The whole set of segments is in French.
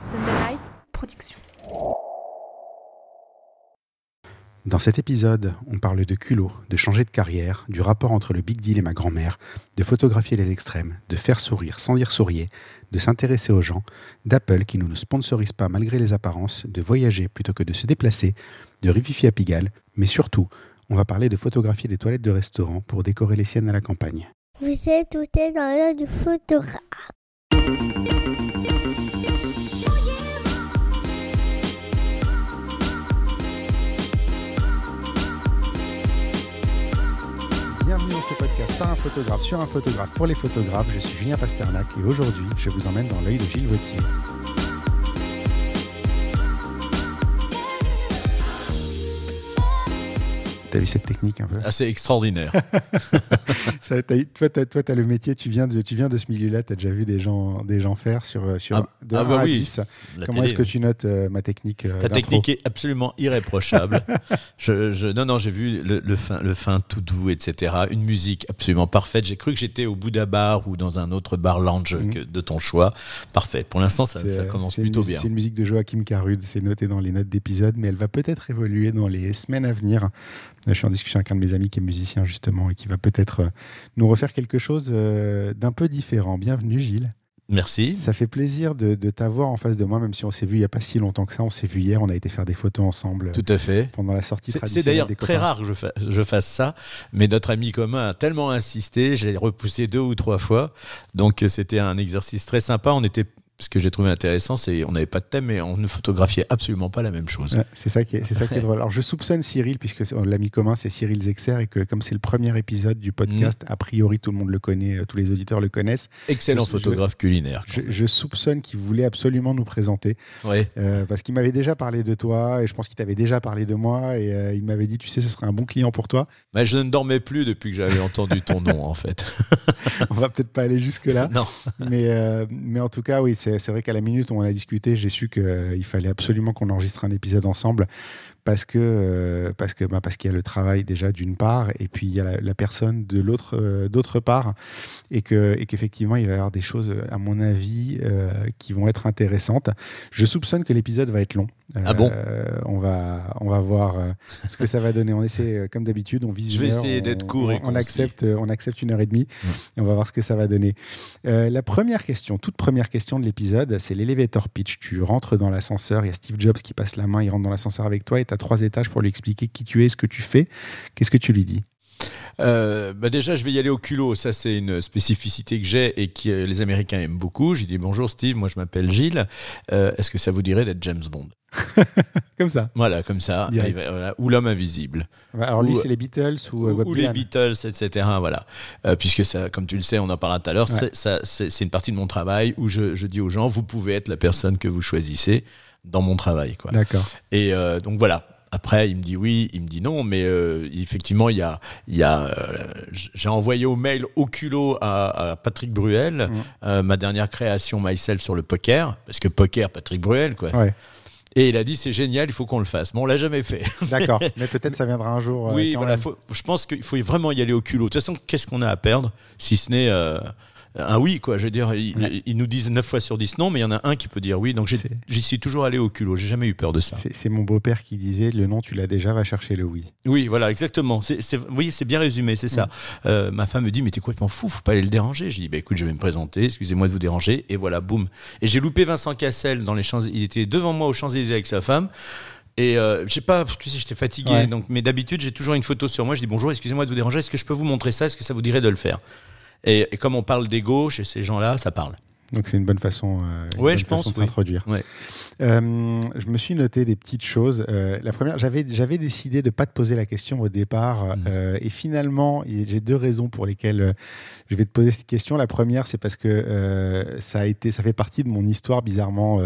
Sunderlight Production. Dans cet épisode, on parle de culot, de changer de carrière, du rapport entre le big deal et ma grand-mère, de photographier les extrêmes, de faire sourire sans dire sourier, de s'intéresser aux gens, d'Apple qui ne nous sponsorise pas malgré les apparences, de voyager plutôt que de se déplacer, de Rififi à Pigalle, mais surtout, on va parler de photographier des toilettes de restaurant pour décorer les siennes à la campagne. Vous êtes tout est dans l'œil du photographe. Dans ce podcast par un photographe sur un photographe pour les photographes. Je suis Julien Pasternak et aujourd'hui, je vous emmène dans l'œil de Gilles Vautier. T'as vu cette technique un peu assez extraordinaire. Eu- Toi, tu as, le métier, tu viens de, tu viens de ce milieu-là, tu as déjà vu des gens, des gens faire sur, sur Ah, de ah 1 bah à oui, 10. La Comment est-ce que tu notes euh, ma technique euh, Ta technique est absolument irréprochable. je, je- non, non, j'ai vu le, le fin, le fin tout doux, etc. Une musique absolument parfaite. J'ai cru que j'étais au Bouddha Bar ou dans un autre bar lounge Mhm. que- de ton choix. Parfait. Pour l'instant, ça, commence plutôt musique- bien. C'est une musique de Joachim Carud, c'est noté dans les notes d'épisode, mais elle va peut-être évoluer dans les semaines à venir. Je suis en discussion avec un de mes amis qui est musicien justement et qui va peut-être euh, nous refaire quelque chose euh, d'un peu différent. Bienvenue Gilles. Merci. Ça fait plaisir de, de t'avoir en face de moi, même si on s'est vu il n'y a pas si longtemps que ça. On s'est vu hier, on a été faire des photos ensemble euh, Tout à fait. pendant la sortie C'est- C'est traditionnelle d'ailleurs très rare que je, fa- je fasse ça, mais notre ami commun a tellement insisté, j'ai repoussé deux ou trois fois, donc c'était un exercice très sympa. On était, ce que j'ai trouvé intéressant, c'est on n'avait pas de thème, mais on ne photographiait absolument pas la même chose. Ouais, c'est ça qui est, c'est ça qui est drôle. Alors je soupçonne Cyril puisque l'ami commun c'est Cyril Zexer et que comme c'est le premier épisode du podcast, Mm. a priori tout le monde le connaît, euh, tous les auditeurs le connaissent. Excellent Je- photographe culinaire. Je, je soupçonne qu'il voulait absolument nous présenter Ouais. euh, parce qu'il m'avait déjà parlé de toi et je pense qu'il t'avait déjà parlé de moi et euh, il m'avait dit tu sais ce serait un bon client pour toi. Mais je ne dormais plus depuis que j'avais entendu ton nom, en fait. On va peut-être pas aller jusque là. Non. mais, euh, mais en tout cas, oui, c'est c'est vrai qu'à la minute où on a discuté, j'ai su qu'il fallait absolument qu'on enregistre un épisode ensemble parce que euh, parce que bah, parce qu'il y a le travail déjà d'une part et puis il y a la, la personne de l'autre euh, d'autre part et que et qu'effectivement il va y avoir des choses à mon avis euh, qui vont être intéressantes. Je soupçonne que l'épisode va être long. Ah bon? On va on va voir ce que ça va donner. On essaie comme d'habitude, on vise Je vais essayer d'être court et on, accepte on accepte une heure et demie et on va voir ce que ça va donner. La première question, toute première question de l'épisode, c'est l'elevator pitch. Tu rentres dans l'ascenseur, il y a Steve Jobs qui passe la main, il rentre dans l'ascenseur avec toi et tu as trois étages pour lui expliquer qui tu es, ce que tu fais. Qu'est-ce que tu lui dis? Euh, bah déjà, je vais y aller au culot. Ça, c'est une spécificité que j'ai et que euh, les Américains aiment beaucoup. J'ai dit bonjour Steve, moi je m'appelle Gilles. Euh, Est-ce que ça vous dirait d'être James Bond? Comme ça. Voilà, comme ça. Voilà. Ou l'homme invisible. Alors lui, c'est les Beatles ou, ou, ou les. Beatles, etc. Voilà. Puisque ça, comme tu le sais, on en parlera tout à l'heure, Ouais. c'est- une partie de mon travail où je, je dis aux gens, vous pouvez être la personne que vous choisissez dans mon travail. Quoi. D'accord. Et euh, donc voilà. Après, il me dit oui, il me dit non, mais euh, effectivement, il y a, il y a, euh, j'ai envoyé au mail au culot à, à Patrick Bruel ma dernière création myself sur le poker, parce que poker, Patrick Bruel, quoi. Ouais. Et il a dit c'est génial, il faut qu'on le fasse. Bon, on l'a jamais fait. D'accord. Mais peut-être ça viendra un jour. oui, voilà. faut- je pense qu'il faut vraiment y aller au culot. De toute façon, qu'est-ce qu'on a à perdre si ce n'est un oui, quoi. Je veux dire, ils, Ouais. ils nous disent 9 fois sur 10 non, mais il y en a un qui peut dire oui. Donc j'ai- j'y suis toujours allé au culot. J'ai jamais eu peur de ça. C'est mon beau-père qui disait le nom tu l'as déjà, va chercher le oui. Oui, voilà, exactement. C'est, c'est- oui, c'est bien résumé, c'est ça. Euh, ma femme me dit, mais t'es complètement fou, faut pas aller le déranger. Je dis, bah écoute, je vais me présenter, excusez-moi de vous déranger, et voilà, boum. Et j'ai loupé Vincent Cassel dans les Champs, il était devant moi aux Champs-Élysées avec sa femme. Et euh, j'ai pas, tu sais, j'étais fatigué, Ouais. donc, mais d'habitude, j'ai toujours une photo sur moi. Je dis bonjour, excusez-moi de vous déranger, est-ce que je peux vous montrer ça? Est-ce que ça vous dirait de le faire? Et, et comme on parle d'ego chez ces gens-là, ça parle. Donc c'est une bonne façon, euh, une Ouais, bonne je pense, de oui. s'introduire. Ouais. Euh, je me suis noté des petites choses. Euh, la première, j'avais j'avais décidé de pas te poser la question au départ, Mhm. euh, et finalement, j'ai deux raisons pour lesquelles je vais te poser cette question. La première, c'est parce que ça a été, ça fait partie de mon histoire bizarrement.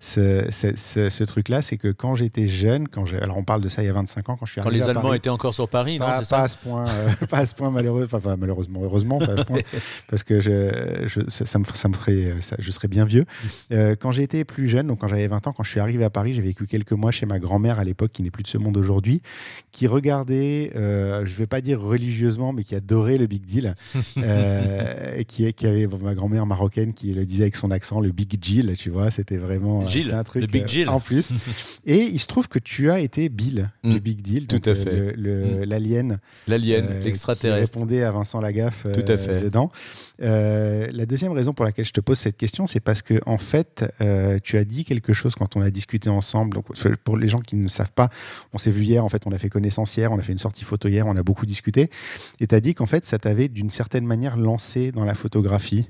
ce, ce- ce- ce truc-là, c'est que quand j'étais jeune, quand alors on parle de ça il y a 25 ans, quand je suis Quand arrivé les à Allemands Paris, étaient encore sur Paris, non, pas, c'est pas ça à ce point, pas à ce point malheureux, enfin, enfin, malheureusement, heureusement, pas à ce point, parce que je, je- ça, ça me, ça me ferait ça- je serai bien vieux. Euh, quand été plus jeune, donc quand j'avais 20 ans, quand je suis arrivé à Paris, j'ai vécu quelques mois chez ma grand-mère à l'époque, qui n'est plus de ce monde aujourd'hui, qui regardait, euh, je vais pas dire religieusement, mais qui adorait le Big Deal, euh, et qui, qui avait bon, ma grand-mère marocaine qui le disait avec son accent, le Big Jill, tu vois, c'était vraiment euh, Gilles, un truc le Big euh, Jill. en plus. et il se trouve que tu as été Bill du Mm. Big Deal, Tout à euh, fait. le- l'alien L'alien, euh, qui l'extraterrestre. répondait à Vincent Lagaffe euh, Tout à fait. dedans. Euh, la deuxième raison pour laquelle je te pose cette question, c'est parce que en fait, euh, tu as dit quelque chose quand on a discuté ensemble. Donc, pour les gens qui ne savent pas, on s'est vu hier. En fait, on a fait connaissance hier, on a fait une sortie photo hier, on a beaucoup discuté. Et tu as dit qu'en fait, ça t'avait d'une certaine manière lancé dans la photographie.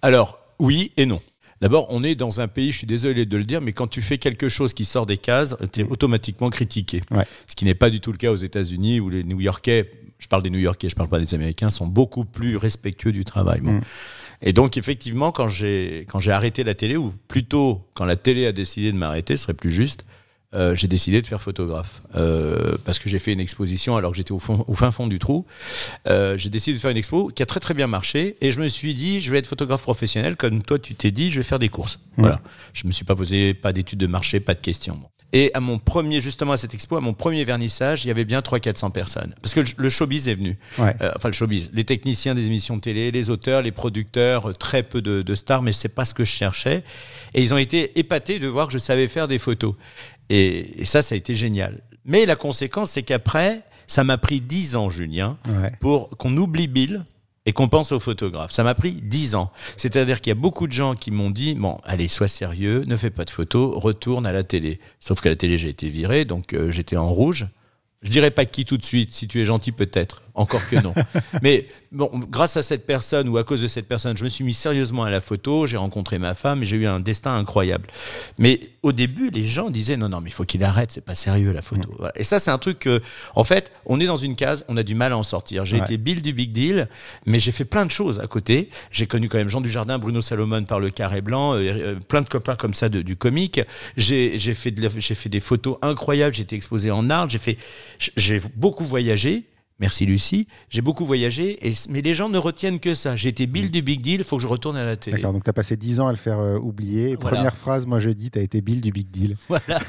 Alors, oui et non. D'abord, on est dans un pays, je suis désolé de le dire, mais quand tu fais quelque chose qui sort des cases, tu es automatiquement critiqué. Ouais. Ce qui n'est pas du tout le cas aux États-Unis où les New-Yorkais, je parle des New-Yorkais, je parle pas des Américains, sont beaucoup plus respectueux du travail. Bon. Mm. Et donc, effectivement, quand j'ai quand j'ai arrêté la télé, ou plutôt quand la télé a décidé de m'arrêter, ce serait plus juste, euh, j'ai décidé de faire photographe. Euh, parce que j'ai fait une exposition alors que j'étais au, fond- au fin fond du trou. Euh, j'ai décidé de faire une expo qui a très très bien marché et je me suis dit je vais être photographe professionnel comme toi tu t'es dit je vais faire des courses. Voilà. Je me suis pas posé pas d'études de marché, pas de questions. Bon. Et à mon premier justement à cette expo, à mon premier vernissage, il y avait bien 3 400 personnes parce que le- showbiz est venu. Ouais. Euh, enfin le showbiz, les techniciens des émissions de télé, les auteurs, les producteurs, euh, très peu de, de stars, mais c'est pas ce que je cherchais. Et ils ont été épatés de voir que je savais faire des photos. Et, et ça, ça a été génial. Mais la conséquence, c'est qu'après, ça m'a pris 10 ans, Julien, Ouais. pour qu'on oublie Bill et qu'on pense aux photographes. Ça m'a pris 10 ans. C'est-à-dire qu'il y a beaucoup de gens qui m'ont dit, bon, allez, sois sérieux, ne fais pas de photos, retourne à la télé. Sauf qu'à la télé, j'ai été viré, donc euh, j'étais en rouge. Je dirais pas qui tout de suite, si tu es gentil peut-être, encore que non. Mais bon, grâce à cette personne ou à cause de cette personne, je me suis mis sérieusement à la photo, j'ai rencontré ma femme et j'ai eu un destin incroyable. Mais au début, les gens disaient non, non, mais il faut qu'il arrête, c'est pas sérieux la photo. Voilà. Et ça, c'est un truc que, en fait, on est dans une case, on a du mal à en sortir. J'ai Ouais. été Bill du Big Deal, mais j'ai fait plein de choses à côté. J'ai connu quand même Jean Dujardin, Bruno Salomon par le carré blanc, euh, euh, plein de copains comme ça de- du comique. J'ai fait, de la- j'ai fait des photos incroyables, j'ai été exposé en art, j'ai fait, j'ai beaucoup voyagé. Merci Lucie. J'ai beaucoup voyagé, et, mais les gens ne retiennent que ça. J'ai été Bill du Big Deal, il faut que je retourne à la télé. D'accord, donc tu as passé 10 ans à le faire euh, oublier. Voilà. Première phrase, moi je dis, tu as été Bill du Big Deal. Voilà.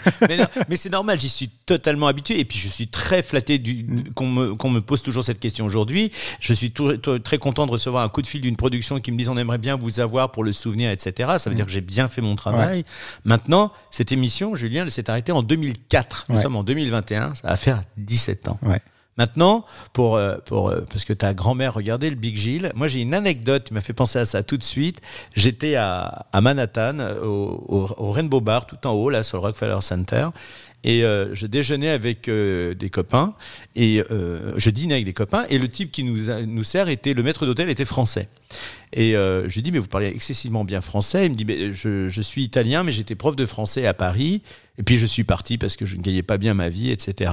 Mais, c'est normal, j'y suis totalement habitué. Et puis je suis très flatté du- qu'on me, pose toujours cette question aujourd'hui. Je suis tout- tout- très content de recevoir un coup de fil d'une production qui me dit on aimerait bien vous avoir pour le souvenir, etc. Ça veut dire que j'ai bien fait mon travail. Maintenant, cette émission, Julien, elle s'est arrêtée en 2004. Nous Ouais. sommes en 2021, ça va faire 17 ans. Ouais. Maintenant, pour, euh, pour, euh, parce que ta grand-mère regardait le Big Gilles, moi j'ai une anecdote qui m'a fait penser à ça tout de suite. J'étais à, Manhattan, euh, au, Rainbow Bar, tout en haut, là, sur le Rockefeller Center. Et je déjeunais avec des copains, et je dînais avec des copains, et le type qui nous, a- sert était, le maître d'hôtel était français. Et je lui dis, mais vous parlez excessivement bien français. Il me dit, mais je suis italien, mais j'étais prof de français à Paris. Et puis je suis parti parce que je ne gagnais pas bien ma vie, etc.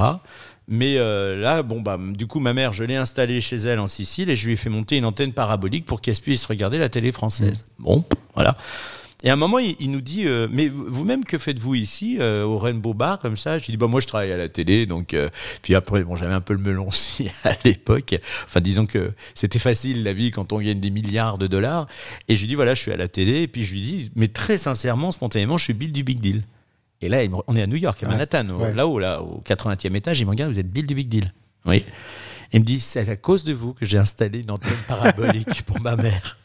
Mais euh, là, bon, bah, du coup, ma mère, je l'ai installée chez elle en Sicile et je lui ai fait monter une antenne parabolique pour qu'elle puisse regarder la télé française. Bon, voilà. Et à un moment, il, il nous dit, euh, mais vous-même, que faites-vous ici, euh, au Rainbow Bar, comme ça? Je lui dis, bah, moi, je travaille à la télé, donc... puis après, bon, j'avais un peu le melon aussi à l'époque. Enfin, disons que c'était facile, la vie, quand on gagne des milliards de dollars. Et je lui dis, voilà, je suis à la télé. Et puis je lui dis, mais très sincèrement, spontanément, je suis Bill du Big Deal. Et là, on est à New York, à Manhattan, ouais. là-haut, là, au 80e étage. Il me regarde, vous êtes Bill du Big Deal. Oui. Il me dit, c'est à cause de vous que j'ai installé une antenne parabolique pour ma mère.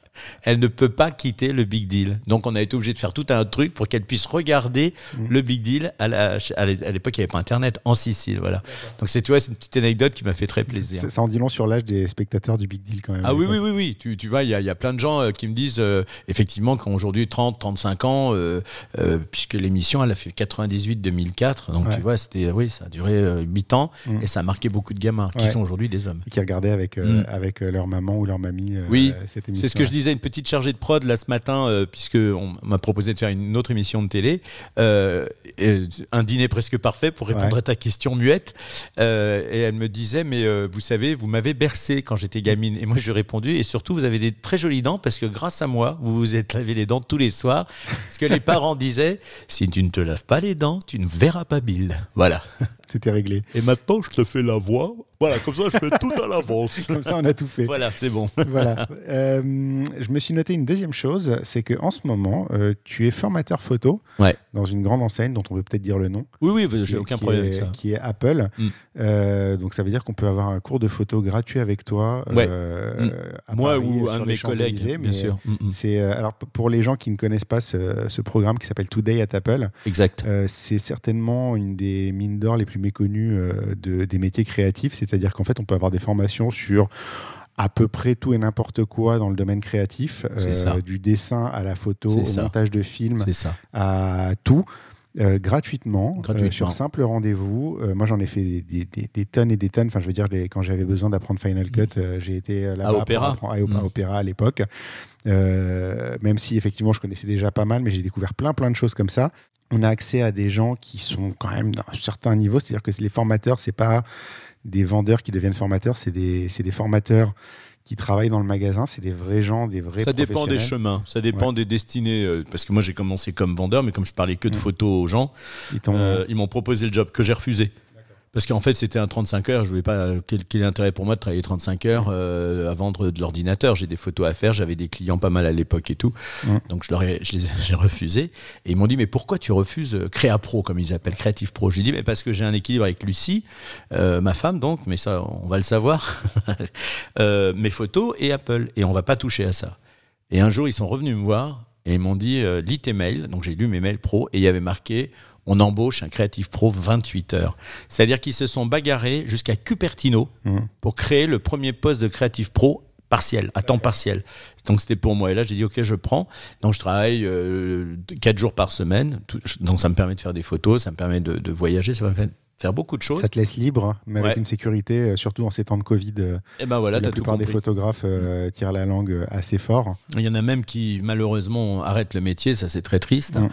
Elle ne peut pas quitter le Big Deal. Donc, on a été obligé de faire tout un truc pour qu'elle puisse regarder Mm. le Big Deal. À la- à l'époque, il n'y avait pas Internet en Sicile. Voilà. Donc, c'est, tu vois, c'est une petite anecdote qui m'a fait très plaisir. Ça, ça en dit long sur l'âge des spectateurs du Big Deal quand même. Ah oui, oui, oui, oui. Tu, tu vois, il y a, il y a plein de gens euh, qui me disent, euh, effectivement, ont aujourd'hui 30, 35 ans, euh, puisque l'émission, elle a fait 98-2004. Donc, Ouais. tu vois, c'était, oui, ça a duré euh, 8 ans Mm. et ça a marqué beaucoup de gamins qui sont aujourd'hui des hommes. Et qui regardaient avec, Mm. avec leur maman ou leur mamie Oui, cette émission. C'est ce que je disais, une petite chargée de prod là ce matin, euh, puisque on m'a proposé de faire une autre émission de télé, euh, et un dîner presque parfait pour répondre Ouais. à ta question muette. Euh, et elle me disait, mais euh, vous savez, vous m'avez bercé quand j'étais gamine. Et moi, je lui ai répondu, et surtout, vous avez des très jolies dents parce que grâce à moi, vous vous êtes lavé les dents tous les soirs. Ce que les parents disaient, si tu ne te laves pas les dents, tu ne verras pas Bill. Voilà. C'était réglé. Et maintenant, je te fais la voix. Voilà, comme ça, je fais tout à l'avance. Comme ça, on a tout fait. Voilà, c'est bon. voilà. Euh, je me suis noté une deuxième chose, c'est que en ce moment, euh, tu es formateur photo Ouais. dans une grande enseigne dont on peut peut-être dire le nom. Oui, oui, j'ai aucun qui problème est- avec ça. Qui est Apple. Mm. Euh, donc ça veut dire qu'on peut avoir un cours de photo gratuit avec toi. Ouais. Mm. à Moi Paris, ou un de mes collègues, bien sûr. Mm. C'est alors pour les gens qui ne connaissent pas ce, ce programme qui s'appelle Today at Apple, Exact. c'est certainement une des mines d'or les plus méconnues euh, de- des métiers créatifs. C'est-à-dire qu'en fait, on peut avoir des formations sur à peu près tout et n'importe quoi dans le domaine créatif, euh, du dessin à la photo, au ça. montage de films, à tout. Euh, gratuitement, euh, Gratuitement. sur simple rendez-vous. Euh, moi, j'en ai fait des, des- des- des tonnes et des tonnes. Enfin, je veux dire, quand j'avais besoin d'apprendre Final Cut, euh, j'ai été euh, Opéra. à, Mm. Opéra à l'époque. Euh, même si, effectivement, je connaissais déjà pas mal, mais j'ai découvert plein, plein de choses comme ça. On a accès à des gens qui sont quand même d'un certain niveau. C'est-à-dire que les formateurs, c'est pas des vendeurs qui deviennent formateurs, c'est des formateurs qui travaillent dans le magasin. C'est des vrais gens, des vrais Ça dépend des chemins, ça dépend des destinées. euh, Parce que moi, j'ai commencé comme vendeur, mais comme je parlais que de photos aux gens, euh, ils m'ont proposé le job que j'ai refusé. Parce qu'en fait, c'était un 35 heures. Je voulais pas. Quel, l'intérêt pour moi de travailler 35 heures euh, à vendre de l'ordinateur? J'ai des photos à faire. J'avais des clients pas mal à l'époque et tout. Mm. Donc je leur ai, je les ai- j'ai refusé. Et ils m'ont dit mais pourquoi tu refuses euh, Créa Pro comme ils appellent Creative Pro? J'ai dit mais parce que j'ai un équilibre avec Lucie, euh, ma femme donc. Mais ça, on va le savoir. Euh, mes photos et Apple et on va pas toucher à ça. Et un jour, ils sont revenus me voir et ils m'ont dit euh, lis tes mails. Donc j'ai lu mes mails pro et il y avait marqué on embauche un créatif pro 28 heures. C'est-à-dire qu'ils se sont bagarrés jusqu'à Cupertino Mhm. pour créer le premier poste de créatif pro partiel, à temps partiel. Donc c'était pour moi. Et là, j'ai dit, OK, je prends. Donc je travaille euh, quatre jours par semaine. Tout- donc ça me permet de faire des photos, ça me permet de, de voyager, ça me permet faire beaucoup de choses. Ça te laisse libre, hein, mais avec une sécurité, euh, surtout en ces temps de Covid. euh, Et ben voilà, la tout plupart des photographes euh, tirent la langue assez fort. Il y en a même qui, malheureusement, arrêtent le métier, ça c'est très triste. Mm.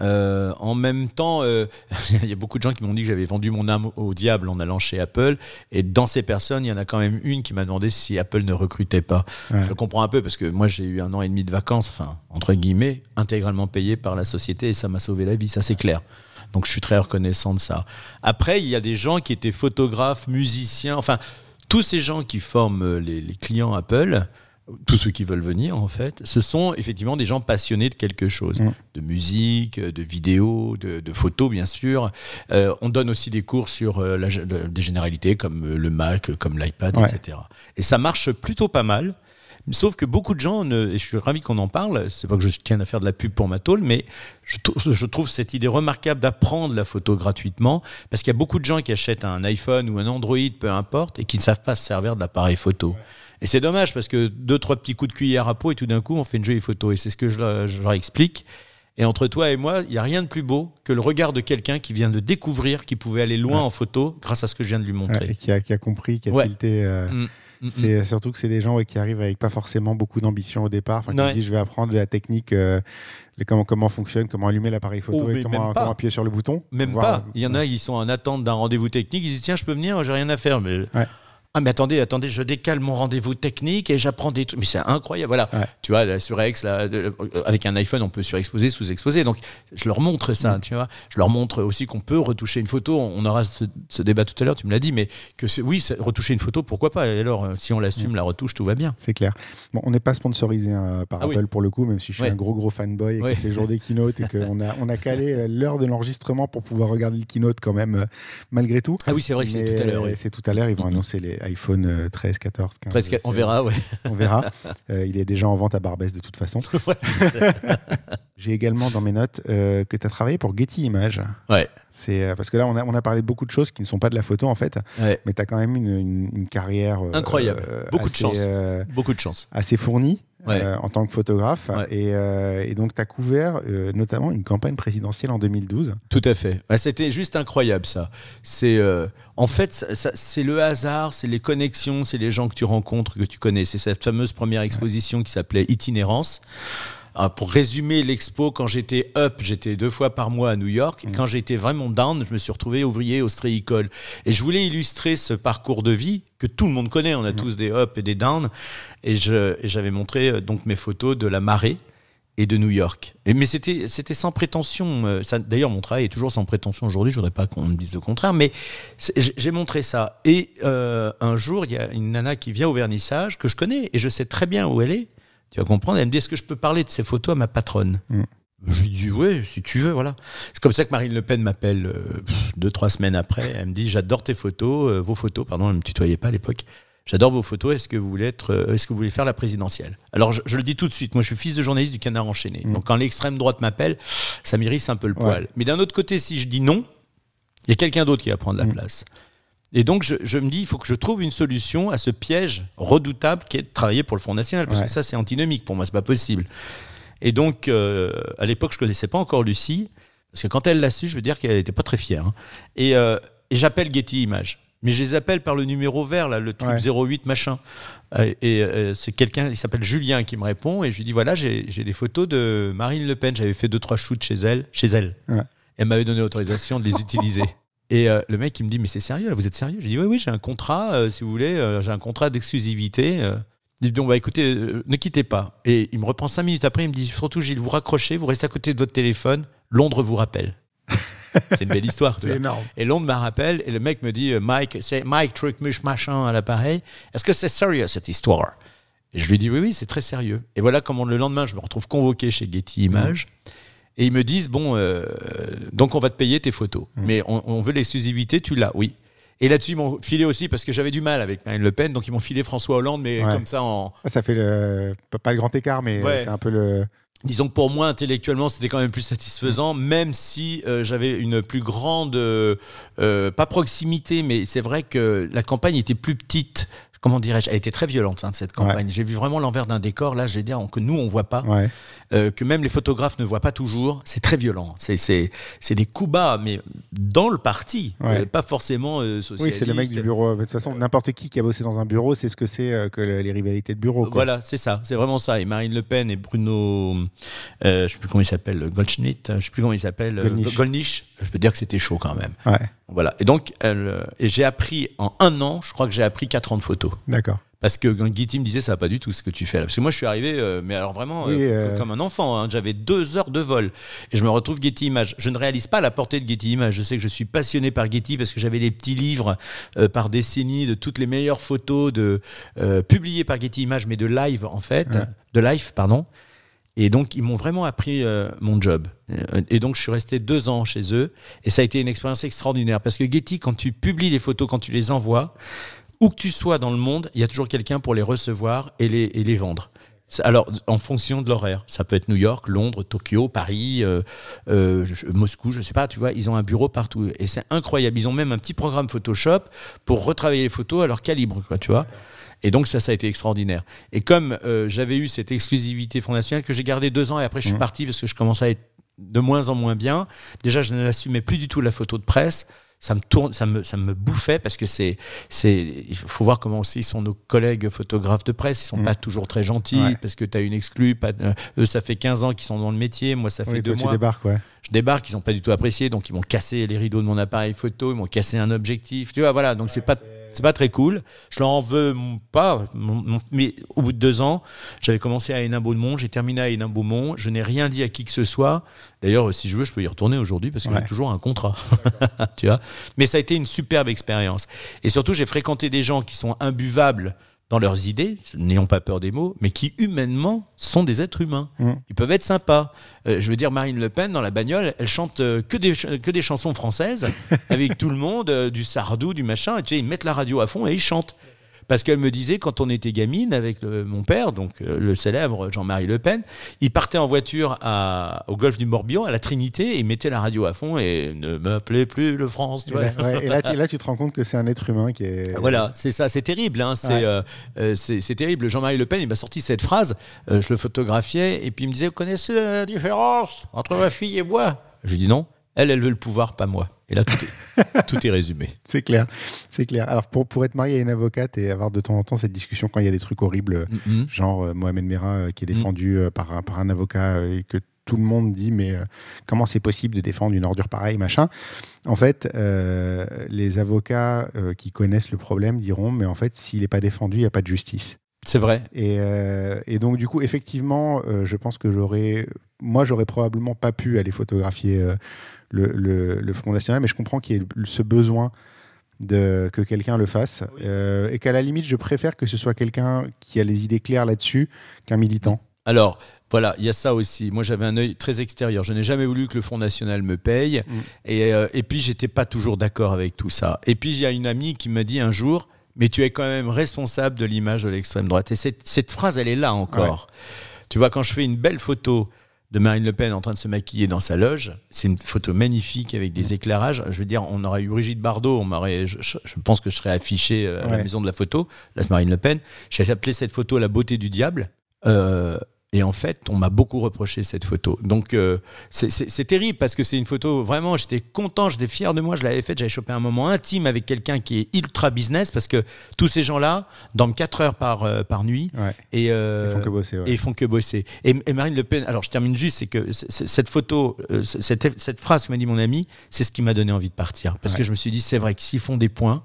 Euh, en même temps, euh, il y a beaucoup de gens qui m'ont dit que j'avais vendu mon âme au diable en allant chez Apple. Et dans ces personnes, il y en a quand même une qui m'a demandé si Apple ne recrutait pas. Ouais. Je le comprends un peu parce que moi j'ai eu un an et demi de vacances, enfin, entre guillemets, intégralement payé par la société et ça m'a sauvé la vie, ça c'est clair. Donc je suis très reconnaissant de ça. Après, il y a des gens qui étaient photographes, musiciens, enfin, tous ces gens qui forment euh, les, les clients Apple, tous ceux qui veulent venir en fait, ce sont effectivement des gens passionnés de quelque chose, Mm. de musique, de vidéo, de, de photos bien sûr. Euh, on donne aussi des cours sur euh, la, de- des généralités comme euh, le Mac, comme l'iPad, Ouais. etc. Et ça marche plutôt pas mal. Sauf que beaucoup de gens, ne, et je suis ravi qu'on en parle, c'est pas que je tienne à faire de la pub pour ma tôle, mais je, trou- je trouve cette idée remarquable d'apprendre la photo gratuitement, parce qu'il y a beaucoup de gens qui achètent un iPhone ou un Android, peu importe, et qui ne savent pas se servir de l'appareil photo. Et c'est dommage, parce que deux, trois petits coups de cuillère à peau, et tout d'un coup, on fait une jolie photo. Et c'est ce que je, leur- je leur explique. Et entre toi et moi, il n'y a rien de plus beau que le regard de quelqu'un qui vient de découvrir qu'il pouvait aller loin Ouais. en photo grâce à ce que je viens de lui Ouais, montrer. et qui a, qui a compris, qui a Ouais. tilté. euh, Mm, mm. C'est surtout que c'est des gens ouais, qui arrivent avec pas forcément beaucoup d'ambition au départ. Enfin, qui Ouais. disent je vais apprendre la technique, euh, les- comment, comment fonctionne, comment allumer l'appareil photo Oh, et comment, appuyer sur le bouton. Même Voir- pas. Il y en a, ils sont en attente d'un rendez-vous technique. Ils disent tiens, je peux venir, j'ai rien à faire. Mais Ouais. Ah mais attendez, attendez, je décale mon rendez-vous technique et j'apprends des trucs. Mais c'est incroyable. Voilà. Ouais. Tu vois, la surex, là, de- euh, avec un iPhone, on peut surexposer, sous-exposer. Donc je leur montre ça. Tu vois, je leur montre aussi qu'on peut retoucher une photo. On aura ce, ce débat tout à l'heure. Tu me l'as dit, mais que c'est oui, retoucher une photo, pourquoi pas? Et alors, euh, si on l'assume, la retouche, tout va bien. C'est clair. Bon, on n'est pas sponsorisé hein, par Ah oui. Apple pour le coup, même si je suis Ouais. un gros gros fanboy et Ouais. que c'est le jour des keynotes et qu'on a, on a calé euh, l'heure de l'enregistrement pour pouvoir regarder le keynote quand même, malgré tout. Ah oui, c'est vrai que c'est tout à l'heure. C'est tout à l'heure. Ils vont Mhm. annoncer les iPhone euh, 13, 14, 15. Presque, on 16. verra, ouais. On verra. Euh, il est déjà en vente à Barbès de toute façon. J'ai également dans mes notes euh, que tu as travaillé pour Getty Images. Ouais. C'est euh, parce que là on a, on a parlé de beaucoup de choses qui ne sont pas de la photo en fait, Ouais. mais tu as quand même une, une- une carrière Incroyable. Beaucoup de chance. Beaucoup de chance. assez fournie Ouais. euh, en tant que photographe Ouais. et, euh, et donc tu as couvert euh, notamment une campagne présidentielle en 2012. Tout à fait. Ouais, C'était juste incroyable ça. C'est en fait ça- ça- c'est le hasard, c'est les connexions, c'est les gens que tu rencontres que tu connais. C'est cette fameuse première exposition qui s'appelait Itinérance. Ah, pour résumer l'expo, quand j'étais up, j'étais deux fois par mois à New York. Et quand j'étais vraiment down, je me suis retrouvé ouvrier au Stréicole. Et je voulais illustrer ce parcours de vie que tout le monde connaît. On a tous des up et des down. Et j'avais montré euh, donc mes photos de la marée et de New York. Et, mais c'était c'était sans prétention. euh, D'ailleurs, mon travail est toujours sans prétention aujourd'hui. Je voudrais pas qu'on me dise le contraire, mais j'ai montré ça. Et euh, un jour, il y a une nana qui vient au vernissage que je connais et je sais très bien où elle est. Tu vas comprendre. Elle me dit Est-ce que je peux parler de ces photos à ma patronne Mm. Je lui dis Oui, si tu veux. Voilà. C'est comme ça que Marine Le Pen m'appelle euh, deux trois semaines après. Elle me dit J'adore tes photos, euh, vos photos. Pardon, elle me tutoyait pas à l'époque. J'adore vos photos. Est-ce que vous voulez être, euh, est-ce que vous voulez faire la présidentielle? Alors je, je le dis tout de suite. Moi, je suis fils de journaliste du Canard enchaîné. Mm. Donc quand l'extrême droite m'appelle, ça m'irrisse un peu le Ouais. poil. Mais d'un autre côté, si je dis non, il y a quelqu'un d'autre qui va prendre la Mm. place. Et donc je, je me dis, il faut que je trouve une solution à ce piège redoutable qui est de travailler pour le Front National, parce Ouais. que ça c'est antinomique pour moi, c'est pas possible. Et donc euh, à l'époque, je connaissais pas encore Lucie, parce que quand elle l'a su, je veux dire qu'elle était pas très fière. hein. Et, euh, et j'appelle Getty Images. Mais je les appelle par le numéro vert, là, le truc Ouais. 08 machin. Euh, et euh, c'est quelqu'un, il s'appelle Julien, qui me répond. Et je lui dis voilà, j'ai j'ai des photos de Marine Le Pen. J'avais fait deux trois shoots chez elle, chez elle. Ouais. Elle m'avait donné l'autorisation de les utiliser. Et euh, le mec, il me dit mais c'est sérieux là, vous êtes sérieux? Je dis oui oui, j'ai un contrat, euh, si vous voulez, euh, j'ai un contrat d'exclusivité. Il dit bon bah écoutez, ne quittez pas. Et il me reprend cinq minutes après, il me dit surtout Gilles, vous raccrochez, vous restez à côté de votre téléphone. Londres vous rappelle. c'est une belle histoire. C'est énorme. Et Londres me rappelle et le mec me dit Mike, c'est Mike truc muche machin à l'appareil. Est-ce que c'est sérieux cette histoire? Et je lui dis oui oui, c'est très sérieux. Et voilà comment le lendemain je me retrouve convoqué chez Getty Images. Et ils me disent bon, euh, donc on va te payer tes photos, mais on, on veut l'exclusivité, tu l'as, oui. Et là-dessus ils m'ont filé aussi parce que j'avais du mal avec Marine Le Pen, donc ils m'ont filé François Hollande, mais Ouais. comme ça en, Ah, Ça fait le, pas- le grand écart, mais Ouais. c'est un peu le. Disons que pour moi, intellectuellement, c'était quand même plus satisfaisant, même si euh, j'avais une plus grande, euh, pas proximité, mais c'est vrai que la campagne était plus petite. Comment dirais-je Elle était très violente, hein, cette campagne. J'ai vu vraiment l'envers d'un décor, là, j'ai dit, que nous, on voit pas, Ouais. euh, que même les photographes ne voient pas toujours. C'est très violent. C'est- des coups bas, mais dans le parti, Ouais. euh, pas forcément euh, Oui, c'est le mec du bureau. De toute façon, n'importe qui qui a bossé dans un bureau, c'est ce que c'est euh, que le- les rivalités de bureau. quoi. Voilà, c'est ça, c'est vraiment ça. Et Marine Le Pen et Bruno, je sais plus comment il s'appelle, Goldschmidt, je sais plus comment il s'appelle. Gollnisch. Je peux dire que c'était chaud quand même. Voilà. Et donc, elle, et j'ai appris en un an, je crois que j'ai appris 4 ans d'accord. Parce que Guity me disait, ça va pas du tout ce que tu fais là. Parce que moi, je suis arrivé, euh, mais alors vraiment, Oui, euh, euh, comme un enfant. hein. J'avais deux heures de vol. Et je me retrouve Getty Images. Je ne réalise pas la portée de Getty Images. Je sais que je suis passionné par Getty parce que j'avais les petits livres par décennie de toutes les meilleures photos de, publiées par Getty Images, mais de live en fait. Ouais. De live, pardon. Et donc, ils m'ont vraiment appris euh, mon job. Et donc, je suis resté deux ans chez eux. Et ça a été une expérience extraordinaire. Parce que Getty, quand tu publies les photos, quand tu les envoies, où que tu sois dans le monde, il y a toujours quelqu'un pour les recevoir et les, et les vendre. Alors, en fonction de l'horaire, ça peut être New York, Londres, Tokyo, Paris, euh, euh, Moscou, je sais pas, tu vois, ils ont un bureau partout et c'est incroyable. Ils ont même un petit programme Photoshop pour retravailler les photos à leur calibre, quoi, tu vois. Et donc ça, ça a été extraordinaire. Et comme euh, j'avais eu cette exclusivité fondationnelle que j'ai gardée deux ans et après je suis Mhm. parti parce que je commençais à être de moins en moins bien. Déjà, je n'assumais plus du tout la photo de presse. Ça me tourne, ça me, ça me bouffait parce que c'est, c'est, il faut voir comment aussi sont nos collègues photographes de presse. Ils sont Mhm. pas toujours très gentils Ouais. parce que tu as une exclue. Pas, euh, eux, ça fait 15 ans qu'ils sont dans le métier. Moi, ça fait Oui, deux toi, tu mois. débarques, ouais. Je débarque, ils n'ont pas du tout apprécié, donc ils m'ont cassé les rideaux de mon appareil photo, ils m'ont cassé un objectif. Tu vois, voilà, donc c'est pas. C'est pas très cool. Je leur en veux pas. Mais au bout de deux ans, j'avais commencé à Hénin-Beaumont, j'ai terminé à Hénin-Beaumont. Je n'ai rien dit à qui que ce soit. D'ailleurs, si je veux, je peux y retourner aujourd'hui parce que Ouais. j'ai toujours un contrat. tu vois? Mais ça a été une superbe expérience. Et surtout, j'ai fréquenté des gens qui sont imbuvables dans leurs idées, n'ayons pas peur des mots, mais qui humainement sont des êtres humains. Mm. Ils peuvent être sympas. Euh, je veux dire, Marine Le Pen, dans la bagnole, elle chante euh, que des, ch- que des chansons françaises avec tout le monde, euh, du sardou, du machin. Et tu sais, ils mettent la radio à fond et ils chantent. Parce qu'elle me disait, quand on était gamine avec le- mon père, donc euh, le célèbre Jean-Marie Le Pen, il partait en voiture à- au golfe du Morbihan, à la Trinité, et il mettait la radio à fond et ne m'appelez plus le France. Tu Et vois. là, ouais, et là, tu- là, tu te rends compte que c'est un être humain qui est. Voilà, c'est ça, c'est terrible. Hein, c'est Ouais. euh, euh, c'est terrible. Jean-Marie Le Pen, il m'a sorti cette phrase, euh, je le photographiais, et puis il me disait, vous connaissez la différence entre ma fille et moi? Je lui dis non, elle, elle veut le pouvoir, pas moi. Et là, tout est, tout est résumé. C'est clair, c'est clair. Alors pour, pour être marié à une avocate et avoir de temps en temps cette discussion quand il y a des trucs horribles, Mhm. genre euh, Mohamed Merah euh, qui est Mm. défendu euh, par, un- par un avocat euh, et que tout le monde dit mais euh, comment c'est possible de défendre une ordure pareille, machin. En fait, euh, les avocats euh, qui connaissent le problème diront mais en fait s'il n'est pas défendu, il n'y a pas de justice. C'est vrai. Et, euh, et donc, du coup, effectivement, euh, je pense que j'aurais. Moi, j'aurais probablement pas pu aller photographier euh, le, le- le Front National, mais je comprends qu'il y ait ce besoin de, que quelqu'un le fasse. Euh, et qu'à la limite, je préfère que ce soit quelqu'un qui a les idées claires là-dessus qu'un militant. Alors, voilà, il y a ça aussi. Moi, j'avais un œil très extérieur. Je n'ai jamais voulu que le Front National me paye. Mm. Et, euh, et puis, j'étais pas toujours d'accord avec tout ça. Et puis, il y a une amie qui m'a dit un jour, mais tu es quand même responsable de l'image de l'extrême droite. Et cette, cette phrase, elle est là encore. Tu vois, quand je fais une belle photo de Marine Le Pen en train de se maquiller dans sa loge, c'est une photo magnifique avec des éclairages. Je veux dire, on aurait eu Brigitte Bardot, on m'aurait, je, pense que je serais affiché euh, à la maison de la photo. Là, c'est Marine Le Pen. J'ai appelé cette photo la beauté du diable. Euh, et en fait, on m'a beaucoup reproché cette photo. Donc, euh, c'est- terrible parce que c'est une photo, vraiment, j'étais content, j'étais fier de moi, je l'avais faite, j'avais chopé un moment intime avec quelqu'un qui est ultra business parce que tous ces gens-là dorment 4 heures par, euh, par nuit Ouais. et, euh, Ils font que bosser. ouais. et ils font que bosser. Et, et Marine Le Pen, alors je termine juste, c'est que cette photo, euh, cette, cette phrase que m'a dit mon ami, c'est ce qui m'a donné envie de partir. Parce que je me suis dit, c'est vrai que s'ils font des points,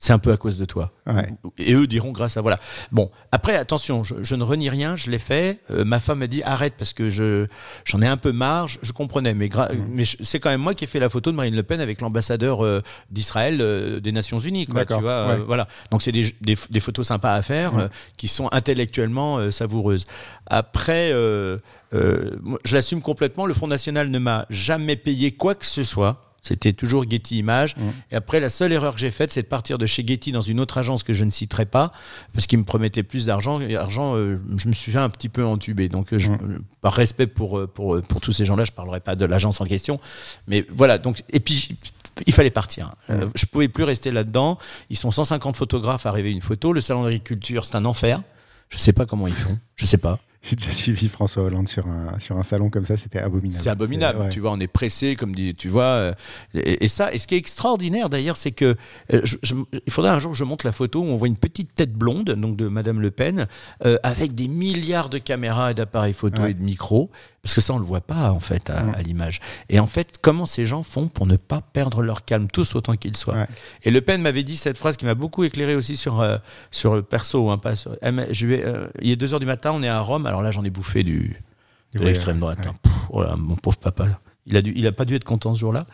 c'est un peu à cause de toi. Ouais. Et eux diront grâce à voilà. Bon, après attention, je, je ne renie rien, je l'ai fait. Euh, ma femme m'a dit arrête parce que je j'en ai un peu marre. Je, je comprenais, mais Mhm. mais c'est quand même moi qui ai fait la photo de Marine Le Pen avec l'ambassadeur euh, d'Israël euh, des Nations Unies. Quoi, tu D'accord, vois, euh, ouais. voilà. Donc c'est des, des, des photos sympas à faire Mhm. euh, qui sont intellectuellement euh, savoureuses. Après, euh, euh, je l'assume complètement. Le Front National ne m'a jamais payé quoi que ce soit. C'était toujours Getty Images. Mhm. Et après, la seule erreur que j'ai faite, c'est de partir de chez Getty dans une autre agence que je ne citerai pas, parce qu'ils me promettaient plus d'argent. Et argent, euh, je me suis fait un petit peu entuber. Donc, euh, je- Mhm. euh, par respect pour, pour, pour tous ces gens-là, je ne parlerai pas de l'agence en question. Mais voilà, donc, et puis, il fallait partir. Mhm. je ne pouvais plus rester là-dedans. Ils sont 150 photographes à rêver une photo. Le salon d'agriculture, c'est un enfer. Je ne sais pas comment ils font. Je ne sais pas. J'ai déjà suivi François Hollande sur un, sur un salon comme ça, c'était abominable. C'est abominable. ouais. Tu vois, on est pressé, comme dit, tu vois. euh, Et, et ça, et ce qui est extraordinaire d'ailleurs, c'est que euh, je- je- il faudrait un jour que je montre la photo où on voit une petite tête blonde, donc de Madame Le Pen, euh, avec des milliards de caméras et d'appareils photo Ouais. et de micros, parce que ça, on le voit pas en fait à, à l'image. Et en fait, comment ces gens font pour ne pas perdre leur calme, tous autant qu'ils soient. Ouais. Et Le Pen m'avait dit cette phrase qui m'a beaucoup éclairé aussi sur, euh, sur le perso. Hein, pas sur- elle m'a- je vais, euh, il est 2 heures du matin, on est à Rome, alors là j'en ai bouffé du, de Ouais, l'extrême droite. ouais. hein. Pff, oh là, mon pauvre papa. Il a, dû, il a pas dû être content ce jour-là.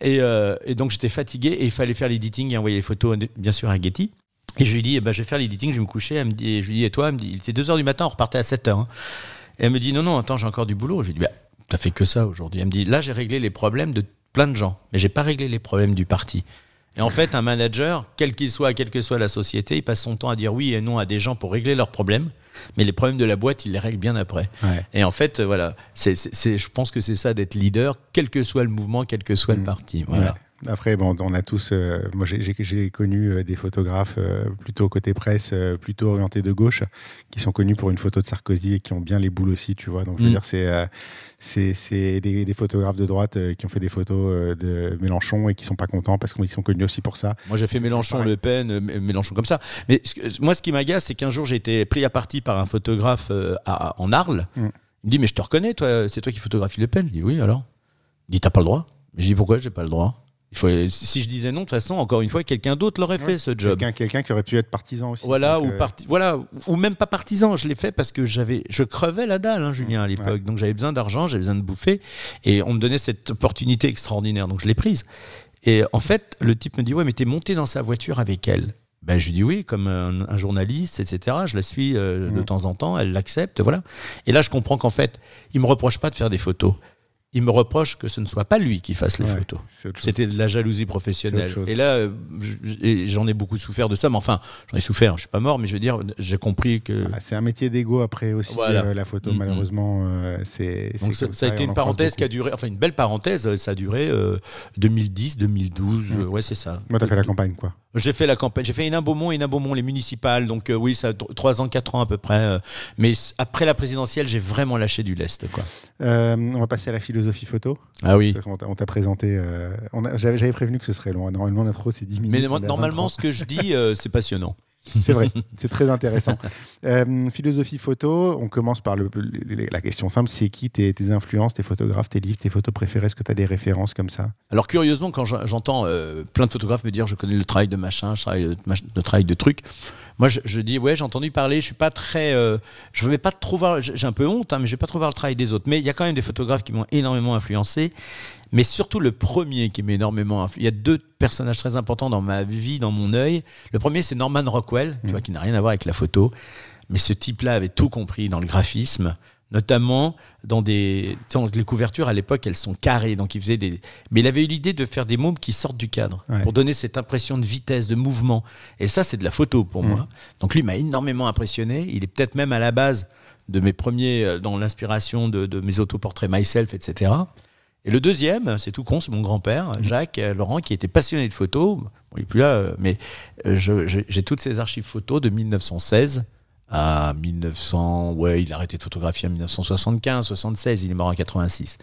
Et, euh, et donc j'étais fatigué et il fallait faire l'editing et envoyer les photos, bien sûr, à Getty. Et je lui dis, eh ben, je vais faire l'editing, je vais me coucher. Elle me dit, et je lui dis, et toi Elle me dit, il était 2h du matin, on repartait à 7h. Et elle me dit, non, non, attends, j'ai encore du boulot. Je lui dis, bah, t'as fait que ça aujourd'hui. Elle me dit, là, j'ai réglé les problèmes de plein de gens, mais j'ai pas réglé les problèmes du parti. Et en fait, un manager, quel qu'il soit, quelle que soit la société, il passe son temps à dire oui et non à des gens pour régler leurs problèmes, mais les problèmes de la boîte, il les règle bien après. Ouais. Et en fait, euh, voilà, c'est, je pense que c'est ça d'être leader, quel que soit le mouvement, quel que soit le Mm. parti. Voilà. Ouais. Après, bon, on a tous. euh, moi, j'ai- connu euh, des photographes euh, plutôt côté presse, euh, plutôt orientés de gauche, qui sont connus pour une photo de Sarkozy et qui ont bien les boules aussi, tu vois. Donc, je veux Mm. dire, c'est des, des photographes de droite qui ont fait des photos de Mélenchon et qui sont pas contents parce qu'ils sont connus aussi pour ça. Moi, j'ai fait Mélenchon. Le Pen, Mélenchon comme ça. Mais moi, ce qui m'agace, c'est qu'un jour, j'ai été pris à partie par un photographe à- en Arles. Mm. Il me dit, mais je te reconnais, toi, c'est toi qui photographie Le Pen. Je dis, oui, alors? Il dit, t'as pas le droit Je dis, pourquoi j'ai pas le droit? Il faut, Si je disais non, de toute façon, encore une fois, quelqu'un d'autre l'aurait fait, ce job. Quelqu'un quelqu'un qui aurait pu être partisan aussi. Voilà, ou, euh, parti, voilà, ou même pas partisan. Je l'ai fait parce que j'avais, je crevais la dalle, hein, Julien, à l'époque. Ouais. Donc j'avais besoin d'argent, j'avais besoin de bouffer. Et on me donnait cette opportunité extraordinaire. Donc je l'ai prise. Et en fait, le type me dit Ouais, mais t'es monté dans sa voiture avec elle. Ben, je lui dis oui, comme un, un journaliste, etc. Je la suis euh, de Mm. temps en temps, elle l'accepte, voilà. Et là, je comprends qu'en fait, il me reproche pas de faire des photos. Il me reproche que ce ne soit pas lui qui fasse les ouais, photos. C'était de la jalousie professionnelle. Et là, euh, j'en ai beaucoup souffert de ça. Mais enfin, j'en ai souffert. Je suis pas mort, mais je veux dire, j'ai compris que. Ah, C'est un métier d'ego après aussi, Voilà. euh, la photo, malheureusement. euh, c'est ça, a été une parenthèse qui a duré, enfin une belle parenthèse. Ça a duré euh, 2010, 2012. Mm. ouais, c'est ça. Moi, t'as fait la campagne, quoi. J'ai fait la campagne. J'ai fait Hénin Beaumont, Hénin Beaumont, les municipales. Donc oui, ça 3 ans, 4 ans à peu près. mais après la présidentielle, j'ai vraiment lâché du lest. Quoi. On va passer à la philosophie photo. Ah oui. On t'a présenté. euh, J'avais prévenu que ce serait long. Normalement, l'intro, c'est 10 minutes. Mais normalement, 23. ce que je dis, euh, c'est passionnant. C'est vrai, c'est très intéressant. Euh, philosophie photo, on commence par le, la question simple, c'est qui tes, tes influences, tes photographes, tes livres, tes photos préférées? Est-ce que tu as des références comme ça? Alors curieusement, quand j'en- j'entends euh, plein de photographes me dire je connais le travail de machin, je travaille le, le travail de truc, moi je, je dis ouais j'ai entendu parler, je suis pas très, euh, je vais pas trop voir, j'ai un peu honte, hein, mais je vais pas trop voir le travail des autres. Mais il y a quand même des photographes qui m'ont énormément influencé, mais surtout le premier qui m'a énormément influencé. Il y a deux personnages très importants dans ma vie, dans mon œil. Le premier c'est Norman Rockwell, tu vois, qui n'a rien à voir avec la photo, mais ce type-là avait tout compris dans le graphisme notamment dans des les couvertures à l'époque elles sont carrées donc il faisait des mais il avait eu l'idée de faire des mômes qui sortent du cadre Ouais. pour donner cette impression de vitesse de mouvement. Et ça c'est de la photo pour moi. Donc lui m'a énormément impressionné. Il est peut-être même à la base de mes premiers euh, dans l'inspiration de, de mes autoportraits myself etc et le deuxième c'est tout con c'est mon grand-père Jacques euh, Laurent qui était passionné de photos. Bon, il est plus là euh, mais j'ai toutes ces archives photos de 1916 à 1900, ouais, il a arrêté de photographier en 1975, 76, il est mort en 86.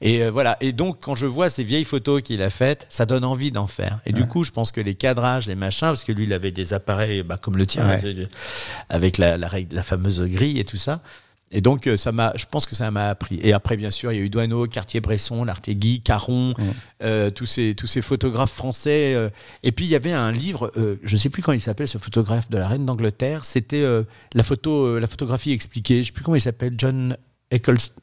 Et euh, voilà. Et donc, quand je vois ces vieilles photos qu'il a faites, ça donne envie d'en faire. Et du coup, je pense que les cadrages, les machins, parce que lui, il avait des appareils bah, comme le tien, Ouais. avec- la, la, la fameuse grille et tout ça. Et donc, euh, ça m'a, je pense que ça m'a appris. Et après, bien sûr, il y a eu Douaneau, Cartier-Bresson, Lartegui, Caron, euh, tous, ces, tous ces photographes français. euh. et puis, il y avait un livre, euh, je ne sais plus comment il s'appelle, ce photographe de la reine d'Angleterre. C'était la, photo, la photographie expliquée. Je ne sais plus comment il s'appelle, John Eccleston.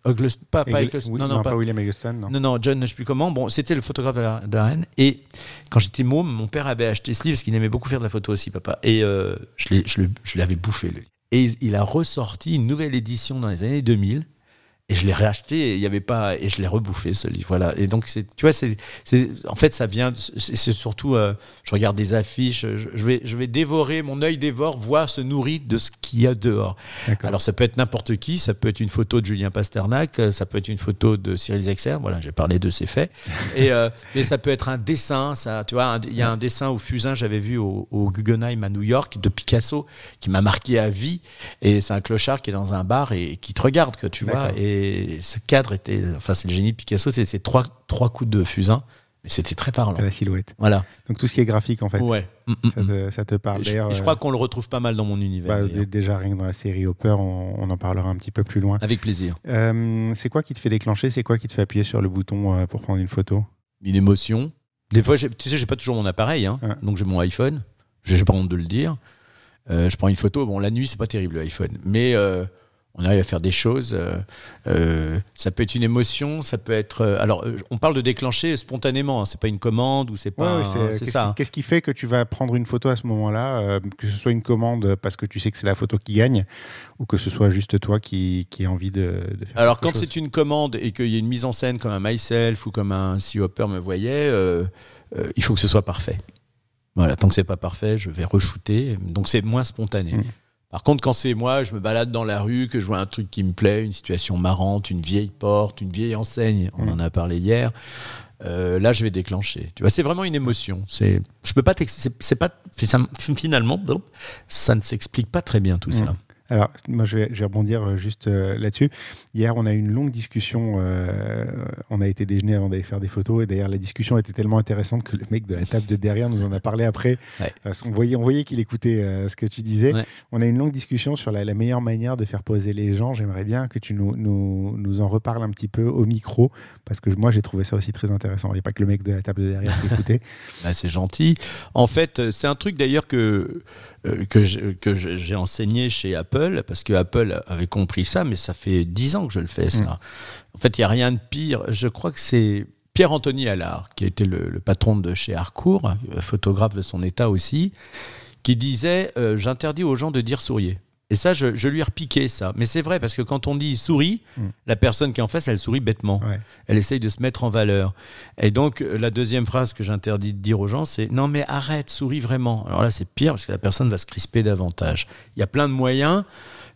Pas, pas Egl- Eccleston, oui, non, non, pas, William Eggleston, non. non, non, John, je sais plus comment. Bon, c'était le photographe de la, de la reine. Et quand j'étais môme, mon père avait acheté ce livre parce qu'il aimait beaucoup faire de la photo aussi, papa. Et je l'ai- je le- je l'avais bouffé, le livre. Et il- a ressorti une nouvelle édition dans les années 2000. Et je l'ai réacheté et il y avait pas et je l'ai rebouffé ce livre voilà et donc c'est tu vois c'est en fait ça vient c'est surtout euh, je regarde des affiches je, je vais je vais dévorer mon œil dévore voit se nourrit de ce qu'il y a dehors alors ça peut être n'importe qui, ça peut être une photo de Julien Pasternak, euh, ça peut être une photo de Cyril Zexer, voilà, j'ai parlé de ces faits. Et euh, mais ça peut être un dessin, ça, tu vois, il y a un dessin au fusain j'avais vu au, au Guggenheim à New York de Picasso qui m'a marqué à vie. Et c'est un clochard qui est dans un bar et qui te regarde, que tu vois. Et ce cadre était, enfin c'est le génie de Picasso, c'est ces trois trois coups de fusain, mais c'était très parlant. La silhouette. Voilà. Donc tout ce qui est graphique, en fait, Ouais. Mm, mm, ça, mm. te, ça te parle. Et je, je euh, crois qu'on le retrouve pas mal dans mon univers. bah, déjà rien que dans la série Hopper, on, on en parlera un petit peu plus loin. Avec plaisir. Euh, c'est quoi qui te fait déclencher? C'est quoi qui te fait appuyer sur le bouton euh, pour prendre une photo? Une émotion. Des fois, tu sais, j'ai pas toujours mon appareil, hein. Ouais. donc j'ai mon iPhone. J'ai pas honte de le dire. Euh, je prends une photo. Bon, la nuit, c'est pas terrible le iPhone, mais on arrive à faire des choses. euh, euh, ça peut être une émotion, ça peut être. euh, alors, on parle de déclencher spontanément. hein, c'est pas une commande ou c'est pas. Ouais, c'est- qu'est-ce ça. qui, qu'est-ce qui fait que tu vas prendre une photo à ce moment-là, euh, que ce soit une commande parce que tu sais que c'est la photo qui gagne, ou que ce soit juste toi qui, qui as envie de, de faire Alors, quand c'est une commande et qu'il y a une mise en scène comme un myself ou comme un si Hopper me voyait, euh, il faut que ce soit parfait. Voilà, tant que c'est pas parfait, je vais re-shooter. Donc c'est moins spontané. Mm. Par contre, quand c'est moi, je me balade dans la rue, que je vois un truc qui me plaît, une situation marrante, une vieille porte, une vieille enseigne, on Mm. en a parlé hier. euh, là, je vais déclencher. Tu vois, c'est vraiment une émotion. C'est, je peux pas, c'est pas, finalement, ça ne s'explique pas très bien tout Mm. ça. Alors, moi, je vais, je vais rebondir euh, juste euh, là-dessus. Hier, on a eu une longue discussion. euh, on a été déjeuner avant d'aller faire des photos. Et d'ailleurs, la discussion était tellement intéressante que le mec de la table de derrière nous en a parlé après. Ouais. Euh, on voyait, on voyait qu'il écoutait euh, ce que tu disais. Ouais. On a eu une longue discussion sur la, la meilleure manière de faire poser les gens. J'aimerais bien que tu nous, nous, nous en reparles un petit peu au micro. Parce que moi, j'ai trouvé ça aussi très intéressant. Il n'y a pas que le mec de la table de derrière qui écoutait. Bah, c'est gentil. En fait, c'est un truc d'ailleurs que, que j'ai que j'ai- j'ai enseigné chez Apple, parce que Apple avait compris ça, mais ça fait dix ans que je le fais, ça. Mm. En fait, il n'y a rien de pire. Je crois que c'est Pierre-Anthony Allard, qui était le, le patron de chez Harcourt, euh, photographe de son état aussi, qui disait euh, J'interdis aux gens de dire souriez. Et ça, je, je lui ai repiqué ça. Mais c'est vrai, parce que quand on dit souris, Mm. la personne qui est en face, elle sourit bêtement Ouais. elle essaye de se mettre en valeur. Et donc, euh, la deuxième phrase que j'interdis de dire aux gens, c'est non, mais arrête, souris vraiment. Alors là, c'est pire parce que la personne va se crisper davantage. Il y a plein de moyens.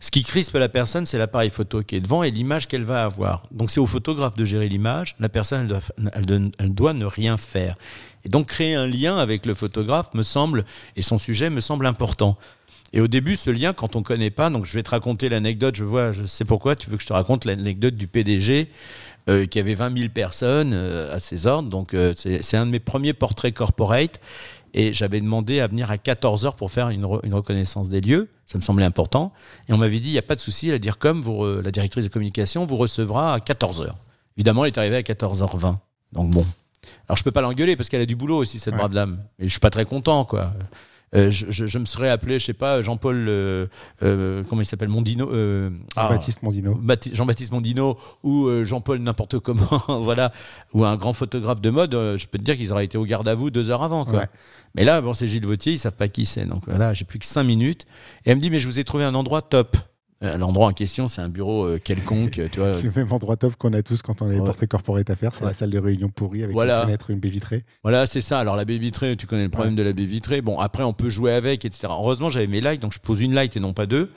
Ce qui crispe la personne, c'est l'appareil photo qui est devant et l'image qu'elle va avoir. Donc, c'est au photographe de gérer l'image. La personne, elle doit, elle doit- elle doit ne rien faire. Et donc, créer un lien avec le photographe me semble, et son sujet me semble important. Et au début, ce lien, quand on connaît pas, donc je vais te raconter l'anecdote, je vois, je sais pourquoi, tu veux que je te raconte l'anecdote du PDG euh, qui avait 20 000 personnes euh, à ses ordres. Donc, euh, c'est un de mes premiers portraits corporate. Et j'avais demandé à venir à 14h pour faire une, re- une reconnaissance des lieux. Ça me semblait important. Et on m'avait dit, il n'y a pas de souci, la DIRCOM, vous la directrice de communication, vous recevra à 14h. Évidemment, elle est arrivée à 14h20. Donc bon. Alors je peux pas l'engueuler parce qu'elle a du boulot aussi, cette Ouais. brave dame. Et je suis pas très content, quoi. Euh, je, je- je me serais appelé, je sais pas, Jean-Paul, euh, euh, comment il s'appelle, Mondino, euh, ah, Baptiste Mondino. Bapti- Jean-Baptiste Mondino ou euh, Jean-Paul n'importe comment, voilà, ou un grand photographe de mode, je peux te dire qu'ils auraient été au garde à vous deux heures avant, quoi. Ouais. Mais là, bon, c'est Gilles Vautier, ils savent pas qui c'est, donc voilà, j'ai plus que cinq minutes. Et elle me dit, mais je vous ai trouvé un endroit top. Euh, L'endroit en question, c'est un bureau euh, quelconque, tu vois. Le même endroit top qu'on a tous quand on a les Ouais. portraits corporate à faire, c'est Ouais. la salle de réunion pourrie avec Voilà. une fenêtre, une baie vitrée. Voilà, c'est ça. Alors la baie vitrée, tu connais le problème de la baie vitrée. Bon, après on peut jouer avec, etc. Heureusement, j'avais mes lights, donc je pose une light et non pas deux,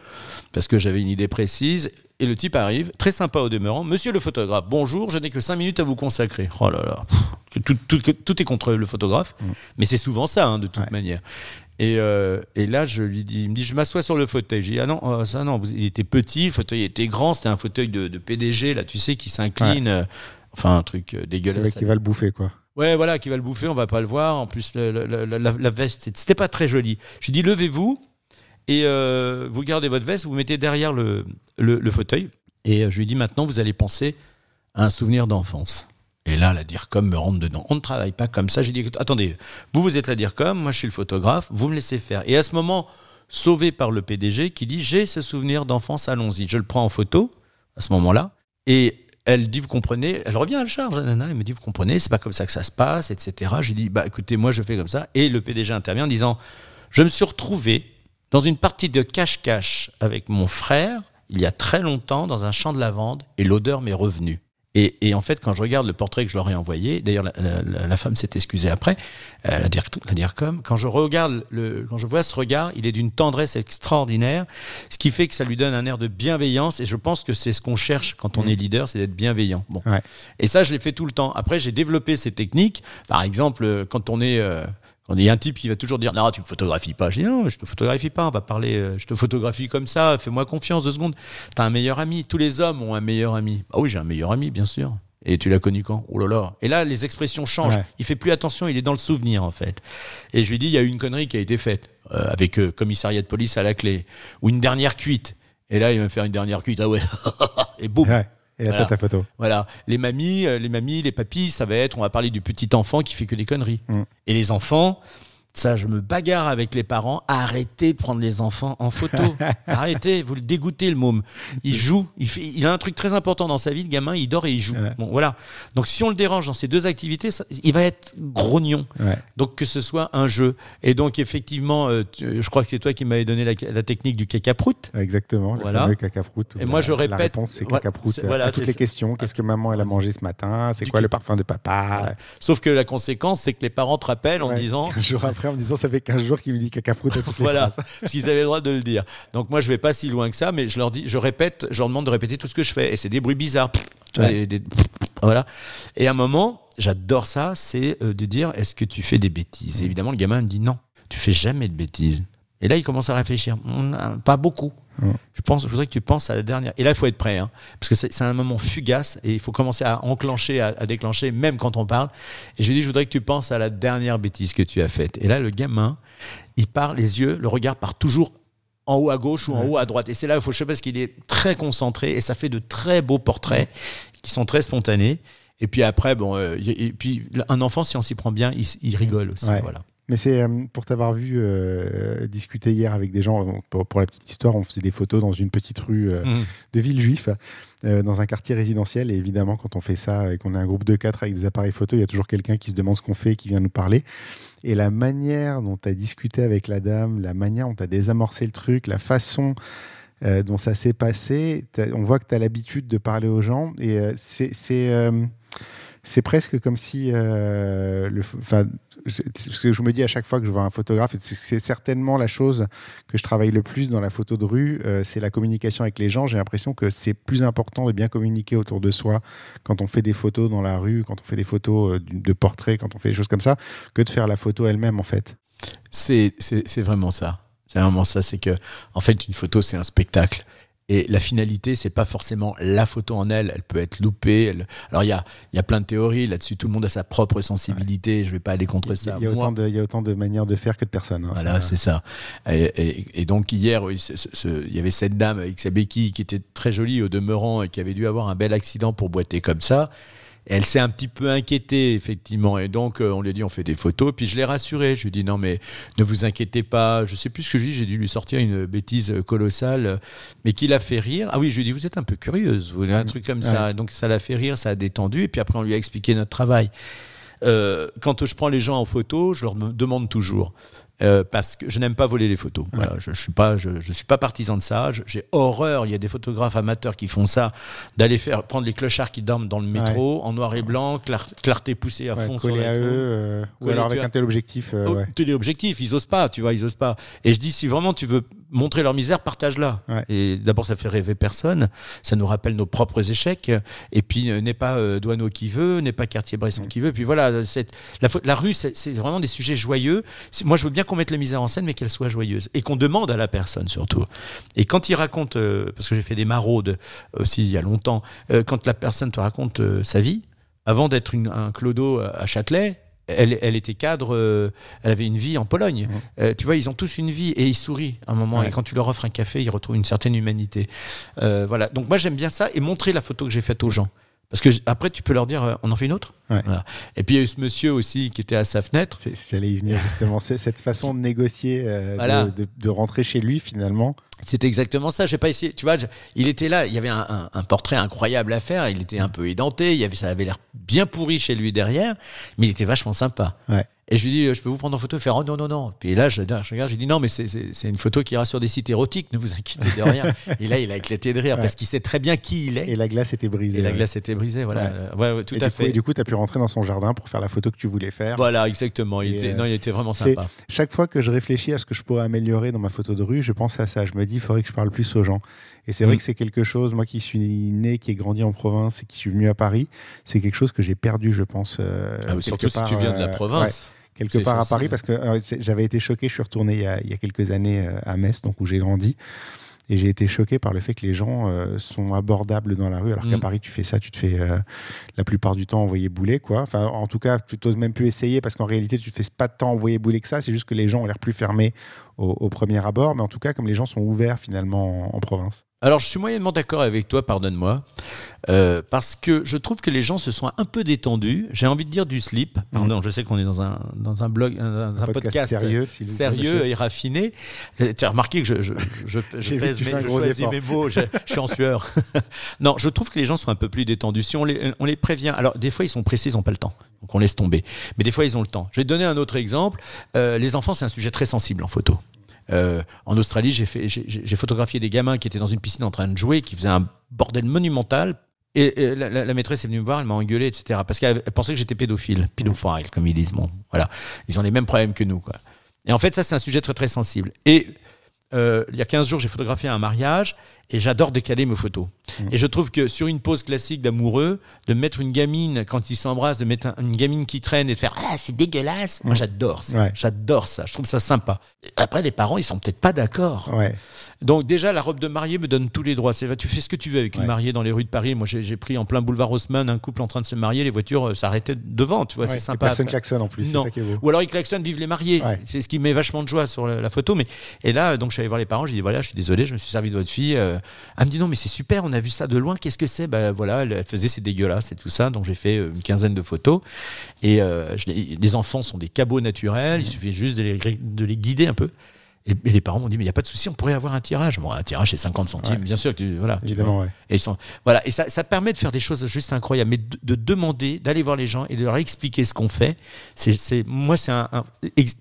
parce que j'avais une idée précise. Et le type arrive, très sympa au demeurant. Monsieur le photographe, bonjour, je n'ai que cinq minutes à vous consacrer. Oh là là, tout, tout- tout est contre le photographe, Mm. mais c'est souvent ça, hein, de toute manière. Et, euh, et là, je lui dis, il me dit, je m'assois sur le fauteuil. J'ai dit, ah non, euh, ça non, il était petit, le fauteuil était grand, c'était un fauteuil de, de PDG, là, tu sais, qui s'incline. euh, Enfin, un truc C'est dégueulasse. vrai qu'il va le bouffer, quoi. Ouais, voilà, qui va le bouffer, on va pas le voir. En plus, le- le- la, la veste, c'est- c'était pas très joli. Je lui dis, levez-vous et euh, vous gardez votre veste, vous vous mettez derrière le, le, le fauteuil. Et je lui dis, maintenant, vous allez penser à un souvenir d'enfance. Et là, la DIRCOM me rentre dedans. On ne travaille pas comme ça. J'ai dit, attendez, vous, vous êtes la DIRCOM, moi, je suis le photographe, vous me laissez faire. Et à ce moment, sauvé par le PDG qui dit, j'ai ce souvenir d'enfance, allons-y. Je le prends en photo, à ce moment-là. Et elle dit, vous comprenez, elle revient à la charge, nana, elle me dit, vous comprenez, c'est pas comme ça que ça se passe, etc. J'ai dit, bah écoutez, moi je fais comme ça. Et le PDG intervient en disant, je me suis retrouvé dans une partie de cache-cache avec mon frère, il y a très longtemps, dans un champ de lavande, et l'odeur m'est revenue. Et, et en fait, quand je regarde le portrait que je leur ai envoyé, d'ailleurs, la, la- la- femme s'est excusée après, euh, la, dir- la DIRCOM, quand je regarde, le, quand je vois ce regard, il est d'une tendresse extraordinaire, ce qui fait que ça lui donne un air de bienveillance, et je pense que c'est ce qu'on cherche quand on Mhm. est leader, c'est d'être bienveillant. Bon. Ouais. Et ça, je l'ai fait tout le temps. Après, j'ai développé ces techniques. Par exemple, euh, quand on est, euh, quand il y a un type qui va toujours dire non, tu me photographies pas. Je dis non, je te photographie pas. On va parler. euh, je te photographie comme ça. Fais-moi confiance deux secondes. T'as un meilleur ami. Tous les hommes ont un meilleur ami. Ah oui, j'ai un meilleur ami, bien sûr. Et tu l'as connu quand? Oh là là. Et là, les expressions changent. Ouais. Il fait plus attention. Il est dans le souvenir en fait. Et je lui dis, il y a eu une connerie qui a été faite euh, avec euh, commissariat de police à la clé ou une dernière cuite. Et là, il va me faire une dernière cuite. Ah ouais. Et boum. Ouais. Et là, Voilà. ta photo. Voilà, les mamies, euh, les mamies, les papis, ça va être, on va parler du petit enfant qui fait que des conneries. Mm. Et les enfants, ça, je me bagarre avec les parents. Arrêtez de prendre les enfants en photo. Arrêtez, vous le dégoûtez le môme. Il joue, il, fait, il a un truc très important dans sa vie, le gamin, il dort et il joue. Ouais. Bon, voilà. Donc si on le dérange dans ces deux activités, ça- il va être grognon. Ouais. Donc que ce soit un jeu. Et donc effectivement, euh, tu- je crois que c'est toi qui m'avais donné la, la technique du cacaproute. Exactement. Voilà. Le cacaproute. Et moi, la- je La répète- réponse, c'est voilà, cacaproute. c'est- voilà, à toutes les questions. Qu'est-ce que maman, elle a mangé ce matin? C'est quoi le parfum de papa? Sauf que la conséquence, c'est que les parents te rappellent en disant 15 jours après, en me disant, ça fait 15 jours qu'il lui dit cacaproute à toutes les voilà, s'ils avaient le droit de le dire. Donc moi, je vais pas si loin que ça, mais je leur dis, je répète, je leur demande de répéter tout ce que je fais, et c'est des bruits bizarres. Tu vois, Ouais. des- des- voilà. Et à un moment, j'adore ça, c'est euh, de dire, est-ce que tu fais des bêtises? Et évidemment, le gamin me dit non, tu fais jamais de bêtises. Et là, il commence à réfléchir. Pas beaucoup. Je pense, je voudrais que tu penses à la dernière. Et là, il faut être prêt, hein, parce que c'est un moment fugace et il faut commencer à enclencher, à, à déclencher, même quand on parle. Et je lui dis, je voudrais que tu penses à la dernière bêtise que tu as faite. Et là, le gamin, il part, les yeux, le regard part toujours en haut à gauche ou en Ouais. haut à droite. Et c'est là où il faut choper parce qu'il est très concentré et ça fait de très beaux portraits qui sont très spontanés. Et puis après, bon, euh, et puis un enfant, si on s'y prend bien, il, rigole aussi. Ouais. Voilà. Mais c'est euh, pour t'avoir vu euh, discuter hier avec des gens, pour, pour la petite histoire, on faisait des photos dans une petite rue euh, Mhm. de Villejuif, euh, dans un quartier résidentiel. Et évidemment, quand on fait ça et qu'on est un groupe de quatre avec des appareils photo, il y a toujours quelqu'un qui se demande ce qu'on fait et qui vient nous parler. Et la manière dont tu as discuté avec la dame, la manière dont tu as désamorcé le truc, la façon dont ça s'est passé, on voit que tu as l'habitude de parler aux gens. Et c'est. C'est, presque comme si, euh, le, ce que je me dis à chaque fois que je vois un photographe, c'est- certainement la chose que je travaille le plus dans la photo de rue, euh, c'est la communication avec les gens. J'ai l'impression que c'est plus important de bien communiquer autour de soi quand on fait des photos dans la rue, quand on fait des photos euh, de portraits, quand on fait des choses comme ça, que de faire la photo elle-même en fait. C'est vraiment ça. C'est vraiment ça. C'est que, en fait, une photo, c'est un spectacle. Et la finalité, c'est pas forcément la photo en elle, elle peut être loupée. elle- Alors il y a, il y a plein de théories là-dessus, tout le monde a sa propre sensibilité, je vais pas aller contre ça. Il y, a Moi- autant de, il y a autant de manières de faire que de personnes. hein, voilà, c'est ça. Et, et- et donc hier, oui, il y avait cette dame avec sa béquille qui était très jolie au demeurant et qui avait dû avoir un bel accident pour boiter comme ça. Elle s'est un petit peu inquiétée, effectivement. Et donc, euh, on lui a dit, on fait des photos. Puis je l'ai rassurée. Je lui ai dit, non, mais ne vous inquiétez pas. Je sais plus ce que je dis. J'ai dû lui sortir une bêtise colossale, mais qui l'a fait rire. Ah oui, je lui ai dit, vous êtes un peu curieuse. Vous avez un truc comme ça. Donc, ça l'a fait rire, ça a détendu. Et puis après, on lui a expliqué notre travail. Euh, quand je prends les gens en photo, je leur demande toujours. Euh, parce que je n'aime pas voler les photos. Voilà, je ne suis, pas- je, je suis pas partisan de ça. J'ai horreur, il y a des photographes amateurs qui font ça, d'aller faire prendre les clochards qui dorment dans le métro en noir et blanc, clar- clarté poussée à Ouais, fond sur la à eux, euh, ou alors avec un tel objectif. euh, téléobjectif, ils osent pas, tu vois, ils osent pas. Et je dis, si vraiment tu veux montrer leur misère, partage-la. Ouais. Et d'abord, ça fait rêver personne, ça nous rappelle nos propres échecs. Et puis, euh, n'est pas euh, Douaneau qui veut, n'est pas Cartier-Bresson qui veut. Puis voilà, c'est- la, rue, c'est vraiment des sujets joyeux. Moi, je veux bien qu'on mette la misère en scène, mais qu'elle soit joyeuse. Et qu'on demande à la personne surtout. Et quand il raconte, euh, parce que j'ai fait des maraudes aussi il y a longtemps, euh, quand la personne te raconte euh, sa vie, avant d'être un clodo à Châtelet, elle, elle était cadre, euh, elle avait une vie en Pologne. Euh, tu vois, ils ont tous une vie et ils sourient à un moment. Ouais. Et quand tu leur offres un café, ils retrouvent une certaine humanité. Euh, voilà. Donc moi, j'aime bien ça et montrer la photo que j'ai faite aux gens. Parce que après, tu peux leur dire, euh, on en fait une autre Ouais. Voilà. Et puis il y a eu ce monsieur aussi qui était à sa fenêtre. C'est- J'allais y venir justement. C'est cette façon de négocier, euh, Voilà. de, de- de rentrer chez lui finalement. C'était exactement ça. J'ai pas essayé. Tu vois, il était là. Il y avait un, un- un portrait incroyable à faire. Il était un peu édenté. Il y avait, ça avait l'air bien pourri chez lui derrière, mais il était vachement sympa. Ouais. Et je lui dis, euh, je peux vous prendre en photo Faire, oh non, non, non. Puis là, je, je regarde, j'ai dit, non, mais c'est- une photo qui ira sur des sites érotiques, ne vous inquiétez de rien. et là, il a éclaté de rire Ouais. parce qu'il sait très bien qui il est. Et la glace était brisée. Et la ouais. glace était brisée, voilà. Ouais. Ouais, ouais, tout Et à du coup, fait. et du coup, tu as pu rentrer dans son jardin pour faire la photo que tu voulais faire. Voilà, exactement. Il était, euh, non, il était vraiment sympa. Chaque fois que je réfléchis à ce que je pourrais améliorer dans ma photo de rue, je pense à ça. Je me dis, il faudrait que je parle plus aux gens. Et c'est vrai Mm. que c'est quelque chose, moi qui suis né, qui ai grandi en province et qui suis venu à Paris, c'est quelque chose que j'ai perdu, je pense. euh, Ah, surtout si part, tu viens de la euh, ouais, province. quelque part à. Paris, parce que euh, j'avais été choqué. Je suis retourné il y a, il y a quelques années euh, à Metz, donc où j'ai grandi. Et j'ai été choqué par le fait que les gens euh, sont abordables dans la rue, alors qu'à Mm. Paris, tu fais ça, tu te fais euh, la plupart du temps envoyer bouler, quoi. Enfin, en tout cas, tu n'oses même plus essayer parce qu'en réalité, tu te fais pas de temps envoyer bouler que ça. C'est juste que les gens ont l'air plus fermés au, au premier abord. Mais en tout cas, comme les gens sont ouverts finalement en, en province. Alors, je suis moyennement d'accord avec toi, pardonne-moi, euh, parce que je trouve que les gens se sont un peu détendus. J'ai envie de dire du slip. Pardon, je sais qu'on est dans un, dans un blog, un, un podcast, sérieux, sérieux et raffiné. Euh, Tu as remarqué que je, je, je, pèse mes, je choisis mes mots, je, je suis en sueur. non, je trouve que les gens sont un peu plus détendus. Si on les, on les prévient, alors des fois ils sont pressés, ils n'ont pas le temps. Donc on laisse tomber. Mais des fois ils ont le temps. Je vais te donner un autre exemple. Euh, les enfants, c'est un sujet très sensible en photo. Euh, en Australie, j'ai photographié des gamins qui étaient dans une piscine en train de jouer, qui faisaient un bordel monumental. Et, la, maîtresse est venue me voir, elle m'a engueulé, etc. Parce qu'elle elle pensait que j'étais pédophile, pédophile, comme ils disent. Bon, voilà, ils ont les mêmes problèmes que nous. Et en fait, ça, c'est un sujet très très sensible. Et euh, il y a 15 jours, j'ai photographié un mariage et j'adore décaler mes photos. Et je trouve que sur une pose classique d'amoureux, de mettre une gamine quand ils s'embrassent, de mettre un- une gamine qui traîne et de faire Ah, c'est dégueulasse. Moi, j'adore ça. Ouais. J'adore ça. Je trouve ça sympa. Après, les parents, ils sont peut-être pas d'accord. Ouais. Donc déjà, la robe de mariée me donne tous les droits. C'est tu fais ce que tu veux avec une mariée dans les rues de Paris. Moi, j'ai pris en plein boulevard Haussmann un couple en train de se marier. Les voitures euh, s'arrêtaient devant. Tu vois, Ouais, c'est sympa. Personne klaxonne en plus, ça qui est beau. Ou alors ils klaxonnent, vive les mariés. C'est ce qui met vachement de joie sur la, la photo. Mais et là, donc je suis allé voir les parents. J'ai dit voilà, je suis désolé, je me suis servi de votre fille. Euh, elle me dit non, mais c'est super, on a vu ça de loin. Qu'est-ce que c'est? Ben voilà, elle, faisait c'est dégueulasse et tout ça. Donc j'ai fait euh, une quinzaine de photos. Et euh, je les, enfants sont des cabots naturels. Il suffit juste de les, de les guider un peu. Et, les parents m'ont dit mais il y a pas de souci, on pourrait avoir un tirage. Bon, un tirage c'est 50 centimes, Ouais. bien sûr que tu, voilà. Évidemment, ouais. Et, voilà, et ça, ça permet de faire des choses juste incroyables, mais de, de demander, d'aller voir les gens et de leur expliquer ce qu'on fait. C'est, moi, c'est un, un-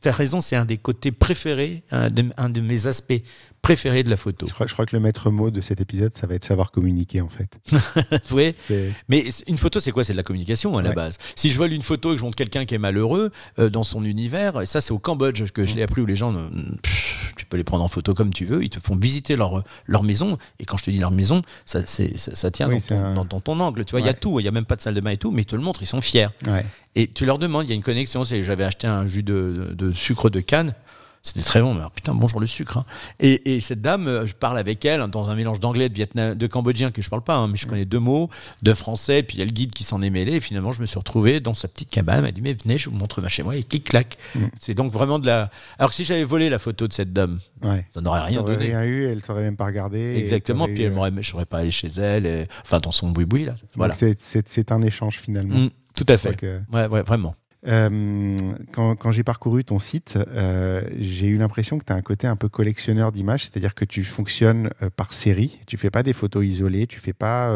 t'as raison, c'est un des côtés préférés, un de, un de mes aspects préférés de la photo. Je crois, je crois que le maître mot de cet épisode, ça va être savoir communiquer en fait. C'est Mais une photo, c'est quoi? C'est de la communication à la base. Si je vole une photo et que je montre quelqu'un qui est malheureux euh, dans son univers, et ça c'est au Cambodge que je l'ai appris où les gens, pff, tu peux les prendre en photo comme tu veux, ils te font visiter leur, leur maison. Et quand je te dis leur maison, ça, ça, ça tient Oui, dans, ton, un- dans, dans ton angle. Tu vois, il y a tout, il y a même pas de salle de bain et tout, mais ils te le montrent, ils sont fiers. ouais. Et tu leur demandes, il y a une connexion. C'est, j'avais acheté un jus de, de sucre de canne. C'était très bon, mais alors, putain, bonjour le sucre. hein. Et, et cette dame, euh, je parle avec elle dans un mélange d'anglais, de vietnam, de cambodgien que je parle pas, hein, mais je connais deux mots, de français, puis il y a le guide qui s'en est mêlé. Et finalement, je me suis retrouvé dans sa petite cabane. Elle m'a dit, mais venez, je vous montre ma chez moi, et clic-clac. Mm. C'est donc vraiment de la. Alors que si j'avais volé la photo de cette dame, Ouais. ça n'aurait rien donné. rien eu, elle t'aurait même pas regardé. Exactement, puis eu, elle euh, m'aurait, je pas allé chez elle, et- enfin dans son boui-boui là. Voilà. c'est- un échange finalement. Mm, tout à Je fait. que- Ouais, ouais, vraiment. Euh, quand quand j'ai parcouru ton site, euh, j'ai eu l'impression que tu as un côté un peu collectionneur d'images, c'est-à-dire que tu fonctionnes euh, par série. Tu fais pas des photos isolées, tu fais pas.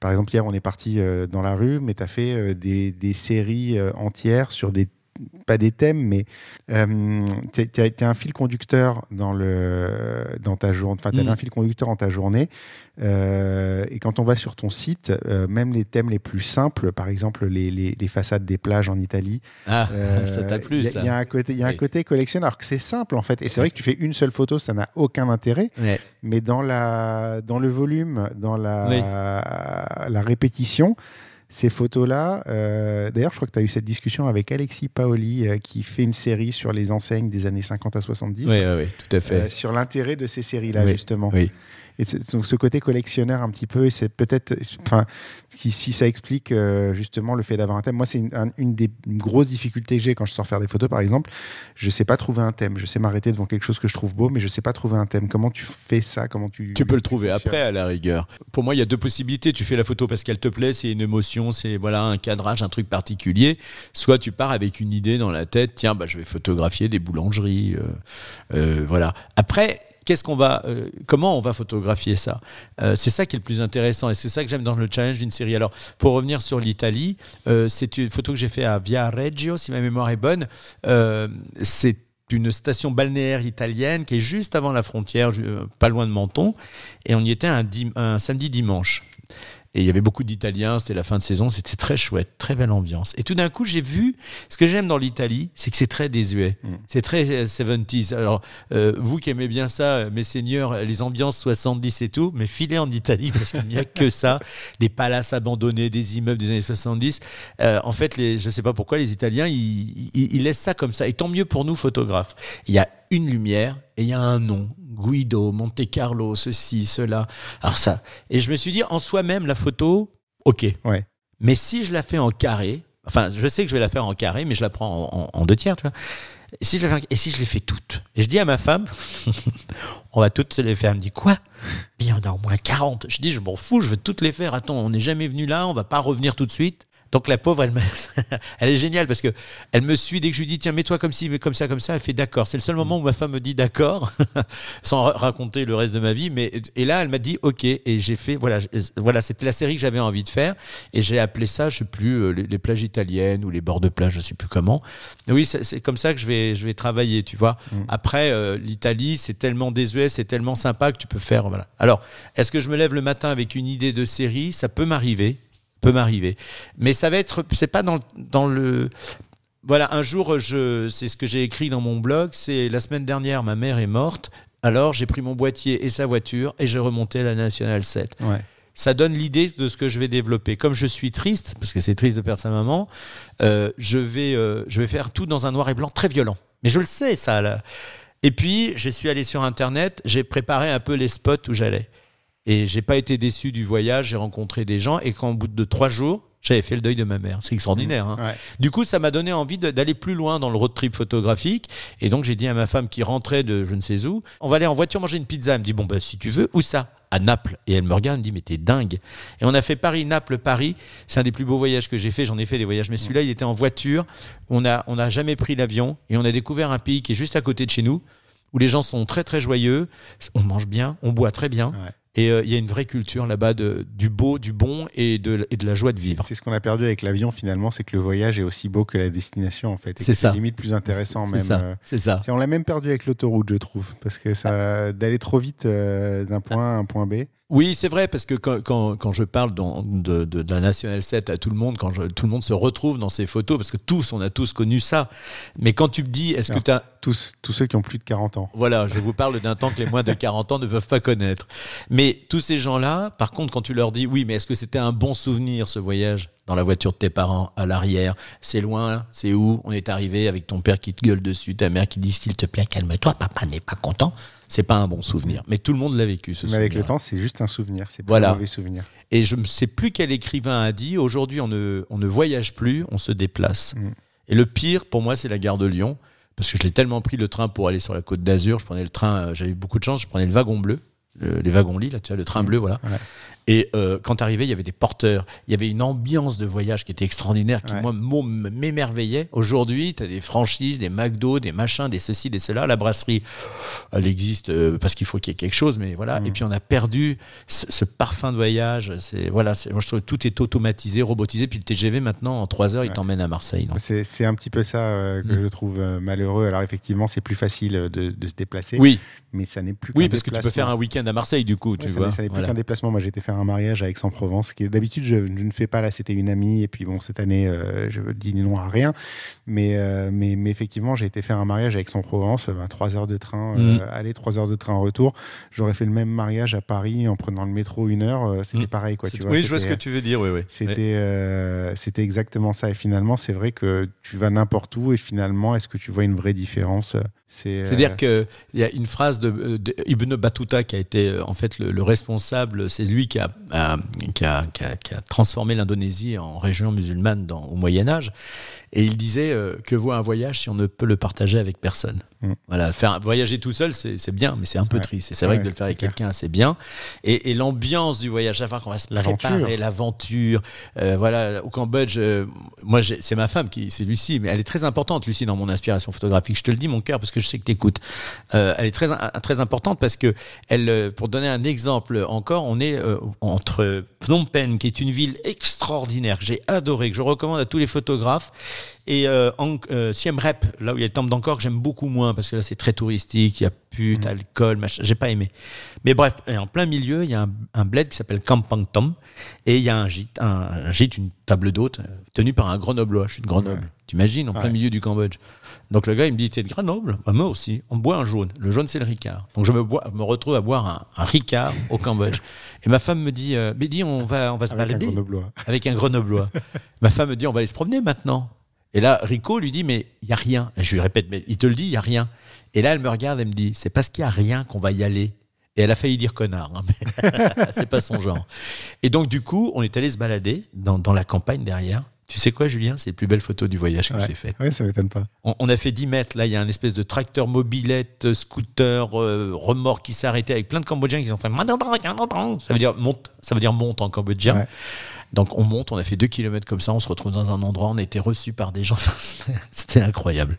par exemple, hier, on est parti dans la rue, mais tu as fait des, des séries entières sur des pas des thèmes, mais euh, tu as, un fil conducteur dans, le, dans ta journée. Enfin, tu Mm. un fil conducteur dans ta journée. Euh, et quand on va sur ton site, euh, même les thèmes les plus simples, par exemple les, les- les façades des plages en Italie, Ah, euh, ça t'a plu Il y a- y, un côté, y a un Oui. côté collectionneur, alors que c'est simple en fait. Et c'est vrai que tu fais une seule photo, ça n'a aucun intérêt. Mais dans, la, dans le volume, dans la, la répétition, ces photos-là, euh, d'ailleurs, je crois que tu as eu cette discussion avec Alexis Paoli, euh, qui fait une série sur les enseignes des années 50 à 70, Oui, oui, oui, tout à fait. euh, sur l'intérêt de ces séries-là, Oui, justement. oui. Et donc ce côté collectionneur un petit peu, et c'est peut-être, enfin, si, si ça explique euh, justement le fait d'avoir un thème. Moi, c'est une, un- une des grosses difficultés que j'ai quand je sors faire des photos, par exemple. Je sais pas trouver un thème. Je sais m'arrêter devant quelque chose que je trouve beau, mais je sais pas trouver un thème. Comment tu fais ça? Comment tu Tu peux le trouver après à la rigueur. Pour moi, il y a deux possibilités. Tu fais la photo parce qu'elle te plaît, c'est une émotion, c'est voilà un cadrage, un truc particulier. Soit tu pars avec une idée dans la tête. Tiens, bah je vais photographier des boulangeries. euh, euh, voilà. Après. Qu'est-ce qu'on va, euh, comment on va photographier ça? Euh, C'est ça qui est le plus intéressant et c'est ça que j'aime dans le challenge d'une série. Alors, pour revenir sur l'Italie, euh, c'est une photo que j'ai fait à Via Reggio, si ma mémoire est bonne. C'est une station balnéaire italienne qui est juste avant la frontière, pas loin de Menton. Et on y était un, dim- un samedi dimanche. Et il y avait beaucoup d'Italiens, c'était la fin de saison, c'était très chouette, très belle ambiance. Et tout d'un coup, j'ai vu, ce que j'aime dans l'Italie, c'est que c'est très désuet. Mm. C'est très euh, 70s. Alors, euh, vous qui aimez bien ça, euh, mes seigneurs, les ambiances 70 et tout, mais filez en Italie parce qu'il n'y a que ça. Des palaces abandonnés, des immeubles des années 70. Euh, en fait, les, je ne sais pas pourquoi, les Italiens, ils, ils- ils laissent ça comme ça. Et tant mieux pour nous, photographes. Il y a une lumière et il y a un nom. Guido, Monte Carlo, ceci, cela. Alors ça. Et je me suis dit, en soi-même, la photo, ok. Ouais. Mais si je la fais en carré, enfin, je sais que je vais la faire en carré, mais je la prends en, en- en deux tiers, tu vois. Et si, je la fais et si je les fais toutes? Et je dis à ma femme, on va toutes se les faire. Elle me dit, quoi? Mais il y en a au moins 40. Je dis, je m'en fous, je veux toutes les faire. Attends, on n'est jamais venu là, on va pas revenir tout de suite. Donc la pauvre, elle, me- elle est géniale parce que elle me suit dès que je lui dis tiens mets-toi comme ci, comme ça, comme ça. Elle fait d'accord. C'est le seul moment où ma femme me dit d'accord, sans ra- raconter le reste de ma vie. Mais et là, elle m'a dit ok et j'ai fait voilà voilà c'était la série que j'avais envie de faire et j'ai appelé ça je sais plus euh, les, plages italiennes ou les bords de plage je sais plus comment. Oui c'est c'est comme ça que je vais je vais travailler tu vois. Mm. Après euh, l'Italie c'est tellement désuet c'est tellement sympa que tu peux faire voilà. Alors est-ce que je me lève le matin avec une idée de série? Ça peut m'arriver peut m'arriver. Mais ça va être, c'est pas dans, le- dans le. Voilà, un jour, je, c'est ce que j'ai écrit dans mon blog. C'est la semaine dernière, ma mère est morte. Alors j'ai pris mon boîtier et sa voiture et j'ai remonté la National 7. Ouais. Ça donne l'idée de ce que je vais développer. Comme je suis triste, parce que c'est triste de perdre sa maman, euh, je, vais, euh, je vais faire tout dans un noir et blanc très violent. Mais je le sais, ça. Là. Et puis, je suis allé sur Internet, j'ai préparé un peu les spots où j'allais. Et j'ai pas été déçu du voyage, j'ai rencontré des gens, et qu'en bout de trois jours, j'avais fait le deuil de ma mère. C'est extraordinaire. hein. Ouais. Du coup, ça m'a donné envie d'aller plus loin dans le road trip photographique. Et donc, j'ai dit à ma femme qui rentrait de je ne sais où, on va aller en voiture manger une pizza. Elle me dit, bon, bah, si tu veux, où ça? À Naples. Et elle me regarde, elle me dit, mais t'es dingue. Et on a fait Paris-Naples, Paris. C'est un des plus beaux voyages que j'ai fait. J'en ai fait des voyages, mais celui-là, il était en voiture. On n'a on a jamais pris l'avion et on a découvert un pays qui est juste à côté de chez nous, où les gens sont très, très joyeux. On mange bien, on boit très bien. Ouais. Et euh, il y a une vraie culture là-bas du beau, du bon et de, et de la joie de vivre. C'est ce qu'on a perdu avec l'avion finalement, c'est que le voyage est aussi beau que la destination en fait. et C'est ça. limite plus intéressant même. euh, C'est ça. On l'a même perdu avec l'autoroute, je trouve, parce que ça d'aller trop vite euh, d'un point A à un point B. Oui, c'est vrai, parce que quand, quand, quand je parle de, de, de la National 7 à tout le monde, quand je- tout le monde se retrouve dans ces photos, parce que tous, on a tous connu ça. Mais quand tu me dis, est-ce que tu as. Tous, tous ceux qui ont plus de 40 ans. Voilà, je vous parle d'un temps que les moins de 40 ans ne peuvent pas connaître. Mais tous ces gens-là, par contre, quand tu leur dis, oui, mais est-ce que c'était un bon souvenir ce voyage dans la voiture de tes parents, à l'arrière. C'est loin, c'est où On est arrivé avec ton père qui te gueule dessus, ta mère qui dit s'il te plaît, calme-toi, papa n'est pas content. C'est pas un bon souvenir. Mais tout le monde l'a vécu, ce Mais avec le temps, c'est juste un souvenir. C'est pas Voilà. un mauvais souvenir. Et je ne sais plus quel écrivain a dit aujourd'hui, on ne, on ne voyage plus, on se déplace. Mm. Et le pire, pour moi, c'est la gare de Lyon. Parce que je l'ai tellement pris le train pour aller sur la côte d'Azur. Je prenais le train, euh, j'avais eu beaucoup de chance, je prenais le wagon bleu, le- les wagons lits, là, tu vois, le train bleu, voilà. Ouais. Et euh, quand tu arrivais, il y avait des porteurs. Il y avait une ambiance de voyage qui était extraordinaire, qui, Ouais. moi, m'o- m'émerveillait. Aujourd'hui, tu as des franchises, des McDo, des machins, des ceci, des cela. La brasserie, elle existe euh, parce qu'il faut qu'il y ait quelque chose, mais voilà. Mm. Et puis, on a perdu ce, ce parfum de voyage. C'est voilà, moi, je trouve que tout est automatisé, robotisé. Puis le TGV, maintenant, en 3 heures, il t'emmène à Marseille. C'est un petit peu ça euh, que Mm. je trouve euh, malheureux. Alors effectivement, c'est plus facile de, de se déplacer, Oui, mais ça n'est plus oui, parce que tu peux faire un week-end à Marseille, du coup, Ouais, tu ça vois. n'est- ça n'est plus Voilà. qu'un déplacement. Moi, été faire un mariage à Aix-en-Provence, d'habitude je, je ne fais pas. Là, c'était une amie, et puis bon, cette année, euh, je dis non à rien. Mais, euh, mais, mais effectivement, j'ai été faire un mariage à Aix-en-Provence, euh, 3 heures de train, euh, Mm. aller, 3 heures de train retour. J'aurais fait le même mariage à Paris en prenant le métro une heure. C'était Mm. pareil, quoi. Tu vois, oui, je vois ce que tu veux dire, oui, oui. C'était c'était exactement ça. Et finalement, c'est vrai que tu vas n'importe où et finalement, est-ce que tu vois une vraie différence C'est-à-dire euh, qu'il y a une phrase de, euh, de Ibn Battuta qui a été euh, en fait le, le responsable, c'est lui qui a, qui, a, qui a- transformé l'Indonésie en région musulmane au Moyen Âge. Et il disait euh, que vaut un voyage si on ne peut le partager avec personne. Mm. Voilà, faire voyager tout seul, c'est bien, mais c'est un peu Ouais. triste. C'est vrai Ouais, que de le faire avec quelqu'un, c'est bien. Et, et l'ambiance du voyage, savoir qu'on va se préparer, l'aventure. Euh, voilà, au Cambodge, euh, moi, c'est ma femme qui, c'est Lucie, mais elle est très importante, Lucie, dans mon inspiration photographique. Je te le dis, mon cœur, parce que je sais que tu écoutes. elle est très, très importante parce que, elle, euh, pour donner un exemple encore, on est euh, entre Phnom Penh, qui est une ville extraordinaire, que j'ai adoré, que je recommande à tous les photographes, et euh, Ang- euh, Siem Reap, là où il y a le temple d'Angkor, que j'aime beaucoup moins parce que là c'est très touristique, il y a pute, alcool, machin, j'ai pas aimé. Mais bref, en plein milieu, il y a un, un bled qui s'appelle Kampang Tom et il y a un gîte, un, un gîte, une table d'hôte euh, tenue par un Grenoblois. Je suis de Grenoble. Ouais. T'imagines, en plein milieu du Cambodge. Donc le gars, il me dit, t'es de Grenoble? Bah, Moi aussi. On boit un jaune. Le jaune, c'est le Ricard. Donc je me, bois, me retrouve à boire un, un Ricard au Cambodge. Et ma femme me dit, euh, mais dis, on va, on va se avec balader avec un grenoblois. Ma femme me dit on va aller se promener maintenant. Et là, Rico lui dit mais il y a rien. Et je lui répète mais il te le dit, il y a rien. Et là, elle me regarde, elle me dit c'est parce qu'il y a rien qu'on va y aller. Et elle a failli dire connard, hein, mais c'est pas son genre. Et donc du coup, on est allé se balader dans, dans la campagne derrière. Tu sais quoi, Julien? C'est les plus belles photos du voyage que Ouais. j'ai fait. Ouais, ça m'étonne pas. On, on a fait 10 mètres. Là, il y a un espèce de tracteur mobilette, euh, scooter, euh, remorque qui s'est arrêté avec plein de Cambodgiens qui ont fait. Ça veut dire monte, ça veut dire monte en cambodgien. Ouais. Donc on monte, on a fait 2 km comme ça, on se retrouve dans un endroit, on a été reçus par des gens. C'était incroyable.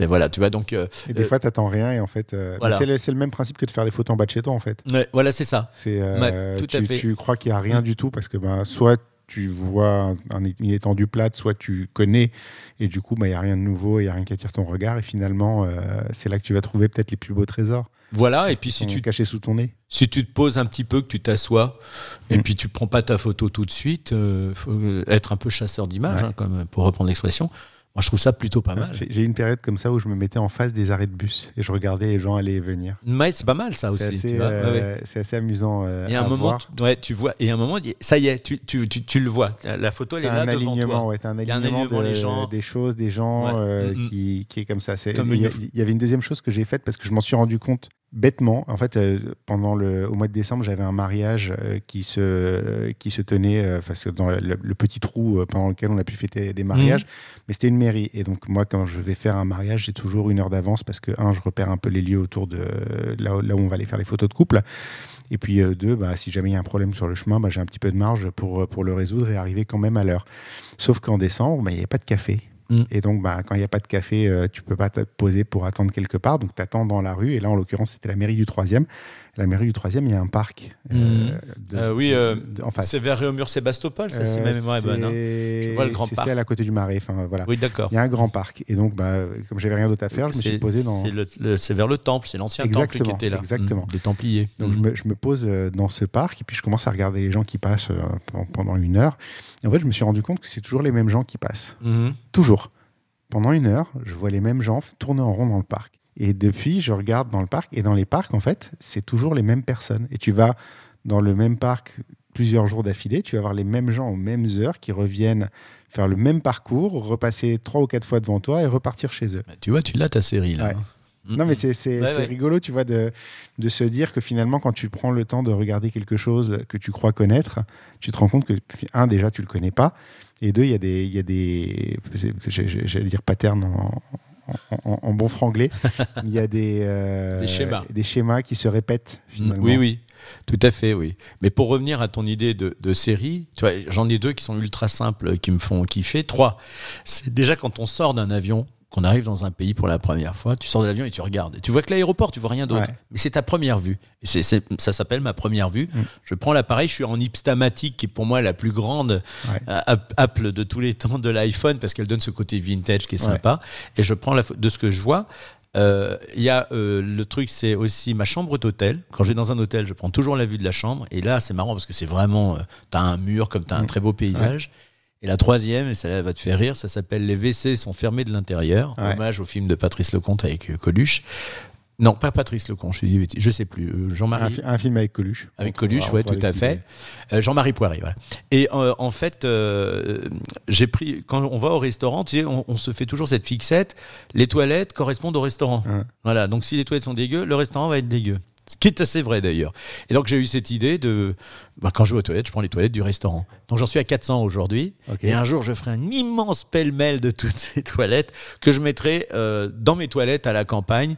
Voilà, tu vois, donc. euh, Et des euh, fois, t'attends rien et en fait, euh, Voilà. c'est le, même principe que de faire des photos en bas de chez toi en fait. ouais, voilà, c'est ça. C'est euh, Ouais, tu, crois qu'il y a rien Mm. du tout parce que ben soit tu vois un- un- une étendue plate, soit tu connais et du coup, ben, il n'y a rien de nouveau, il n'y a rien qui attire ton regard et finalement, euh, c'est là que tu vas trouver peut-être les plus beaux trésors. Voilà, et puis si tu, cachés sous ton nez. si tu te poses un petit peu, que tu t'assois, et Mm. puis tu prends pas ta photo tout de suite, euh, faut être un peu chasseur d'images, Ouais. hein, comme pour reprendre l'expression. Moi, je trouve ça plutôt pas mal. J'ai eu une période comme ça où je me mettais en face des arrêts de bus et je regardais les gens aller et venir. Mais c'est pas mal ça aussi. C'est assez, ouais, euh, assez amusant. euh, Et à un moment, voir. tu, ouais, tu vois, et à un moment, ça y est, tu, tu, tu, tu le vois. La, photo, elle est là devant alignement, toi. ouais, t'as un Il y a un alignement, alignement, de- les gens. des choses, des gens Ouais. euh, Mm, mm. qui, qui est comme ça. Y il y avait une deuxième chose que j'ai faite parce que je m'en suis rendu compte bêtement. En fait, euh, pendant le, au mois de décembre, j'avais un mariage euh, qui, se, euh, qui se tenait euh, parce que dans le, le petit trou pendant lequel on a pu fêter des mariages. Mais c'était une mairie. Et donc, moi, quand je vais faire un mariage, j'ai toujours une heure d'avance parce que, un, je repère un peu les lieux autour de là, où- là où on va aller faire les photos de couple. Et puis, deux, bah, si jamais il y a un problème sur le chemin, bah, j'ai un petit peu de marge pour, pour le résoudre et arriver quand même à l'heure. Sauf qu'en décembre, bah, il n'y a pas de café. Mm. Et donc, bah, quand il n'y a pas de café, euh, tu peux pas te poser pour attendre quelque part. Donc, tu attends dans la rue. Et là, en l'occurrence, c'était la mairie du 3e. La mairie du 3e, il y a un parc. euh, Mm. de- Euh, oui, euh, de- en face. C'est vers Réaumur Sébastopol, ça, si Euh, ma mémoire est bonne. hein. c'est- Je vois le grand c'est parc. celle à côté du marais. Enfin, voilà. Oui, d'accord. Il y a un grand parc. Et donc, bah, comme j'avais rien d'autre à faire, je me suis C'est- posé dans. C'est c'est vers le temple, c'est l'ancien temple qui Exactement, était là. exactement. Mm, des Templiers. Donc Mm. je, me, je me pose dans ce parc et puis je commence à regarder les gens qui passent pen- pendant une heure. Et en fait, je me suis rendu compte que c'est toujours les mêmes gens qui passent. Mhm. Toujours. Pendant une heure, je vois les mêmes gens tourner en rond dans le parc. Et depuis, je regarde dans le parc. Et dans les parcs, en fait, c'est toujours les mêmes personnes. Et tu vas dans le même parc plusieurs jours d'affilée, tu vas avoir les mêmes gens aux mêmes heures qui reviennent faire le même parcours, repasser trois ou quatre fois devant toi et repartir chez eux. Bah, tu vois, tu l'as ta série là. Ouais. hein. Non, mais c'est Ouais, ouais. rigolo, tu vois, de, de se dire que finalement, quand tu prends le temps de regarder quelque chose que tu crois connaître, tu te rends compte que, un, déjà, tu le connais pas, et deux, il y a des. il Y a des J'allais dire pattern en, en- bon franglais. Il y a des, euh, Des schémas. des schémas qui se répètent finalement. Oui, oui, tout à fait, oui. Mais pour revenir à ton idée de, de série, tu vois, j'en ai deux qui sont ultra simples, qui me font kiffer. Trois, c'est déjà quand on sort d'un avion, qu'on arrive dans un pays pour la première fois, tu sors de l'avion et tu regardes. Tu vois que l'aéroport, tu vois rien d'autre. Ouais. Mais c'est ta première vue. Et ça s'appelle ma première vue. Mm. Je prends l'appareil, je suis en Ipstamatic, qui est pour moi la plus grande Ouais. euh, app- Apple de tous les temps de l'iPhone, parce qu'elle donne ce côté vintage qui est Ouais. sympa. Et je prends la, de ce que je vois. euh, Il y a euh, le truc, c'est aussi ma chambre d'hôtel. Quand je vais dans un hôtel, je prends toujours la vue de la chambre. Et là, c'est marrant parce que c'est vraiment, euh, t'as un mur comme t'as un Mm. très beau paysage. Et la troisième, et celle-là va te faire rire, ça s'appelle Les WC sont fermés de l'intérieur, Ouais. hommage au film de Patrice Lecomte avec euh, Coluche. Non, pas Patrice Lecomte, je, dis- je sais plus, euh, Un, Jean-Marie. un film avec Coluche. Avec Coluche, ouais, tout à fait. Euh, Jean-Marie Poiré, voilà. Et euh, en fait, euh, j'ai pris quand on va au restaurant, tu sais, on, on se fait toujours cette fixette. Les toilettes correspondent au restaurant. Ouais. Voilà. Donc si les toilettes sont dégueu, le restaurant va être dégueu. Ce qui est assez vrai d'ailleurs. Et donc j'ai eu cette idée de, bah, quand je vais aux toilettes, je prends les toilettes du restaurant. Donc j'en suis à 400 aujourd'hui. Et un jour, je ferai un immense pêle-mêle de toutes ces toilettes que je mettrai euh, dans mes toilettes à la campagne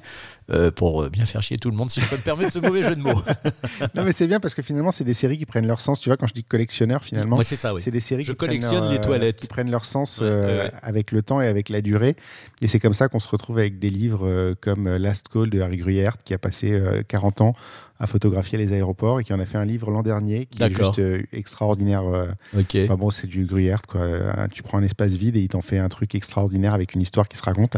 euh, pour euh, bien faire chier tout le monde, si je peux me permettre ce mauvais jeu de mots. Non, mais c'est bien parce que finalement, c'est des séries qui prennent leur sens. Tu vois, quand je dis collectionneur, finalement, c'est ça, oui. C'est des séries Je qui prennent collectionne leur, les euh, toilettes. qui prennent leur sens Ouais, ouais, ouais. avec le temps et avec la durée. Et c'est comme ça qu'on se retrouve avec des livres comme Last Call de Harry Gruyère, qui a passé euh, 40 ans à photographier les aéroports et qui en a fait un livre l'an dernier, qui est juste euh, extraordinaire. euh. Ok. Enfin bon, c'est du Gruyère, quoi. Euh, Tu prends un espace vide et il t'en fait un truc extraordinaire avec une histoire qui se raconte.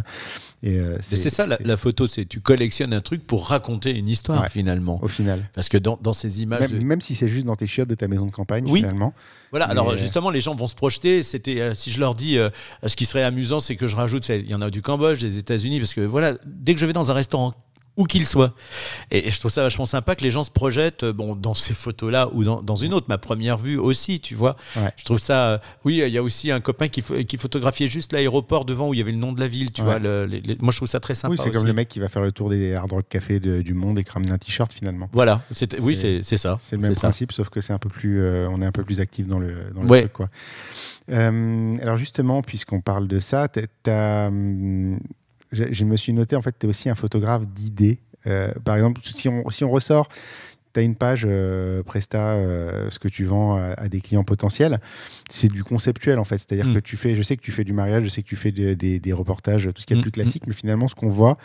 Et c'est ça la, la photo, c'est tu collectionnes un truc pour raconter une histoire Ouais. finalement. au final. Parce que dans, dans ces images, Même, de- même si c'est juste dans tes chiottes de ta maison de campagne, Oui. finalement. voilà. mais- Alors justement, les gens vont se projeter. C'était euh, si je leur dis, euh, ce qui serait amusant, c'est que je rajoute, il y en a du Cambodge, des États-Unis, parce que voilà, dès que je vais dans un restaurant où qu'il soit. Et, je trouve ça vachement sympa que les gens se projettent euh, bon, dans ces photos-là ou dans, dans une autre, ma première vue aussi, tu vois. Ouais. Je trouve ça. euh, oui, il y a aussi un copain qui, pho- qui photographiait juste l'aéroport devant où il y avait le nom de la ville, tu Ouais. vois. le- les- les- moi, je trouve ça très sympa. Oui, c'est comme le mec qui va faire le tour des hard rock cafés de- du monde et ramène un t-shirt finalement. Voilà, oui, C'est- ça. C'est le même ça. principe, sauf que c'est un peu plus, euh, on est un peu plus actif dans le, dans le Ouais. truc, quoi. Euh, alors justement, puisqu'on parle de ça, t'as- t'as, hum, je, je me suis noté en fait, tu es aussi un photographe d'idées. Euh, par exemple, si on, si on ressort, tu as une page euh, Presta, euh, ce que tu vends à, à des clients potentiels, c'est du conceptuel en fait. C'est-à-dire Mm. que tu fais, je sais que tu fais du mariage, je sais que tu fais de- des, des reportages, tout ce qui est Mm, plus classique, mais finalement, ce qu'on voit,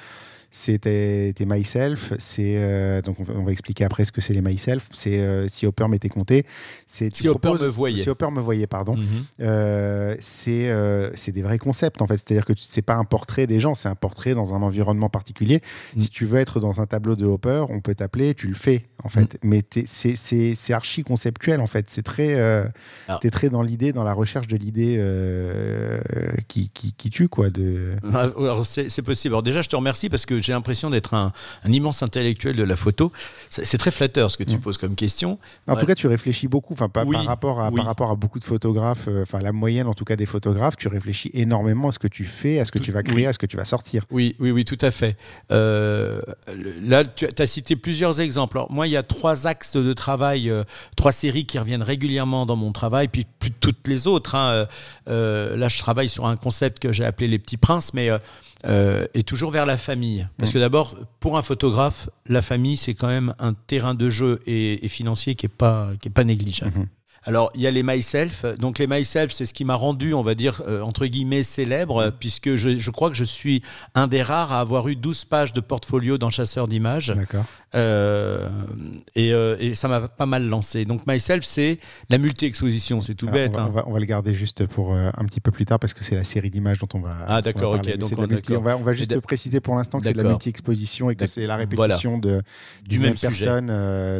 tes, tes myself, c'est euh, donc on va, on va expliquer après ce que c'est les myself. C'est euh, si Hopper m'était compté, c'est Si Hopper me voyait. Si Hopper me voyait, pardon. Mhm. Euh, c'est c'est des vrais concepts en fait. C'est-à-dire que c'est pas un portrait des gens, c'est un portrait dans un environnement particulier. Mm. Si tu veux être dans un tableau de Hopper, on peut t'appeler, tu le fais en fait. Mais t'es- c'est- c'est archi conceptuel en fait. C'est très, Alors- t'es très dans l'idée, dans la recherche de l'idée qui, qui, qui tue quoi. De... Ah, alors, c'est possible. Alors déjà, je te remercie parce que j'ai l'impression d'être un, un immense intellectuel de la photo. C'est très flatteur ce que tu Mm. poses comme question. En Ouais. tout cas, tu réfléchis beaucoup, enfin pas Oui, par rapport à oui. par rapport à beaucoup de photographes, euh, enfin la moyenne en tout cas des photographes, tu réfléchis énormément à ce que tu fais, à ce que Tout- tu vas créer, oui. à ce que tu vas sortir. Oui, oui, oui, tout à fait. Euh, là, tu as cité plusieurs exemples. Alors, moi, il y a trois axes de travail, euh, trois séries qui reviennent régulièrement dans mon travail, puis plus toutes les autres. hein. Euh, euh, là, je travaille sur un concept que j'ai appelé les petits princes, mais euh, et toujours vers la famille. Parce Mm. que d'abord, pour un photographe, la famille, c'est quand même un terrain de jeu et, et financier qui est pas qui est pas négligeable. Mhm. Alors, il y a les myself. Donc, les myself, c'est ce qui m'a rendu, on va dire, euh, entre guillemets, célèbre, euh, puisque je, je crois que je suis un des rares à avoir eu 12 pages de portfolio dans Chasseur d'images. D'accord. Euh, et, euh, et ça m'a pas mal lancé. Donc, myself, c'est la multi-exposition. C'est tout Alors, bête. on, va, hein. on va- on va le garder juste pour un petit peu plus tard parce que c'est la série d'images dont on va. Ah, d'accord, ok, donc on multi- on va, on va juste préciser pour l'instant que c'est de la multi-exposition et que c'est la voilà. répétition de, Du d'une même personne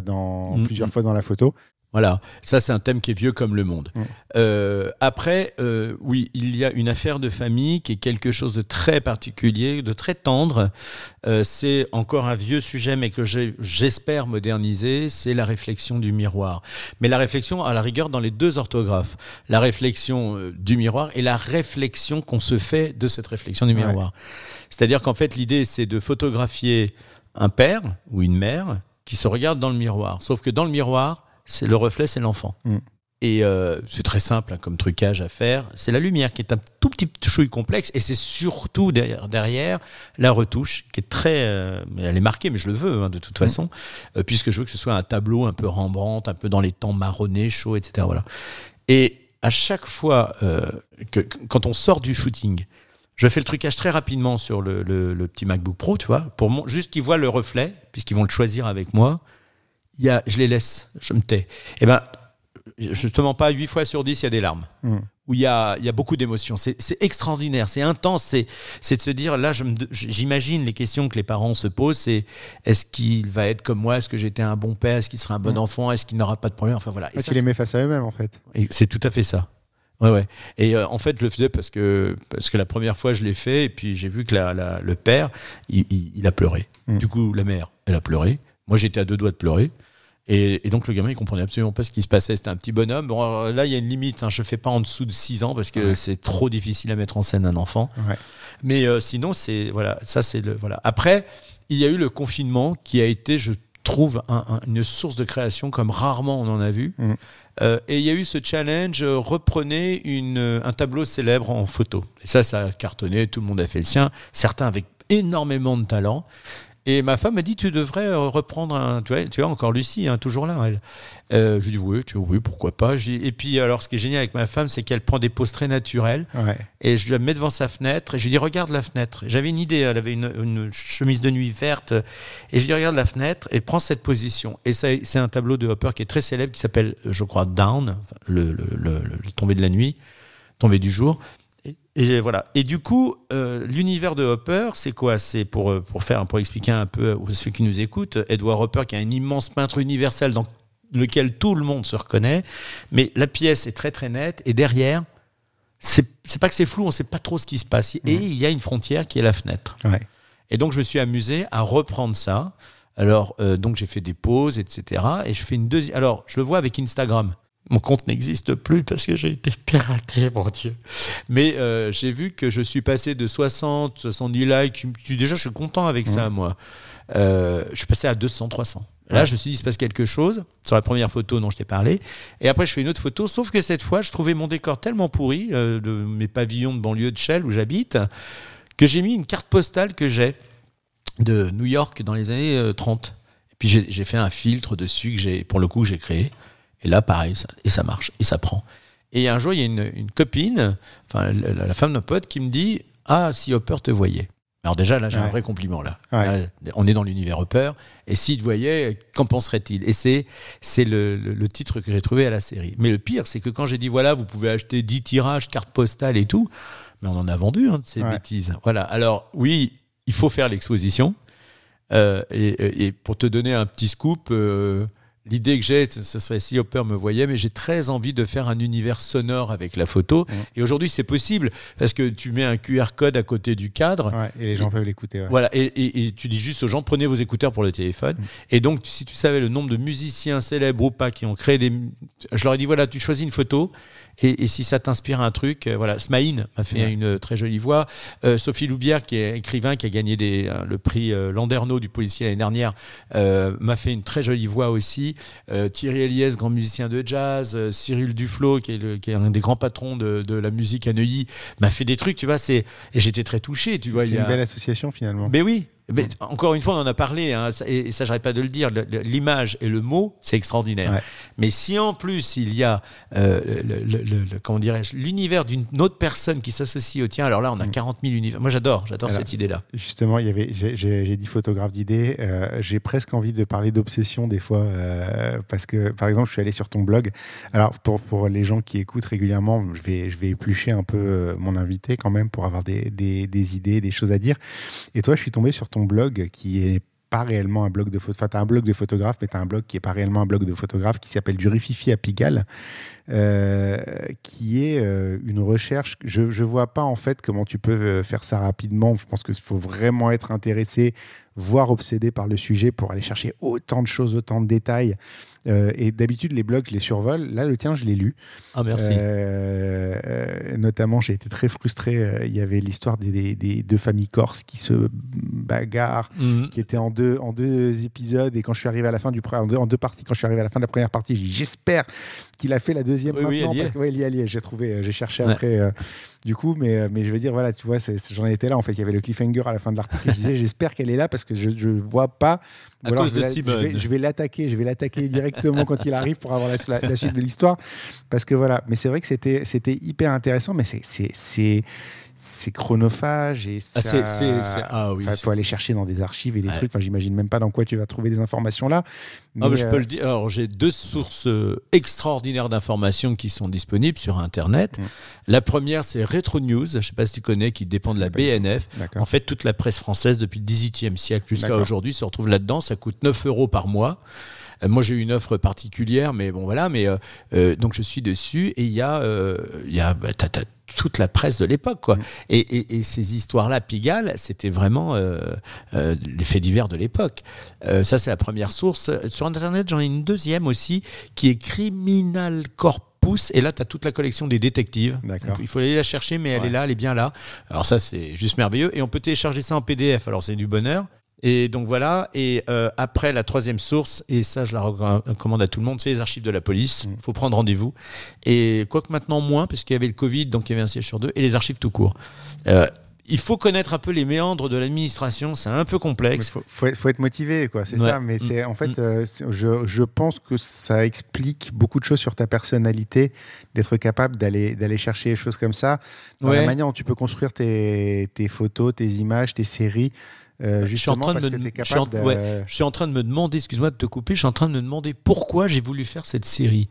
dans Mm, plusieurs mm. fois dans la photo. Voilà, ça c'est un thème qui est vieux comme le monde. Euh, après, euh, oui, il y a une affaire de famille qui est quelque chose de très particulier, de très tendre. Euh, c'est encore un vieux sujet, mais que j'espère moderniser, c'est la réflexion du miroir. Mais la réflexion, à la rigueur, dans les deux orthographes. La réflexion euh, du miroir et la réflexion qu'on se fait de cette réflexion du Ouais. miroir. C'est-à-dire qu'en fait, l'idée, c'est de photographier un père ou une mère qui se regarde dans le miroir. Sauf que dans le miroir, c'est le reflet, c'est l'enfant. Mm. Et euh, c'est très simple hein, comme trucage à faire. C'est la lumière qui est un tout petit chouille complexe. Et c'est surtout derrière, derrière la retouche qui est très. euh, elle est marquée, mais je le veux hein, de toute façon, euh, puisque je veux que ce soit un tableau un peu Rembrandt, un peu dans les temps marronnés, chauds, etc. Voilà. Et à chaque fois que, que- quand on sort du shooting, je fais le trucage très rapidement sur le, le- le petit MacBook Pro, tu vois, pour mon- juste qu'ils voient le reflet, puisqu'ils vont le choisir avec moi. Y a, je les laisse, je me tais. Et ben, je te mens pas, 8 fois sur 10, il y a des larmes. Mm. Où il y a, y a beaucoup d'émotions. C'est extraordinaire, c'est intense. C'est de se dire, là, j'imagine les questions que les parents se posent c'est est-ce qu'il va être comme moi? Est-ce que j'étais un bon père? Est-ce qu'il sera un bon Mm. enfant? Est-ce qu'il n'aura pas de problème? Enfin voilà. Ça, tu les mets face à eux-mêmes, en fait. c'est tout à fait ça. Ouais, ouais. Et euh, en fait, je le faisais parce que, parce que la première fois, je l'ai fait, et puis j'ai vu que la, la- le père, il, il- il a pleuré. Mm. Du coup, la mère, elle a pleuré. Moi, j'étais à deux doigts de pleurer. Et, et donc, le gamin, il comprenait absolument pas ce qui se passait. C'était un petit bonhomme. Bon, là, il y a une limite. Hein. Je fais pas en dessous de 6 ans parce que Ouais. c'est trop difficile à mettre en scène un enfant. Ouais. Mais euh, sinon, c'est voilà, ça c'est le voilà. Après, il y a eu le confinement qui a été, je trouve, un- un- une source de création comme rarement on en a vu. Mm. Euh, et il y a eu ce challenge euh, reprenez une, un tableau célèbre en photo. Et ça, ça a cartonné. Tout le monde a fait le sien. Certains avec énormément de talent. Et ma femme m'a dit tu devrais euh, reprendre un tu vois, tu vois encore Lucie hein, toujours là elle. Euh, je lui dis oui tu oui pourquoi pas et puis alors ce qui est génial avec ma femme c'est qu'elle prend des poses très naturelles Ouais. et je la mets devant sa fenêtre et je lui dis regarde la fenêtre. J'avais une idée, elle avait une, une chemise de nuit verte et je lui dis regarde la fenêtre et prends cette position. Et c'est un tableau de Hopper qui est très célèbre qui s'appelle je crois Down, le, le- le tombé de la nuit, tombé du jour. Et, voilà. Et du coup, euh, l'univers de Hopper, c'est quoi? C'est pour, euh, pour faire, pour expliquer un peu à ceux qui nous écoutent, Edward Hopper, qui est un immense peintre universel dans lequel tout le monde se reconnaît, mais la pièce est très très nette et derrière, c'est pas que c'est flou, on sait pas trop ce qui se passe. Et il y a une frontière qui est la fenêtre. Ouais. Et donc je me suis amusé à reprendre ça. Alors euh, donc j'ai fait des pauses, etc. Et je fais une deuxième. Alors je le vois avec Instagram. Mon compte n'existe plus parce que j'ai été piraté, mon Dieu. Mais euh, j'ai vu que je suis passé de 60, 70 likes. Déjà, je suis content avec ça, moi. Euh, je suis passé à 200, 300. Là, je me suis dit, il se passe quelque chose sur la première photo dont je t'ai parlé. Et après, je fais une autre photo, sauf que cette fois, je trouvais mon décor tellement pourri, euh, de mes pavillons de banlieue de Shell où j'habite, que j'ai mis une carte postale que j'ai de New York dans les années euh, 30. Et puis j'ai j'ai fait un filtre dessus que j'ai, pour le coup, j'ai créé. Et là, pareil, ça, et ça marche, et ça prend. Et un jour, il y a une, une copine, enfin la, la femme d'un pote, qui me dit Ah, si Hopper te voyait. Alors déjà, là, j'ai un vrai compliment. Là. Ouais. Là, on est dans l'univers Hopper. Et s'il te voyait, qu'en penserait-il? Et c'est c'est le, le- le titre que j'ai trouvé à la série. Mais le pire, c'est que quand j'ai dit voilà, vous pouvez acheter 10 tirages, cartes postales et tout, mais on en a vendu hein, de ces Ouais. bêtises. Voilà. Alors oui, il faut faire l'exposition. Euh, et, et pour te donner un petit scoop, euh, l'idée que j'ai, ce serait si Hopper me voyait, mais j'ai très envie de faire un univers sonore avec la photo. Mhm. Et aujourd'hui, c'est possible parce que tu mets un QR code à côté du cadre. Ouais, et les gens peuvent l'écouter. ouais. Voilà, et, et- et tu dis juste aux gens, prenez vos écouteurs pour le téléphone. Mm. Et donc, si tu savais le nombre de musiciens célèbres ou pas qui ont créé des... Je leur ai dit, voilà, tu choisis une photo, et, et si ça t'inspire un truc, euh, voilà, Smaïn m'a fait Ouais. une euh, très jolie voix. Euh, Sophie Loubière, qui est écrivain, qui a gagné des, euh, le prix euh, Landerneau du policier l'année dernière, euh, m'a fait une très jolie voix aussi. Euh, Thierry Eliès, grand musicien de jazz. euh, Cyril Duflo, qui est, le- qui est un des grands patrons de, de la musique à Neuilly, m'a fait des trucs, tu vois, c'est... Et j'étais très touché, tu vois. C'est il y une a- belle association finalement. mais oui. Mais encore une fois, on en a parlé, hein, et, ça, j'arrête pas de le dire. L'image et le mot, c'est extraordinaire. Ouais. Mais si en plus il y a, euh, le, le- le- le- comment dirais-je, l'univers d'une autre personne qui s'associe au tien, alors là, on a 40 000 univers. Moi, j'adore, j'adore cette idée-là. Justement, il y avait, j'ai- dit photographe d'idées. euh, j'ai presque envie de parler d'obsession des fois, euh, parce que, par exemple, je suis allé sur ton blog. Alors, pour, pour les gens qui écoutent régulièrement, je vais, je vais éplucher un peu mon invité quand même pour avoir des, des, des idées, des choses à dire. Et toi, je suis tombé sur ton blog qui est pas réellement un blog de photo. Enfin, un blog de photographe, mais t'as un blog qui est pas réellement un blog de photographe qui s'appelle du Rififi à Pigalle, euh, qui est euh, une recherche. Je ne vois pas en fait comment tu peux euh, faire ça rapidement. Je pense qu'il faut vraiment être intéressé, voire obsédé par le sujet pour aller chercher autant de choses, autant de détails. Euh, et d'habitude, les blogs, je les survole. Là, le tien, je l'ai lu. Ah, merci. Euh, euh, notamment, j'ai été très frustré. Il y avait l'histoire des, des- des deux familles corses qui se bagarrent, Mhm. qui étaient en deux, en deux épisodes. Et quand je suis arrivé à la fin du en deux, en deux parties, quand je suis arrivé à la fin de la première partie, j'espère qu'il a fait la deuxième Oui, oui, maintenant. elle y est. parce que, ouais, il y est. J'ai trouvé, euh, j'ai cherché Ouais. après. euh, du coup, mais, euh, mais je veux dire, voilà, tu vois, j'en étais là. En fait, il y avait le cliffhanger à la fin de l'article. Je disais, j'espère qu'elle est là parce que je ne vois pas. Ou À alors, cause je vais de la- Simone. Je vais, je vais l'attaquer, je vais l'attaquer directement quand il arrive pour avoir la, la- la suite de l'histoire. Parce que voilà, mais c'est vrai que c'était c'était hyper intéressant, mais c'est- c'est c'est c'est chronophage et ça. Ah, c'est- ah oui. Faut aller chercher dans des archives et des Ouais. trucs. Enfin, j'imagine même pas dans quoi tu vas trouver des informations là. Ah, mais je euh, peux le dire. Alors, j'ai deux sources euh, extraordinaires d'informations qui sont disponibles sur Internet. Mm. La première, c'est Retro News. Je ne sais pas si tu connais, qui dépend de la. BNF. En fait, toute la presse française depuis le XVIIIe siècle jusqu'à aujourd'hui se retrouve là-dedans. Ça coûte 9 euros par mois. Euh, moi, j'ai eu une offre particulière, mais bon, voilà. Mais euh, euh, donc, je suis dessus et il y a, euh, il y a bah, toute la presse de l'époque, quoi. Mm. Et, et- et ces histoires-là, Pigalle, c'était vraiment euh, les faits divers de l'époque. Ça, c'est la première source. Sur Internet, j'en ai une deuxième aussi, qui est Criminal Corpus. Et là, tu as toute la collection des détectives. Il faut aller la chercher, mais elle Ouais. est là, elle est bien là. Alors ça, c'est juste merveilleux. Et on peut télécharger ça en PDF. Alors c'est du bonheur. Et donc voilà. Et euh, après, la troisième source, et ça, je la recommande à tout le monde, c'est les archives de la police. Il Mm. faut prendre rendez-vous. Et quoique maintenant moins, parce qu'il y avait le Covid, donc il y avait un siège sur deux, et les archives tout court. Euh, il faut connaître un peu les méandres de l'administration, c'est un peu Il complexe. faut, faut être- faut être motivé, quoi. C'est Ouais. ça. Mais Mm. c'est en fait, Mm. euh, je, je pense que ça explique beaucoup de choses sur ta personnalité, d'être capable d'aller d'aller chercher des choses comme ça, dans la manière dont tu peux construire tes, tes photos, tes images, tes séries. Euh, Je suis en train de me- je suis en- capable de... ouais. Je suis en train de me demander, excuse-moi de te couper, je suis en train de me demander pourquoi j'ai voulu faire cette série.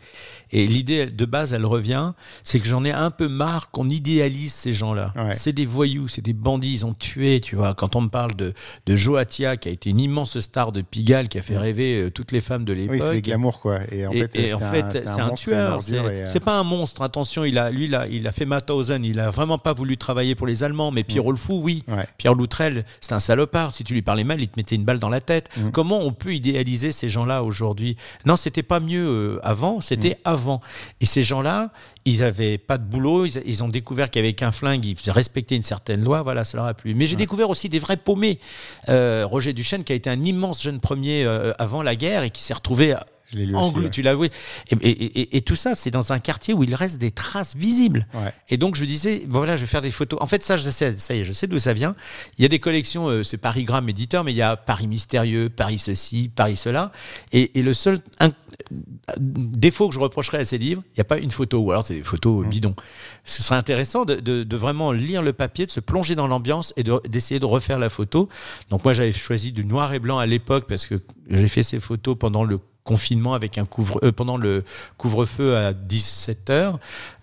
Et l'idée de base, elle revient, c'est que j'en ai un peu marre qu'on idéalise ces gens-là. Ouais. C'est des voyous, c'est des bandits, ils ont tué, tu vois. Quand on me parle de, de Joatia, qui a été une immense star de Pigalle, qui a fait rêver euh, toutes les femmes de l'époque. Oui, c'est les glamour, quoi. Et en Et, fait, un- c'est un, tueur. C'est euh, c'est pas un monstre. Attention, il a, lui, il a, il a fait Mauthausen. Il a vraiment pas voulu travailler pour les Allemands. Mais Pierrot le Fou, oui. Ouais. Pierre Loutrel, c'est un salopard. Si tu lui parlais mal, il te mettait une balle dans la tête. Mhm. Comment on peut idéaliser ces gens-là aujourd'hui? Non, c'était pas mieux euh, avant. C'était avant. Et ces gens-là, ils avaient pas de boulot. Ils, ils ont découvert qu'avec un flingue, ils faisaient respecter une certaine loi. Voilà, ça leur a plu. Mais j'ai découvert aussi des vrais paumés. Euh, Roger Duchesne, qui a été un immense jeune premier euh, avant la guerre et qui s'est retrouvé Je l'ai lu aussi. Angle, ouais. tu l'as vu. Et, et- et- et tout ça, c'est dans un quartier où il reste des traces visibles. Ouais. Et donc, je me disais, voilà, je vais faire des photos. En fait, ça, je sais, ça y est, je sais d'où ça vient. Il y a des collections, euh, c'est Paris Gramme éditeur, mais il y a Paris Mystérieux, Paris ceci, Paris cela. Et, le seul défaut que je reprocherais à ces livres, il n'y a pas une photo, ou alors c'est des photos bidons. Ce serait intéressant de, de- de vraiment lire le papier, de se plonger dans l'ambiance et de- d'essayer de, refaire la photo. Donc moi, j'avais choisi du noir et blanc à l'époque parce que j'ai fait ces photos pendant le confinement avec un couvre euh, pendant le couvre-feu à 17h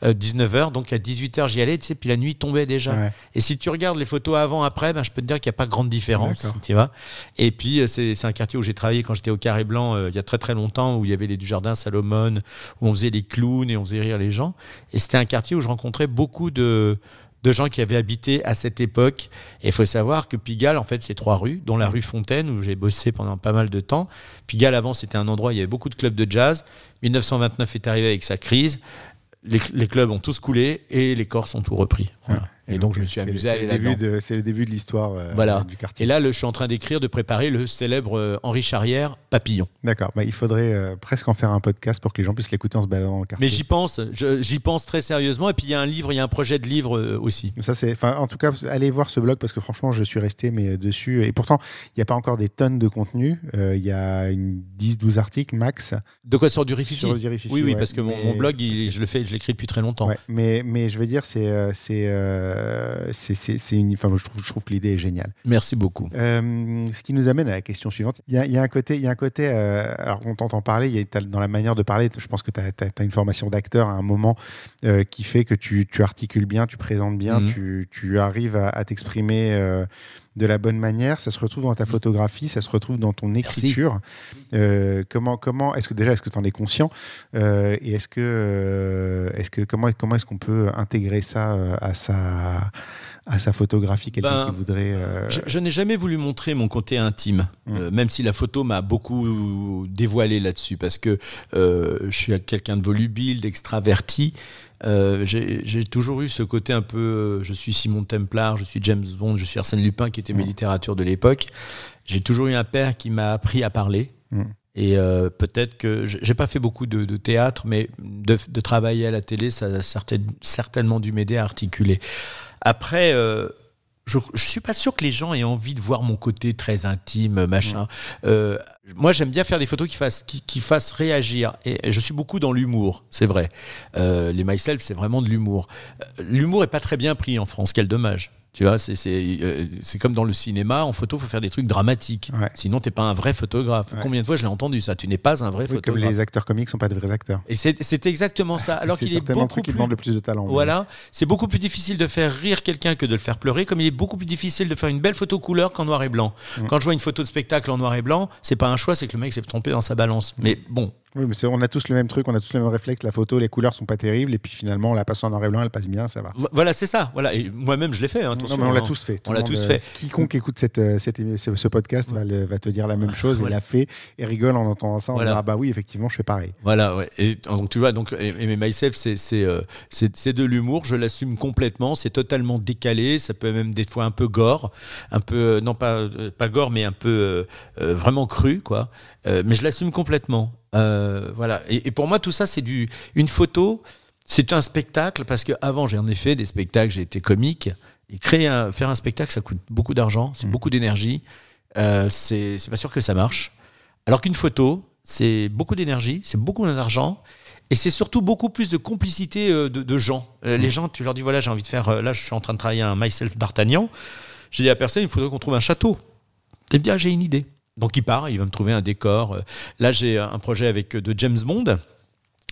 19h donc à 18h j'y allais tu sais puis la nuit tombait déjà Ouais. et si tu regardes les photos avant après ben, je peux te dire qu'il n'y a pas grande différence tu vois et puis euh, c'est c'est un quartier où j'ai travaillé quand j'étais au Carré Blanc euh, il y a très très longtemps où il y avait les Dujardin Salomon où on faisait les clowns et on faisait rire les gens et c'était un quartier où je rencontrais beaucoup de de gens qui avaient habité à cette époque. Et il faut savoir que Pigalle, en fait, c'est trois rues, dont la rue Fontaine, où j'ai bossé pendant pas mal de temps. Pigalle, avant, c'était un endroit où il y avait beaucoup de clubs de jazz. 1929 est arrivé avec sa crise. Les, les clubs ont tous coulé et les Corses ont tout repris. Voilà. Et donc, je me suis amusé à aller là-dedans. de- C'est le début de l'histoire euh, Voilà. du quartier. Et là, le- je suis en train d'écrire, de préparer le célèbre euh, Henri Charrière, Papillon. D'accord. Bah, il faudrait euh, presque en faire un podcast pour que les gens puissent l'écouter en se baladant dans le quartier. Mais j'y pense, j'y pense très sérieusement. Et puis, il y a un livre, il y a un projet de livre aussi. Ça, c'est, en tout cas, allez voir ce blog parce que franchement, je suis resté mais, dessus. Et pourtant, il n'y a pas encore des tonnes de contenu. Il y a une 10-12 articles max. De quoi sur du Rififi Sur du Rififi, Oui, oui, ouais. parce que mon, blog, il- je le fais, je l'écris depuis très longtemps. Ouais, mais, mais je veux dire, c'est, euh, c'est, une. Enfin, je trouve, je trouve que l'idée est géniale. Merci beaucoup. Euh, ce qui nous amène à la question suivante. Il y a, il y a un côté, il y a un côté euh, alors on t'entend parler, il y a, t'as- dans la manière de parler, je pense que tu as, une formation d'acteur à un moment qui fait que tu, tu articules bien, tu présentes bien, Mhm. tu, tu arrives à, à t'exprimer de la bonne manière. Ça se retrouve dans ta photographie, ça se retrouve dans ton écriture. Euh, comment, comment est-ce que déjà, est-ce que tu en es conscient Euh, Et est-ce que, euh, est-ce que comment, comment est-ce qu'on peut intégrer ça à sa, à sa photographie Quelqu'un Ben, qui voudrait. euh, Je, je n'ai jamais voulu montrer mon côté intime, Mm. euh, même si la photo m'a beaucoup dévoilé là-dessus, parce que euh, je suis quelqu'un de volubile, d'extraverti. J'ai toujours eu ce côté un peu, je suis Simon Templar, je suis James Bond, je suis Arsène Lupin, qui était mes Mm. littératures de l'époque. J'ai toujours eu un père qui m'a appris à parler. Mm. Et euh, peut-être que j'ai pas fait beaucoup de, de théâtre, mais de, de travailler à la télé, ça a certain- certainement dû m'aider à articuler. Après, euh, je, je suis pas sûr que les gens aient envie de voir mon côté très intime, machin. Euh, moi, j'aime bien faire des photos qui fassent, qui, qui fassent réagir. Et je suis beaucoup dans l'humour, c'est vrai. Euh, les myself, c'est vraiment de l'humour. L'humour est pas très bien pris en France, quel dommage. Tu vois, c'est c'est euh, c'est comme dans le cinéma, en photo, faut faire des trucs dramatiques. Ouais. Sinon, t'es pas un vrai photographe. Ouais. Combien de fois je l'ai entendu ça? Tu n'es pas un vrai Oui, comme photographe. les acteurs comiques sont pas de vrais acteurs. Et c'est c'est exactement ça. Alors qu'il est beaucoup truc qui plus demande le plus de talent. voilà, c'est beaucoup plus difficile de faire rire quelqu'un que de le faire pleurer, comme il est beaucoup plus difficile de faire une belle photo couleur qu'en noir et blanc. Mm. Quand je vois une photo de spectacle en noir et blanc, c'est pas un choix, c'est que le mec s'est trompé dans sa balance. Mais bon, Oui, mais on a tous le même truc, on a tous le même réflexe. La photo, les couleurs sont pas terribles, et puis finalement, on la passe en noir et blanc, elle passe bien, ça va. vo- voilà, c'est ça. Voilà, et moi-même je l'ai fait. hein, Non, mais on l'a tous fait. Tout On l'a tous euh, fait. Quiconque écoute cette, euh, cette ce, podcast va, le- va te dire la même chose. Voilà. Il l'a fait et rigole en entendant ça. On Voilà. dira, bah oui, effectivement, je fais pareil. Voilà, ouais. Et donc tu vois, donc et, et mes myself, c'est c'est euh, c'est de l'humour. Je l'assume complètement. C'est totalement décalé. Ça peut même des fois un peu gore, un peu euh, non pas euh, pas gore, mais un peu euh, euh, vraiment cru, quoi. Euh, mais je l'assume complètement. Euh, voilà. Et, et pour moi, tout ça, c'est du une photo. C'est un spectacle parce que avant, j'ai en effet des spectacles. J'ai été comique. Et créer un, faire un spectacle, ça coûte beaucoup d'argent, c'est beaucoup d'énergie. Euh, c'est pas sûr que ça marche. Alors qu'une photo, c'est beaucoup d'énergie, c'est beaucoup d'argent. Et c'est surtout beaucoup plus de complicité euh, de, de gens. Euh, Les gens, tu leur dis voilà, j'ai envie de faire. là, je suis en train de travailler un myself d'Artagnan. J'ai dit à personne, il faudrait qu'on trouve un château. Me dit ah, j'ai une idée. Donc il part, il va me trouver un décor. Là, j'ai un projet avec euh, de James Bond,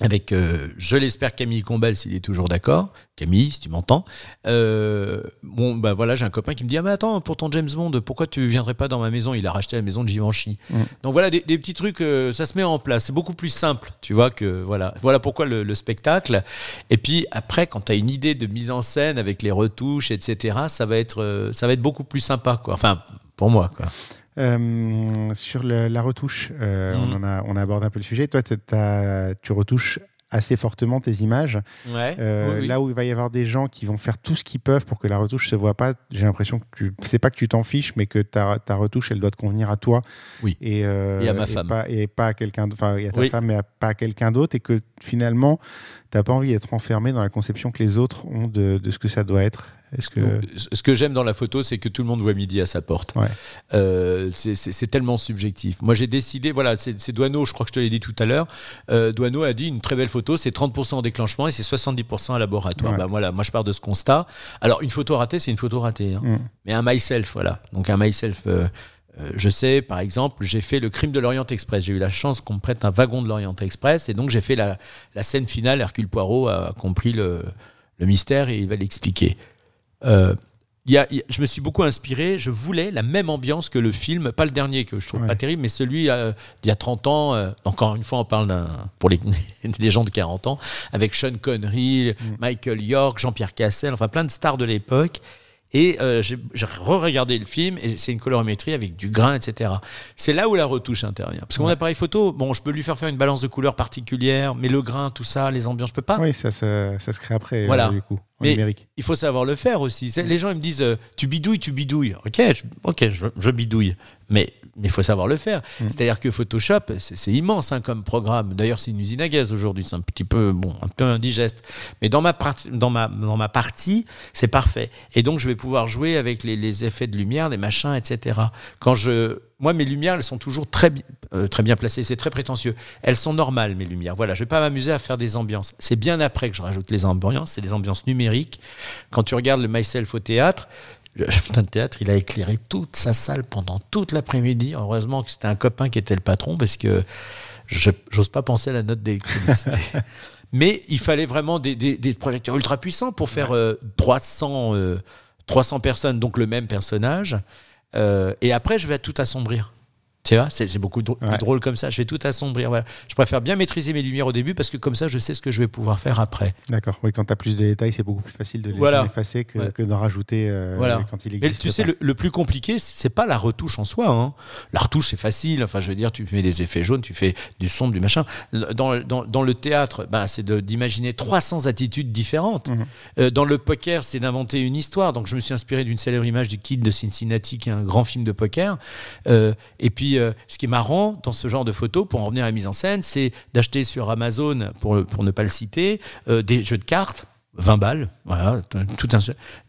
avec, euh, je l'espère, Camille Combel, s'il est toujours d'accord. Camille, si tu m'entends. Euh, bon, bah voilà, j'ai un copain qui me dit ah mais attends, pour ton James Bond, pourquoi tu viendrais pas dans ma maison? Il a racheté la maison de Givenchy. Mm. Donc voilà, des, des petits trucs, euh, ça se met en place. C'est beaucoup plus simple, tu vois que voilà. Voilà pourquoi le, le spectacle. Et puis après, quand tu as une idée de mise en scène avec les retouches, etc., ça va être, ça va être beaucoup plus sympa, quoi. Enfin, pour moi, quoi. Euh, sur le- la retouche, euh, Mhm. on, en a, on a abordé un peu le sujet. Toi, tu retouches assez fortement tes images. Ouais. Euh, Là où il va y avoir des gens qui vont faire tout ce qu'ils peuvent pour que la retouche se voit pas, j'ai l'impression que tu c'est pas que tu t'en fiches, mais que ta, ta retouche, elle doit te convenir à toi. Oui. Et, euh, Et à ma femme. Pas, et pas à quelqu'un. Enfin, à ta Oui. femme, mais à- pas à quelqu'un d'autre. Et que finalement, t'as pas envie d'être enfermé dans la conception que les autres ont de, de ce que ça doit être. Est-ce que. Donc, ce que j'aime dans la photo, c'est que tout le monde voit midi à sa porte. Ouais. Euh, c'est- tellement subjectif. Moi, j'ai décidé, voilà, c'est Douaneau, je crois que je te l'ai dit tout à l'heure. Euh, Douaneau a dit une très belle photo, c'est 30% en déclenchement et c'est 70% à laboratoire. Ouais. Bah, voilà, moi, je pars de ce constat. Alors, une photo ratée, c'est une photo ratée. hein. Mm. Mais un myself, voilà. Donc, un myself. euh, euh, je sais, par exemple, j'ai fait le crime de l'Orient Express. J'ai eu la chance qu'on me prête un wagon de l'Orient Express. Et donc, j'ai fait la, la scène finale. Hercule Poirot a compris le, le mystère et il va l'expliquer. Euh, y a- il y a- je me suis beaucoup inspiré. Je voulais la même ambiance que le film, pas le dernier que je trouve Ouais. pas terrible, mais celui euh, d'il y a 30 ans. euh, encore une fois, on parle d'un pour les, les gens de 40 ans, avec Sean Connery, Michael York, Jean-Pierre Cassel, enfin plein de stars de l'époque. Et euh, j'ai re-regardé le film et c'est une colorimétrie avec du grain, etc. C'est là où la retouche intervient. Parce que mon appareil photo, bon, je peux lui faire faire une balance de couleurs particulière, mais le grain, tout ça, les ambiances, je peux pas. Oui, ça, ça, ça se crée après, Voilà. euh, du coup, en Mais- numérique. Il faut savoir le faire aussi. C'est- Les gens ils me disent euh, tu bidouilles, tu bidouilles. Ok, je, ok, je, je bidouille. Mais il faut savoir le faire. C'est-à-dire que Photoshop, c'est immense hein, comme programme. D'ailleurs, c'est une usine à gaz aujourd'hui. C'est un petit peu, bon, un peu indigeste. Mais dans ma, partie- dans ma, dans ma partie, c'est parfait. Et donc, je vais pouvoir jouer avec les, les effets de lumière, des machins, etc. Quand je, moi, mes lumières, elles sont toujours très, euh, très bien placées. C'est très prétentieux. Elles sont normales, mes lumières. Voilà, je vais pas m'amuser à faire des ambiances. C'est bien après que je rajoute les ambiances. C'est des ambiances numériques. Quand tu regardes le Myself au théâtre, le théâtre, il a éclairé toute sa salle pendant toute l'après-midi. Heureusement que c'était un copain qui était le patron parce que j'ose pas penser à la note d'électricité. Mais il fallait vraiment des, des- des projecteurs ultra puissants pour faire euh, 300, euh, 300 personnes, donc le même personnage. Euh, et après, je vais tout assombrir. Tu vois, c'est beaucoup dr- plus Ouais. drôle comme ça. Je vais tout assombrir. Voilà. Je préfère bien maîtriser mes lumières au début parce que comme ça, je sais ce que je vais pouvoir faire après. D'accord. Oui, quand tu as plus de détails, c'est beaucoup plus facile de les Voilà. effacer que, Ouais. que d'en rajouter euh, Voilà. quand il Mais existe. tu sais, le, le plus compliqué, c'est pas la retouche en soi. hein. La retouche, c'est facile. Enfin, je veux dire, tu fais des effets jaunes, tu fais du sombre, du machin. Dans, dans, dans le théâtre, ben, c'est d'imaginer 300 attitudes différentes. Mhm. Euh, dans le poker, c'est d'inventer une histoire. Donc, je me suis inspiré d'une célèbre image du Kid de Cincinnati, qui est un grand film de poker. Euh, et puis, euh, ce qui est marrant dans ce genre de photos, pour en revenir à la mise en scène, c'est d'acheter sur Amazon, pour, pour ne pas le citer, euh, des jeux de cartes. 20 balles, voilà, tout un,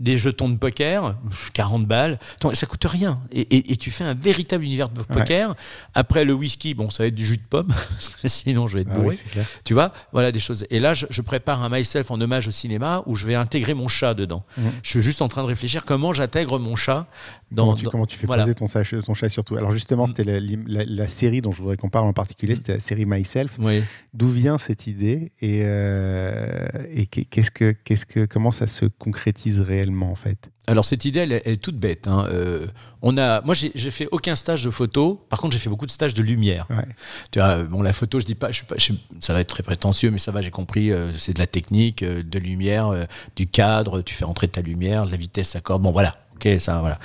des jetons de poker, 40 balles, ça coûte rien. Et, et- et tu fais un véritable univers de poker. Après le whisky, bon, ça va être du jus de pomme, sinon je vais être Ah bourré. oui. Tu vois, voilà des choses. Et là, je, je prépare un myself en hommage au cinéma où je vais intégrer mon chat dedans. Mhm. Je suis juste en train de réfléchir comment j'intègre mon chat dans. comment, tu, dans- comment tu fais voilà. poser ton, chat- ton chat surtout Alors justement, c'était la, la- la série dont je voudrais qu'on parle en particulier, c'était la série Myself. Oui. D'où vient cette idée et, euh, et qu'est-ce que, qu'est-ce que, comment ça se concrétise réellement en fait? Alors cette idée, elle, est- elle est toute bête. hein. Euh, on a, moi, j'ai j'ai fait aucun stage de photo. Par contre, j'ai fait beaucoup de stages de lumière. Ouais. Tu vois, bon, la photo, je dis pas, je suis pas, je suis- ça va être très prétentieux, mais ça va, j'ai compris. euh, c'est de la technique, de lumière, du cadre. Tu fais entrer ta lumière, la vitesse s'accorde. Bon, voilà. Ok, ça, voilà.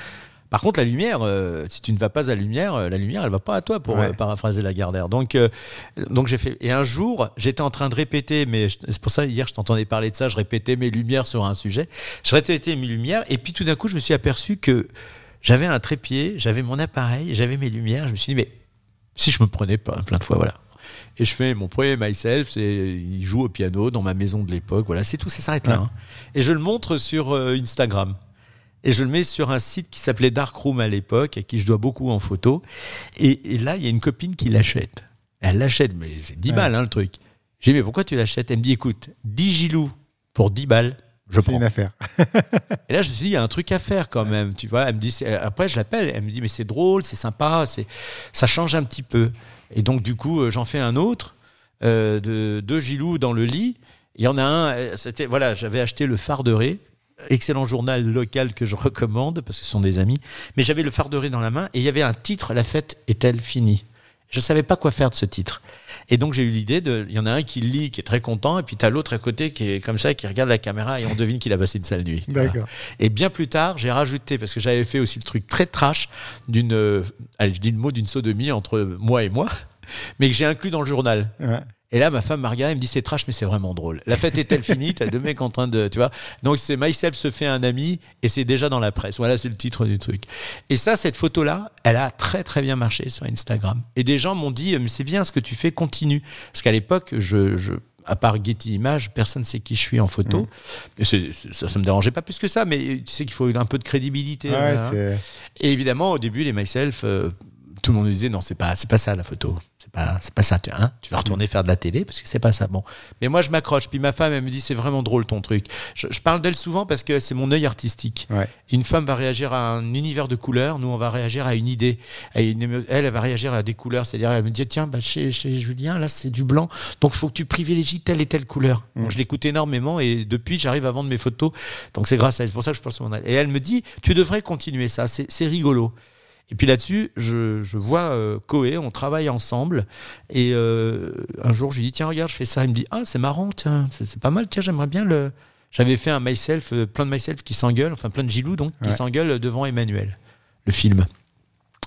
Par contre, la lumière, euh, si tu ne vas pas à la lumière, euh, la lumière, elle va pas à toi, pour Ouais. euh, paraphraser Lagardère. Donc, donc j'ai fait. Et un jour, j'étais en train de répéter, mais c'est pour ça hier, je t'entendais parler de ça. Je répétais mes lumières sur un sujet. Je répétais mes lumières, et puis tout d'un coup, je me suis aperçu que j'avais un trépied, j'avais mon appareil, j'avais mes lumières. Je me suis dit, mais si je me prenais pas plein de fois, voilà. Et je fais mon premier myself, c'est il joue au piano dans ma maison de l'époque, voilà, c'est tout, ça s'arrête là. Hein. Et je le montre sur euh, Instagram. Et je le mets sur un site qui s'appelait Darkroom à l'époque, à qui je dois beaucoup en photo. Et, et là, il y a une copine qui l'achète. Elle l'achète, mais c'est 10 Ouais. balles hein, le truc. J'ai dit, mais pourquoi tu l'achètes? Elle me dit, écoute, 10 gilous pour 10 balles, je prends. une affaire. Et là, je me suis dit, il y a un truc à faire quand même. Tu vois, elle me dit, après, je l'appelle, elle me dit, mais c'est drôle, c'est sympa, ça change un petit peu. Et donc, du coup, euh, j'en fais un autre, euh, de deux Gilous dans le lit. Il y en a un, euh, c'était, voilà, j'avais acheté le Farderé, excellent journal local que je recommande parce que ce sont des amis. Mais j'avais le Farderé dans la main et il y avait un titre, La fête est-elle finie? Je ne savais pas quoi faire de ce titre. Et donc j'ai eu l'idée de, il y en a un qui lit, qui est très content, et puis tu as l'autre à côté qui est comme ça, qui regarde la caméra et on devine qu'il a passé une sale nuit. D'accord. Et bien plus tard, j'ai rajouté, parce que j'avais fait aussi le truc très trash d'une, euh, allez, je dis le mot d'une sodomie entre moi et moi, mais que j'ai inclus dans le journal. Ouais. Et là, ma femme m'a regardé, elle me dit c'est trash, mais c'est vraiment drôle. La fête est-elle finie? T'as deux mecs en train de, tu vois? Donc c'est Myself se fait un ami et c'est déjà dans la presse. Voilà, c'est le titre du truc. Et ça, cette photo-là, elle a très très bien marché sur Instagram. Et des gens m'ont dit mais c'est bien ce que tu fais, continue. Parce qu'à l'époque, je, je à part Getty Images, personne ne sait qui je suis en photo. C'est- ça, ça me dérangeait pas plus que ça, mais tu sais qu'il faut un peu de crédibilité. Ouais, c'est- Et évidemment, au début, les myself, euh, tout le monde me disait non, c'est pas, c'est pas ça la photo. C'est pas, c'est pas ça. Tu, hein, tu vas retourner faire de la télé parce que c'est pas ça. Bon, mais moi je m'accroche. Puis ma femme, elle me dit c'est vraiment drôle ton truc. Je, je parle d'elle souvent parce que c'est mon œil artistique. ouais. Une femme va réagir à un univers de couleurs, nous on va réagir à une idée. À une elle, elle va réagir à des couleurs. C'est-à-dire, elle me dit tiens, bah, chez, chez Julien, là c'est du blanc, donc faut que tu privilégies telle et telle couleur. Donc, je l'écoute énormément et depuis j'arrive à vendre mes photos. Donc c'est grâce à elle. C'est pour ça que je pense mon œil. Et elle me dit tu devrais continuer ça, c'est c'est rigolo. Et puis là-dessus, je, je vois euh, Koé, on travaille ensemble. Et euh, un jour, je lui dis tiens, regarde, je fais ça. Il me dit ah, c'est marrant, tiens, c'est pas mal, tiens, j'aimerais bien le. J'avais fait un myself, euh, plein de myself qui s'engueulent, enfin plein de gilous donc, qui s'engueulent devant Emmanuel, le film.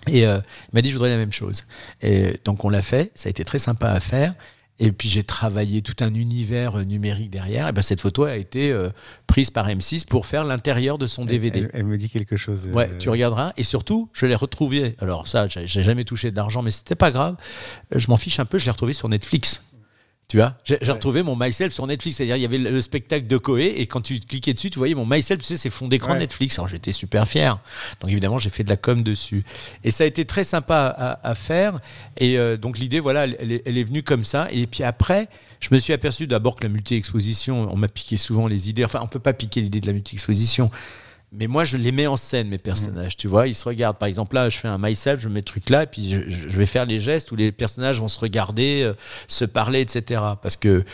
Et euh, il m'a dit je voudrais la même chose. Et donc on l'a fait, ça a été très sympa à faire. Et puis j'ai travaillé tout un univers euh, numérique derrière. Et ben cette photo a été euh, prise par M6 pour faire l'intérieur de son DVD. Elle, elle me dit quelque chose. Ouais, euh, tu regarderas. Et surtout, je l'ai retrouvé. Alors ça, j'ai jamais touché d'argent, mais c'était pas grave. Je m'en fiche un peu. Je l'ai retrouvé sur Netflix. Tu vois, j'ai retrouvé mon MySelf sur Netflix. C'est-à-dire, il y avait le, le spectacle de Koé et quand tu cliquais dessus, tu voyais mon MySelf. Tu sais, c'est fond d'écran Ouais. Netflix. Alors j'étais super fier. Donc évidemment, j'ai fait de la com dessus. Et ça a été très sympa à, à faire. Et euh, donc l'idée, voilà, elle, elle est venue comme ça. Et puis après, je me suis aperçu d'abord que la multi-exposition, on m'a piqué souvent les idées. Enfin, on peut pas piquer l'idée de la multi-exposition. Mais moi, je les mets en scène, mes personnages. Tu vois, ils se regardent. Par exemple, là, je fais un myself, je mets le truc là, et puis je, je vais faire les gestes où les personnages vont se regarder, euh, se parler, etc. Parce que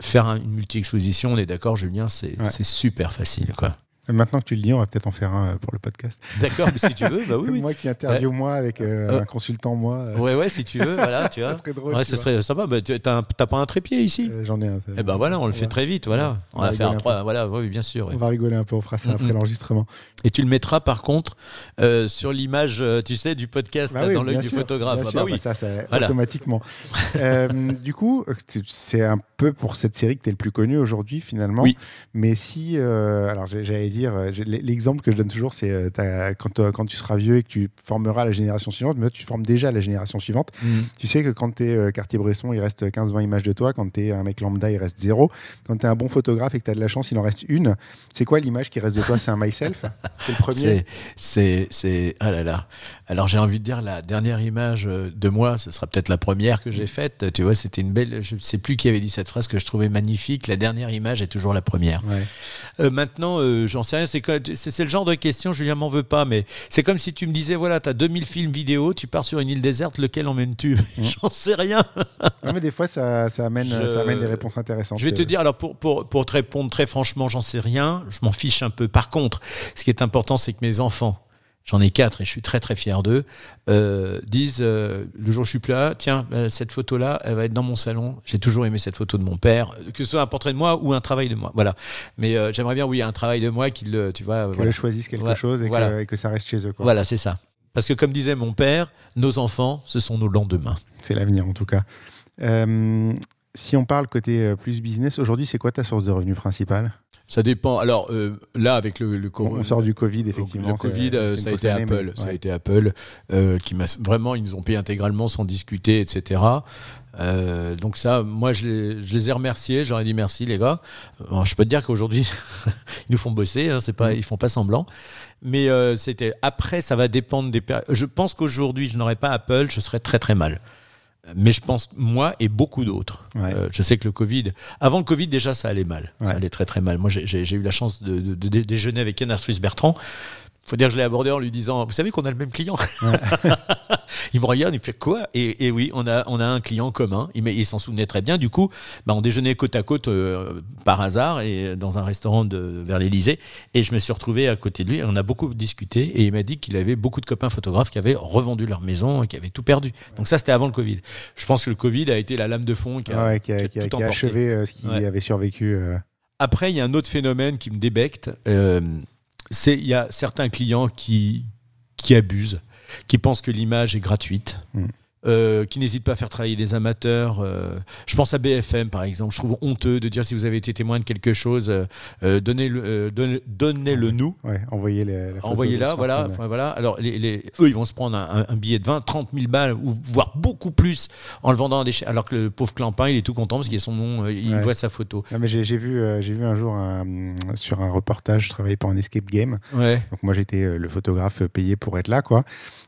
faire un- une multi-exposition, on est d'accord, Julien, c'est Ouais. c'est super facile, quoi. Maintenant que tu le dis, on va peut-être en faire un euh, pour le podcast. D'accord, mais si tu veux, bah oui, oui. Moi qui interview moi avec euh, Euh, un consultant moi. euh, Ouais, ouais, si tu veux, voilà, tu vois. Ça serait drôle. Ouais, vois. serait sympa. Bah, tu t'as pas un trépied ici? Euh, J'en ai un. Eh ben voilà, on le fait très vite, voilà. on On va faire un trois, voilà, oui, bien sûr. On va rigoler un peu, on fera ça après l'enregistrement. Et tu le mettras par contre euh, sur l'image, euh, tu sais, du podcast Bah là, oui, dans l'œil du sûr, photographe. bien Ah sûr, bah oui. bah ça, c'est Voilà. automatiquement. Euh, du coup, c'est- un peu pour cette série que tu es le plus connu aujourd'hui, finalement. Oui. Mais si, euh, alors j'ai- j'allais dire, euh, l'exemple que je donne toujours, c'est euh, quand, euh, quand tu seras vieux et que tu formeras la génération suivante, mais tu formes déjà la génération suivante. Mhm. Tu sais que quand tu es Cartier-Bresson, il reste 15-20 images de toi. Quand tu es un mec lambda, il reste zéro. Quand tu es un bon photographe et que tu as de la chance, il en reste une. C'est quoi l'image qui reste de toi? C'est un myself? C'est le premier? C'est, ah là là. Alors j'ai envie de dire la dernière image de moi, ce sera peut-être la première que j'ai faite. Tu vois, c'était une belle. Je ne sais plus qui avait dit cette phrase que je trouvais magnifique. La dernière image est toujours la première. Ouais. Euh, maintenant, euh, j'en sais rien. C'est, le genre de question. Julien m'en veut pas, mais c'est comme si tu me disais voilà, t'as 2000 films vidéo, tu pars sur une île déserte, lequel emmènes-tu? J'en sais rien. Non, mais des fois, ça, ça amène, Je- ça amène des réponses intéressantes. Je vais te dire, alors pour, pour, pour te répondre très franchement, j'en sais rien, je m'en fiche un peu. Par contre, ce qui est important, c'est que mes enfants, j'en ai quatre et je suis très très fier d'eux, euh, disent euh, le jour où je suis plus là, tiens, euh, cette photo-là, elle va être dans mon salon. J'ai toujours aimé cette photo de mon père, que ce soit un portrait de moi ou un travail de moi. Voilà. Mais euh, j'aimerais bien, oui, un travail de moi qu'il, tu vois, voilà. choisissent quelque Ouais, chose et, voilà. que, et que ça reste chez eux. quoi. Voilà, c'est ça. Parce que comme disait mon père, nos enfants, ce sont nos lendemains. C'est l'avenir en tout cas. Si on parle côté euh, plus business, aujourd'hui, c'est quoi ta source de revenus principale? Ça dépend. Alors euh, là, avec le, le on, on sort du Covid, effectivement. Le Covid, euh, ça a été année, Apple. mais- Ça a été Apple euh, qui m'a vraiment, ils nous ont payé intégralement sans discuter, etc. Donc ça, moi, je les, je les ai remerciés. J'aurais dit merci, les gars. Bon, je peux te dire qu'aujourd'hui, ils nous font bosser. Hein, c'est pas, ils font pas semblant. Mais c'était après, ça va dépendre des. Je pense qu'aujourd'hui, je n'aurais pas Apple, je serais très très mal. Mais je pense, moi et beaucoup d'autres. Ouais. Euh, je sais que le Covid, avant le Covid, déjà, ça allait mal. Ouais. Ça allait très très mal. Moi, j'ai- eu la chance de, de- de dé- déjeuner avec Yann Arthus Bertrand. Faut dire que je l'ai abordé en lui disant Vous savez qu'on a le même client? Il me regarde, il me fait quoi? Et, et oui, on a, on a un client commun. Il, s'en souvenait très bien. Du coup, bah, on déjeunait côte à côte euh, par hasard et dans un restaurant de, vers l'Elysée. Et je me suis retrouvé à côté de lui. On a beaucoup discuté et il m'a dit qu'il avait beaucoup de copains photographes qui avaient revendu leur maison et qui avaient tout perdu. Donc ça, c'était avant le Covid. Je pense que le Covid a été la lame de fond qui a, Ouais, qui a, qui a qui a- tout qui a emporté. achevé euh, ce qui Ouais. avait survécu. euh. Après, il y a un autre phénomène qui me débecte. euh, c'est il y a certains clients qui, qui abusent, qui pensent que l'image est gratuite. Mm. Euh, qui n'hésitent pas à faire travailler des amateurs. euh, je pense à BFM par exemple. Je trouve honteux de dire si vous avez été témoin de quelque chose, euh, donnez-le donnez- nous. Ouais, envoyez les, la Envoyez-la, voilà. Enfin, voilà. Alors, les, les- eux, ils vont se prendre un, billet de 20, 30 000 balles, ou voire beaucoup plus, en le vendant à des. Alors que le pauvre Clampin, il est tout content parce qu'il a son nom, il Ouais. voit sa photo. Non, mais j'ai vu, j'ai vu un jour un- sur un reportage, je travaillais pour un escape game. Ouais. Donc moi j'étais le photographe payé pour être là, quoi.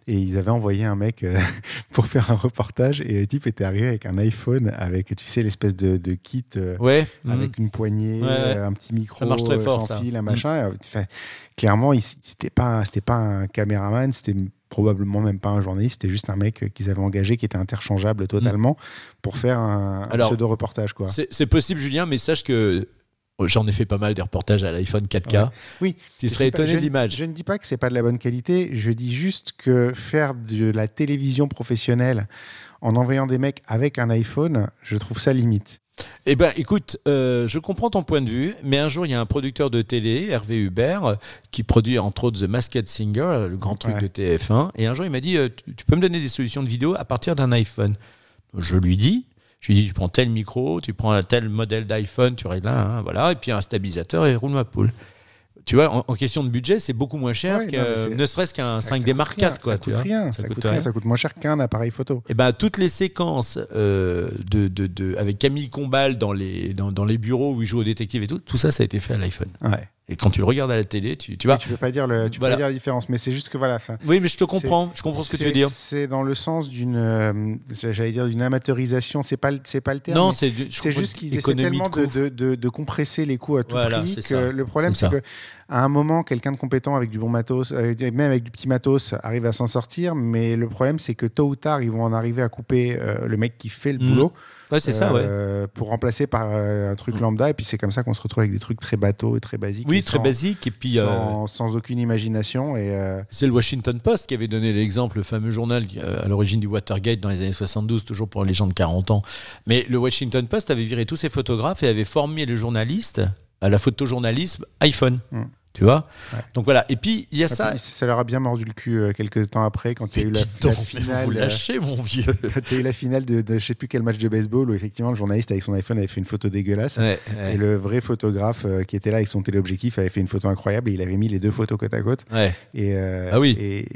Et ils avaient envoyé un mec pour faire un reportage et le type était arrivé avec un iPhone, avec tu sais l'espèce de, de kit euh, Ouais. avec une poignée, Ouais, un petit micro, Ça marche très euh, fort, sans ça. fil, un Mm. machin. Enfin, clairement, c'était pas, c'était pas un caméraman, c'était probablement même pas un journaliste, c'était juste un mec euh, qu'ils avaient engagé qui était interchangeable totalement pour faire un, un Alors, pseudo reportage, quoi. C'est possible, Julien, mais sache que j'en ai fait pas mal des reportages à l'iPhone 4K. Ouais. Oui. Tu serais pas- étonné je- de l'image. Je ne dis pas que c'est pas de la bonne qualité, je dis juste que faire de la télévision professionnelle en envoyant des mecs avec un iPhone, je trouve ça limite. Eh ben, écoute, euh, je comprends ton point de vue, mais un jour, il y a un producteur de télé, Hervé Hubert, qui produit entre autres The Masked Singer, le grand truc Ouais. de TF1, et un jour, il m'a dit euh, tu peux me donner des solutions de vidéo à partir d'un iPhone? Je lui dis Je lui dis, tu prends tel micro, tu prends tel modèle d'iPhone, tu règles là, hein, voilà, et puis un stabilisateur et roule ma poule. Tu vois, en, en question de budget, c'est beaucoup moins cher Ouais, que non, ne serait-ce qu'un Ça- 5D ça Mark IV. Quoi, ça coûte rien, ça, coûte rien, ça coûte moins cher qu'un appareil photo. Et ben toutes les séquences euh, de, de, de- avec Camille Combal dans les, dans, dans les bureaux où il joue au détective et tout, tout ça, ça a été fait à l'iPhone. Ouais. Et quand tu le regardes à la télé, tu, tu vois. tu peux pas dire le, tu Voilà. peux pas dire la différence, mais c'est juste que voilà. enfin, Oui, mais je te comprends, je comprends ce que tu veux dire. C'est dans le sens d'une, euh, j'allais dire d'une amateurisation. C'est pas, c'est pas le terme. Non, c'est c'est juste qu'ils essaient tellement de de, compresser les coûts à tout Voilà, prix que ça. le problème C'est que à un moment quelqu'un de compétent avec du bon matos, avec- même avec du petit matos, arrive à s'en sortir, mais le problème c'est que tôt ou tard ils vont en arriver à couper euh, le mec qui fait le Mm. boulot. Ouais, c'est ça, ouais. euh, Pour remplacer par euh, un truc Mm. lambda et puis c'est comme ça qu'on se retrouve avec des trucs très bateaux et très basiques. Oui, très sans- basique. Et puis, euh, sans, sans aucune imagination et euh, c'est le Washington Post qui avait donné l'exemple, le fameux journal euh, à l'origine du Watergate dans les années 72, toujours pour les gens de 40 ans. Mais le Washington Post avait viré tous ses photographes et avait formé les journalistes à la photojournalisme iPhone. Mm. Tu vois Ouais. Donc voilà. Et puis, il y a ça, ça. ça leur a bien mordu le cul euh, quelques temps après quand il y a eu la, finale. vous euh, lâchez, mon vieux. Quand il y a eu la finale de, de je sais plus quel match de baseball où effectivement le journaliste avec son iPhone avait fait une photo dégueulasse Ouais, ouais. et le vrai photographe euh, qui était là avec son téléobjectif avait fait une photo incroyable et il avait mis les deux photos côte à côte. Et, euh, Ah oui.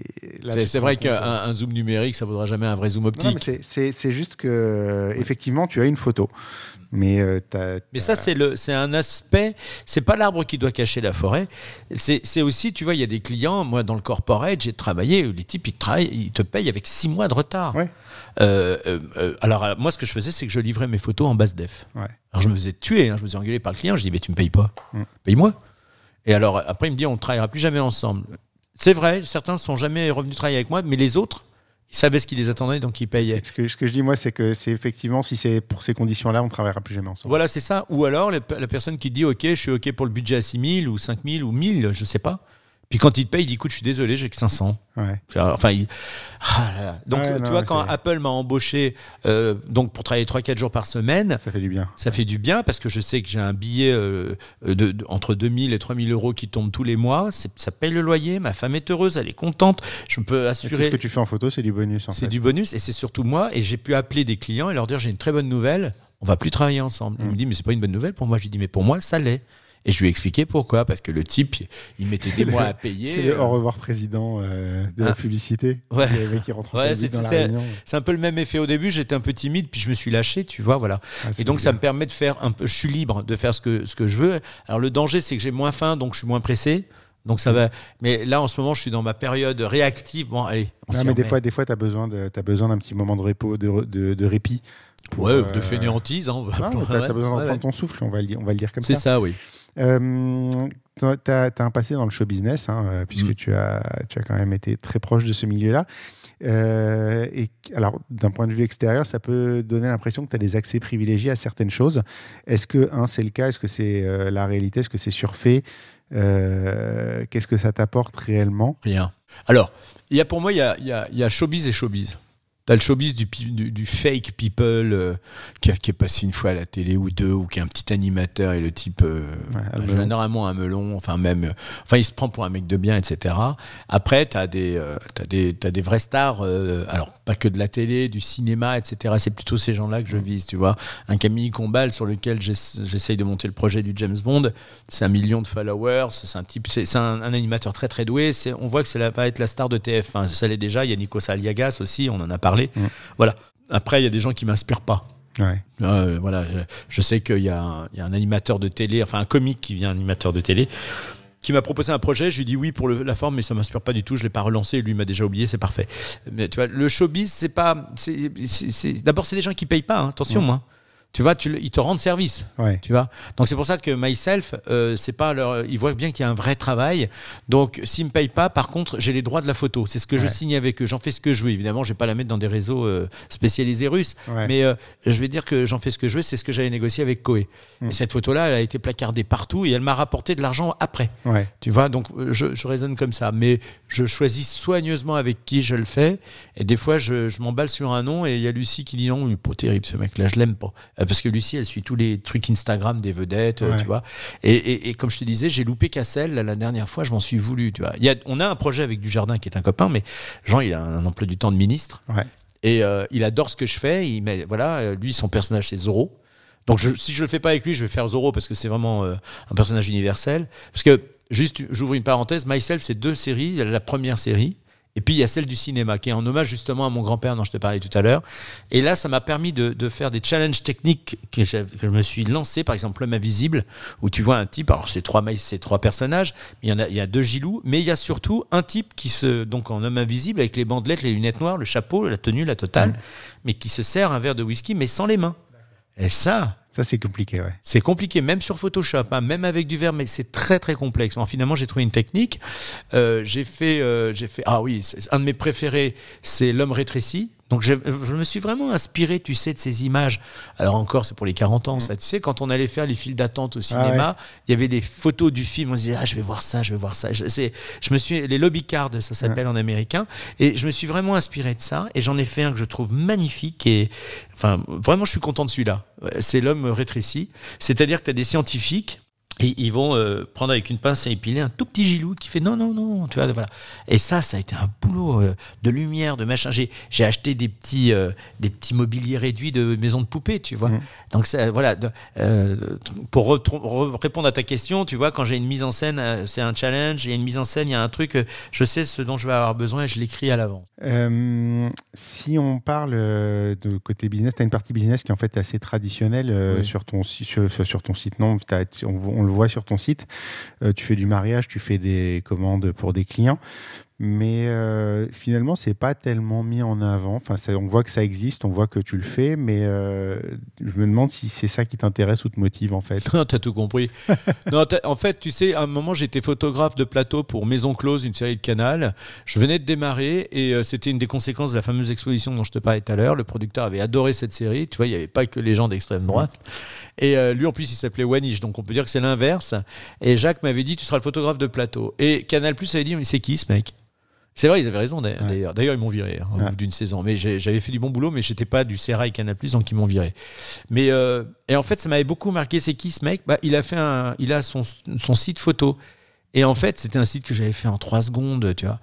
C'est vrai qu'un zoom numérique, ça vaudra jamais un vrai zoom optique. c'est- juste que effectivement tu as une photo, mais euh, Mais ça, c'est un aspect. C'est pas l'arbre qui doit cacher la forêt. C'est, aussi, tu vois, il y a des clients. Moi, dans le corporate, j'ai travaillé. Les types, ils te travaillent, ils te payent avec six mois de retard. Ouais. Euh, euh, alors, moi, ce que je faisais, c'est que je livrais mes photos en basse def. Ouais. Alors, je me faisais tuer. hein, je me faisais engueuler par le client. Je dis, mais tu me payes pas. Mm. Paye-moi. Et alors, après, il me dit, on ne travaillera plus jamais ensemble. C'est vrai, certains ne sont jamais revenus travailler avec moi, mais les autres, ils savaient ce qui les attendait, donc ils payaient. Ce que, ce que je dis moi c'est que c'est effectivement si c'est pour ces conditions-là on travaillera plus jamais ensemble. Voilà, c'est ça. Ou alors la, la personne qui dit OK, je suis OK pour le budget à 6 000 ou 5 000 ou 1000, je sais pas. Puis quand il te paye, il dit écoute, je suis désolé, j'ai que 500. Ouais. Enfin, il- ah là là. donc Ouais, tu non, vois, quand Apple m'a embauché euh, donc pour travailler 3-4 jours par semaine, Ça fait du bien. ça fait du bien parce que je sais que j'ai un billet euh, de, de- entre 2000 et 3000 euros qui tombe tous les mois. Ça paye le loyer, ma femme est heureuse, elle est contente. Je peux Et tout assurer. ce que tu fais en photo c'est du bonus C'est du bonus et c'est surtout moi. Et j'ai pu appeler des clients et leur dire j'ai une très bonne nouvelle, on va plus travailler ensemble. Il Mm. me dit mais c'est pas une bonne nouvelle pour moi. Je lui dis mais pour moi ça l'est. Et je lui ai expliqué pourquoi. Parce que le type, il mettait des le- mois à payer. le au revoir président euh, de la Ah. publicité. Ouais. C'est- un peu le même effet au début. J'étais un peu timide, puis je me suis lâché, tu vois, voilà. Ah, Et donc ça me permet de faire un peu. Je suis libre de faire ce que ce que je veux. Alors le danger, c'est que j'ai moins faim, donc je suis moins pressé. Donc ça va. Mais là, en ce moment, je suis dans ma période réactive. Bon, allez. On Non, mais des fois, des fois, t'as besoin de, t'as besoin d'un petit moment de repos, de, re- de, de répit. Pour, Ouais, euh, de fainéantise. Hein. mais t'as, Ouais, besoin d'en ouais, prendre ton souffle. On va le dire, on va le dire comme C'est ça. ça, oui. Euh, t'as, t'as- t'as un passé dans le show business, hein, euh, puisque Mm. tu as, tu as quand même été très proche de ce milieu-là. Euh, et alors, d'un point de vue extérieur, ça peut donner l'impression que tu as des accès privilégiés à certaines choses. Est-ce que, un, c'est le cas? Est-ce que c'est euh, la réalité? Est-ce que c'est surfait? Qu'est-ce que ça t'apporte réellement? Rien. Alors, il y a pour moi, il y a, il y a- il y a showbiz et showbiz. T'as le showbiz du, pi- du, du fake people euh, qui, est passé une fois à la télé ou deux, ou qui est un petit animateur et le type, euh, Ouais, un un melon, enfin même, euh, enfin il se prend pour un mec de bien, etc. Après, t'as des, euh, t'as des, t'as des vrais stars, euh, alors pas que de la télé, du cinéma, etc. C'est plutôt ces gens-là que je vise, tu vois. Un Camille Combal sur lequel j'ess- j'essaye de monter le projet du James Bond, c'est un million de followers, c'est un type, c'est un, un animateur très très doué. On voit que ça va être la star de TF1. Ça l'est déjà. Il y a Nico Aliagas aussi, on en a parlé. Voilà. Après, il y a des gens qui m'inspirent pas. Ouais. Euh, voilà, je, je sais qu'il y, a un- il y a un animateur de télé, enfin un comique qui vient animateur de télé, qui m'a proposé un projet. Je lui dis oui pour le- la forme, mais ça m'inspire pas du tout. Je l'ai pas relancé. Lui m'a déjà oublié, c'est parfait. Mais tu vois, le showbiz, c'est pas. D'abord, c'est des gens qui payent pas. hein, attention, moi. Tu vois, tu, ils te rendent service. Ouais. Tu vois Donc c'est pour ça que Myself, euh, c'est pas leur, ils voient bien qu'il y a un vrai travail. Donc s'ils me payent pas, par contre, j'ai les droits de la photo. C'est ce que je signe avec eux. J'en fais ce que je veux. Évidemment, je vais pas la mettre dans des réseaux euh, spécialisés russes. Ouais. Mais euh, je vais dire que j'en fais ce que je veux. C'est ce que j'avais négocié avec Koé. Mm. Et cette photo-là, elle a été placardée partout et elle m'a rapporté de l'argent après. Tu vois, donc je, je raisonne comme ça. Mais je choisis soigneusement avec qui je le fais. Et des fois, je, je m'emballe sur un nom et il y a Lucie qui dit non, il est pas terrible ce mec-là, je l'aime pas. Euh, Parce que Lucie, elle suit tous les trucs Instagram des vedettes, euh, Ouais. tu vois. Et, et- et comme je te disais, j'ai loupé Cassel là, la dernière fois, je m'en suis voulu, tu vois. Il y a, on a un projet avec Dujardin qui est un copain, mais Jean, il a un emploi du temps de ministre. Ouais. Et euh, il adore ce que je fais. Il met, voilà, euh, lui, son personnage, c'est Zoro. Donc je- si je le fais pas avec lui, je vais faire Zoro parce que c'est vraiment euh, un personnage universel. Parce que, juste, j'ouvre une parenthèse, Myself, c'est deux séries. La première série. Et puis il y a celle du cinéma, qui est en hommage justement à mon grand-père dont je te parlais tout à l'heure. Et là, ça m'a permis de, de faire des challenges techniques que, j'avais- que je me suis lancé, par exemple L'homme invisible, où tu vois un type, alors c'est trois, c'est trois personnages, mais il y, en a, il y a deux gilous, mais il y a surtout un type qui se, donc en homme invisible, avec les bandelettes, les lunettes noires, le chapeau, la tenue, la totale, mais qui se sert un verre de whisky, mais sans les mains. Et ça, Ça, c'est compliqué, ouais. c'est compliqué, même sur Photoshop, hein, même avec du verre, mais c'est très très complexe. Bon, finalement, j'ai trouvé une technique. Euh, j'ai fait, euh, j'ai fait. Ah oui, un de mes préférés, c'est l'homme rétréci. Donc je, je me suis vraiment inspiré, tu sais, de ces images. Alors encore, c'est pour les 40 ans, ça. Tu sais, quand on allait faire les files d'attente au cinéma, il y avait des photos du film. On se disait, ah, je vais voir ça, je vais voir ça. Je, je me suis, les lobby cards, ça s'appelle en américain. Et je me suis vraiment inspiré de ça. Et j'en ai fait un que je trouve magnifique. Et enfin, vraiment, je suis content de celui-là. C'est l'homme rétréci. C'est-à-dire que tu as des scientifiques. Et ils vont euh, prendre avec une pince et épiler un tout petit gilou qui fait non, non, non, tu vois, voilà. Et ça, ça a été un boulot euh, de lumière, de machin. J'ai, j'ai acheté des petits, euh, des petits mobiliers réduits de maisons de poupées, tu vois. Donc, ça, voilà. de- pour re- répondre à ta question, tu vois, quand j'ai une mise en scène, c'est un challenge, il y a une mise en scène, il y a un truc, je sais ce dont je vais avoir besoin et je l'écris à l'avant. Si on parle de côté business, tu as une partie business qui est en fait assez traditionnelle Oui. sur, ton, sur, sur ton site. Non, on, on le voit sur ton site. Euh, tu fais du mariage, tu fais des commandes pour des clients. Mais euh, finalement, c'est pas tellement mis en avant. Enfin, on voit que ça existe, on voit que tu le fais, mais euh, je me demande si c'est ça qui t'intéresse ou te motive en fait. Non, t'as tout compris. non, en fait, tu sais, à un moment, j'étais photographe de plateau pour Maison Close, une série de Canal. Je venais de démarrer et euh, c'était une des conséquences de la fameuse exposition dont je te parlais tout à l'heure. Le producteur avait adoré cette série. Tu vois, il n'y avait pas que les gens d'extrême droite. Et euh, lui, en plus, il s'appelait Wanish, donc on peut dire que c'est l'inverse. Et Jacques m'avait dit, tu seras le photographe de plateau. Et Canal Plus avait dit, mais c'est qui ce mec? C'est vrai, ils avaient raison d'ailleurs. Ouais. D'ailleurs, ils m'ont viré hein, au Ouais. bout d'une saison. Mais j'avais fait du bon boulot, mais j'étais pas du Sérail Canal+, donc ils m'ont viré. Mais euh, et en fait, ça m'avait beaucoup marqué. C'est qui ce mec? Bah, il a fait un, il a son, son site photo. Et en fait, c'était un site que j'avais fait en trois secondes, tu vois.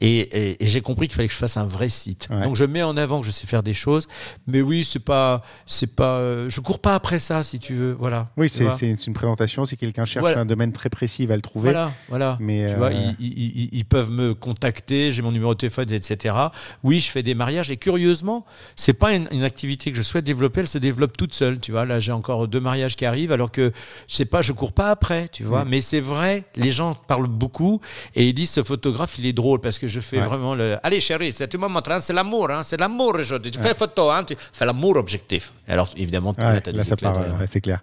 Et, et- et j'ai compris qu'il fallait que je fasse un vrai site. Ouais. Donc je mets en avant que je sais faire des choses, mais oui, c'est pas, c'est pas, euh, je cours pas après ça, si tu veux, voilà. Oui, c'est une, présentation. Si quelqu'un cherche Voilà. un domaine très précis, il va le trouver. Voilà, voilà. Mais, tu euh, vois, ils, ils- peuvent me contacter, j'ai mon numéro de téléphone, etc. Oui, je fais des mariages et curieusement, c'est pas une, une activité que je souhaite développer, elle se développe toute seule. Tu vois, là, j'ai encore deux mariages qui arrivent, alors que je sais pas, je cours pas après, tu vois. Mm. Mais c'est vrai, les gens parlent beaucoup et ils disent ce photographe, il est drôle parce que je fais Ouais. vraiment le. Allez, chérie, c'est tu me montres, hein, c'est l'amour, hein, c'est l'amour aujourd'hui. Tu fais photo, hein, tu fais l'amour objectif. Alors évidemment, Ouais, là, ça part, c'est clair.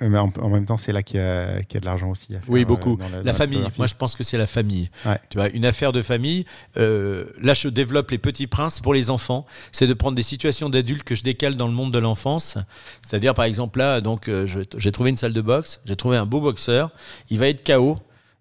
Mais en, en même temps, c'est là qu'il y, a y a de l'argent aussi. à faire, Oui, euh, beaucoup. la famille. Moi, je pense que c'est la famille. Ouais. Tu vois, une affaire de famille. euh, là, je développe les petits princes pour les enfants. C'est de prendre des situations d'adultes que je décale dans le monde de l'enfance. C'est-à-dire, par exemple, là, donc, euh, j'ai trouvé une salle de boxe. J'ai trouvé un beau boxeur. Il va être KO.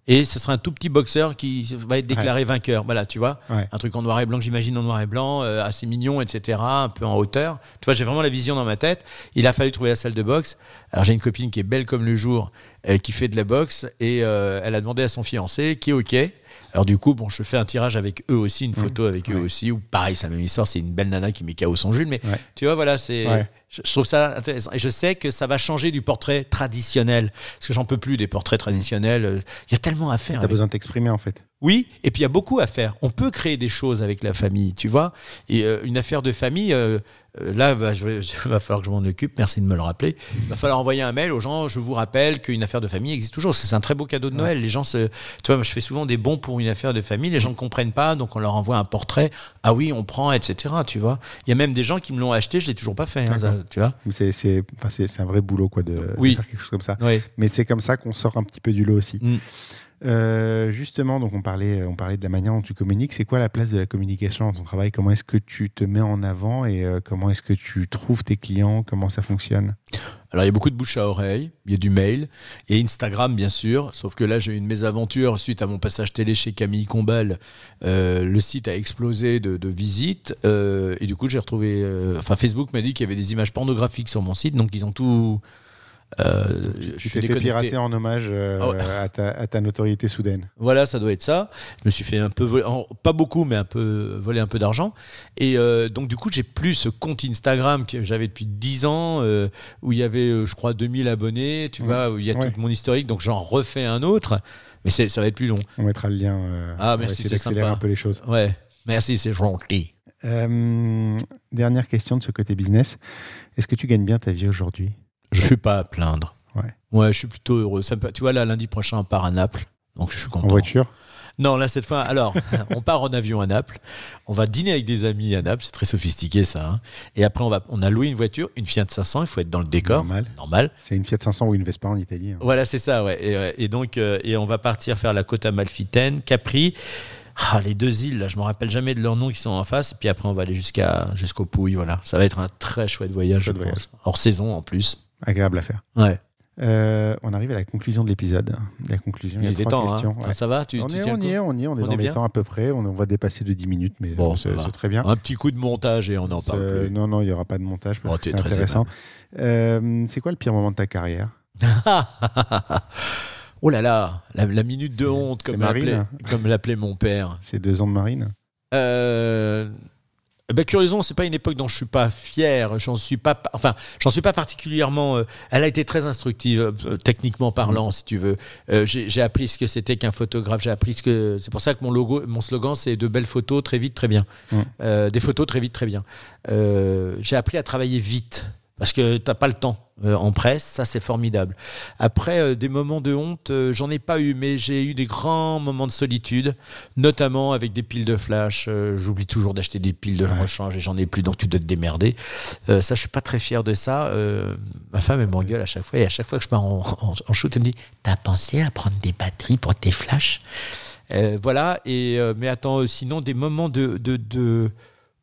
Et ce sera un tout petit boxeur qui va être déclaré vainqueur. Voilà, tu vois. Ouais. Un truc en noir et blanc, j'imagine en noir et blanc, euh, assez mignon, etc. Un peu en hauteur. Tu vois, j'ai vraiment la vision dans ma tête. Il a fallu trouver la salle de boxe. Alors j'ai une copine qui est belle comme le jour, euh, qui fait de la boxe, et euh, elle a demandé à son fiancé, qui est OK. Alors du coup, bon, je fais un tirage avec eux aussi, une photo avec eux Mmh. Ouais. aussi, ou pareil, c'est la même histoire, c'est une belle nana qui met KO son Jules, mais Ouais. tu vois, voilà, c'est, Ouais. je, je trouve ça intéressant. Et je sais que ça va changer du portrait traditionnel, parce que j'en peux plus des portraits traditionnels. euh, Il y a tellement à faire. T'as avec besoin de t'exprimer en fait. Oui, et puis il y a beaucoup à faire. On peut créer des choses avec la famille, tu vois. Et euh, une affaire de famille, euh, euh, là, va, je vais- il va falloir que je m'en occupe. Merci de me le rappeler. Il va falloir envoyer un mail aux gens. Je vous rappelle qu'une affaire de famille existe toujours. C'est un très beau cadeau de Noël. Les gens se, tu vois, je fais souvent des bons pour une affaire de famille. Les gens ne comprennent pas, donc on leur envoie un portrait. Ah oui, on prend, etc. Tu vois. Il y a même des gens qui me l'ont acheté. Je l'ai toujours pas fait. hein, ça, tu vois. C'est c'est- enfin, c'est- c'est un vrai boulot quoi, de, faire quelque chose comme ça. Oui. Mais c'est comme ça qu'on sort un petit peu du lot aussi. Mm. Euh, justement, donc on parlait, on parlait de la manière dont tu communiques. C'est quoi la place de la communication dans ton travail? Comment est-ce que tu te mets en avant et euh, comment est-ce que tu trouves tes clients? Comment ça fonctionne? Alors, il y a beaucoup de bouche à oreille, il y a du mail, et Instagram, bien sûr. Sauf que là, j'ai eu une mésaventure suite à mon passage télé chez Camille Combal. Euh, le site a explosé de, visites, et du coup, j'ai retrouvé. Enfin, Facebook m'a dit qu'il y avait des images pornographiques sur mon site, donc ils ont tout. Euh, Tu t'es fait déconnecté. pirater en hommage euh, Oh. à, ta, à ta notoriété soudaine. Voilà, ça doit être ça. Je me suis fait un peu voler, pas beaucoup, mais un peu voler un peu d'argent. Et euh, donc, du coup, j'ai plus ce compte Instagram que j'avais depuis 10 ans, euh, où il y avait, je crois, 2000 abonnés, tu Ouais. vois, où il y a Ouais. tout mon historique. Donc, j'en refais un autre. Mais ça va être plus long. On mettra le lien. Ah, on merci, c'est sympa. un peu les choses. Ouais. Merci, c'est gentil. Dernière question de ce côté business. Est-ce que tu gagnes bien ta vie aujourd'hui? Je suis pas à plaindre. Ouais. Ouais, je suis plutôt heureux. Ça me fait- tu vois, là, lundi prochain, on part à Naples. Donc, je suis content. En voiture? Non, là, cette fois, alors, on part en avion à Naples. On va dîner avec des amis à Naples. C'est très sophistiqué, ça. hein. Et après, on, va, on a loué une voiture, une Fiat 500. Il faut être dans le décor. Normal. Normal. C'est une Fiat 500 ou une Vespa en Italie. hein. Voilà, c'est ça, ouais. Et, euh, et donc, euh, et on va partir faire la côte amalfitaine, Capri. Ah, les deux îles, là, je me rappelle jamais de leurs noms qui sont en face. Et puis après, on va aller jusqu'à jusqu'au Pouilles. Voilà, ça va être un très chouette voyage, je pense. Hors saison en plus. Agréable à faire. Ouais. Euh, on arrive à la conclusion de l'épisode. La conclusion, il y a trois temps. hein. Ouais. Ça va Tu, on, tu est, on y est, on y est, on est On dans est les temps à peu près. On, on va dépasser de 10 minutes, mais Bon, c'est très bien. Un petit coup de montage et on n'en parle plus. Non, non, il n'y aura pas de montage. Oh, c'est très intéressant. Euh, c'est quoi le pire moment de ta carrière? Oh là là, la, la minute de honte, comme l'appelait mon père. C'est deux ans de marine? Euh, ben, curieusement, c'est pas une époque dont je suis pas fier. J'en suis pas, enfin, j'en suis pas particulièrement. euh, elle a été très instructive, euh, techniquement parlant, si tu veux. Euh, j'ai appris ce que c'était qu'un photographe. J'ai appris ce que. C'est pour ça que mon logo, mon slogan, c'est de belles photos très vite, très bien. Mm. Euh, des photos très vite, très bien. Euh, j'ai appris à travailler vite parce que t'as pas le temps euh, en presse. Ça, c'est formidable. Après, euh, des moments de honte, euh, j'en ai pas eu, mais j'ai eu des grands moments de solitude, notamment avec des piles de flash. Euh, J'oublie toujours d'acheter des piles de Ouais. rechange et j'en ai plus, donc tu dois te démerder. Euh, ça, je suis pas très fier de ça. Euh, ma femme, elle m'engueule à chaque fois, et à chaque fois que je pars en, en- en shoot, elle me dit T'as pensé à prendre des batteries pour tes flashs? Euh, Voilà, et, euh, mais attends, sinon, des moments de. de, de-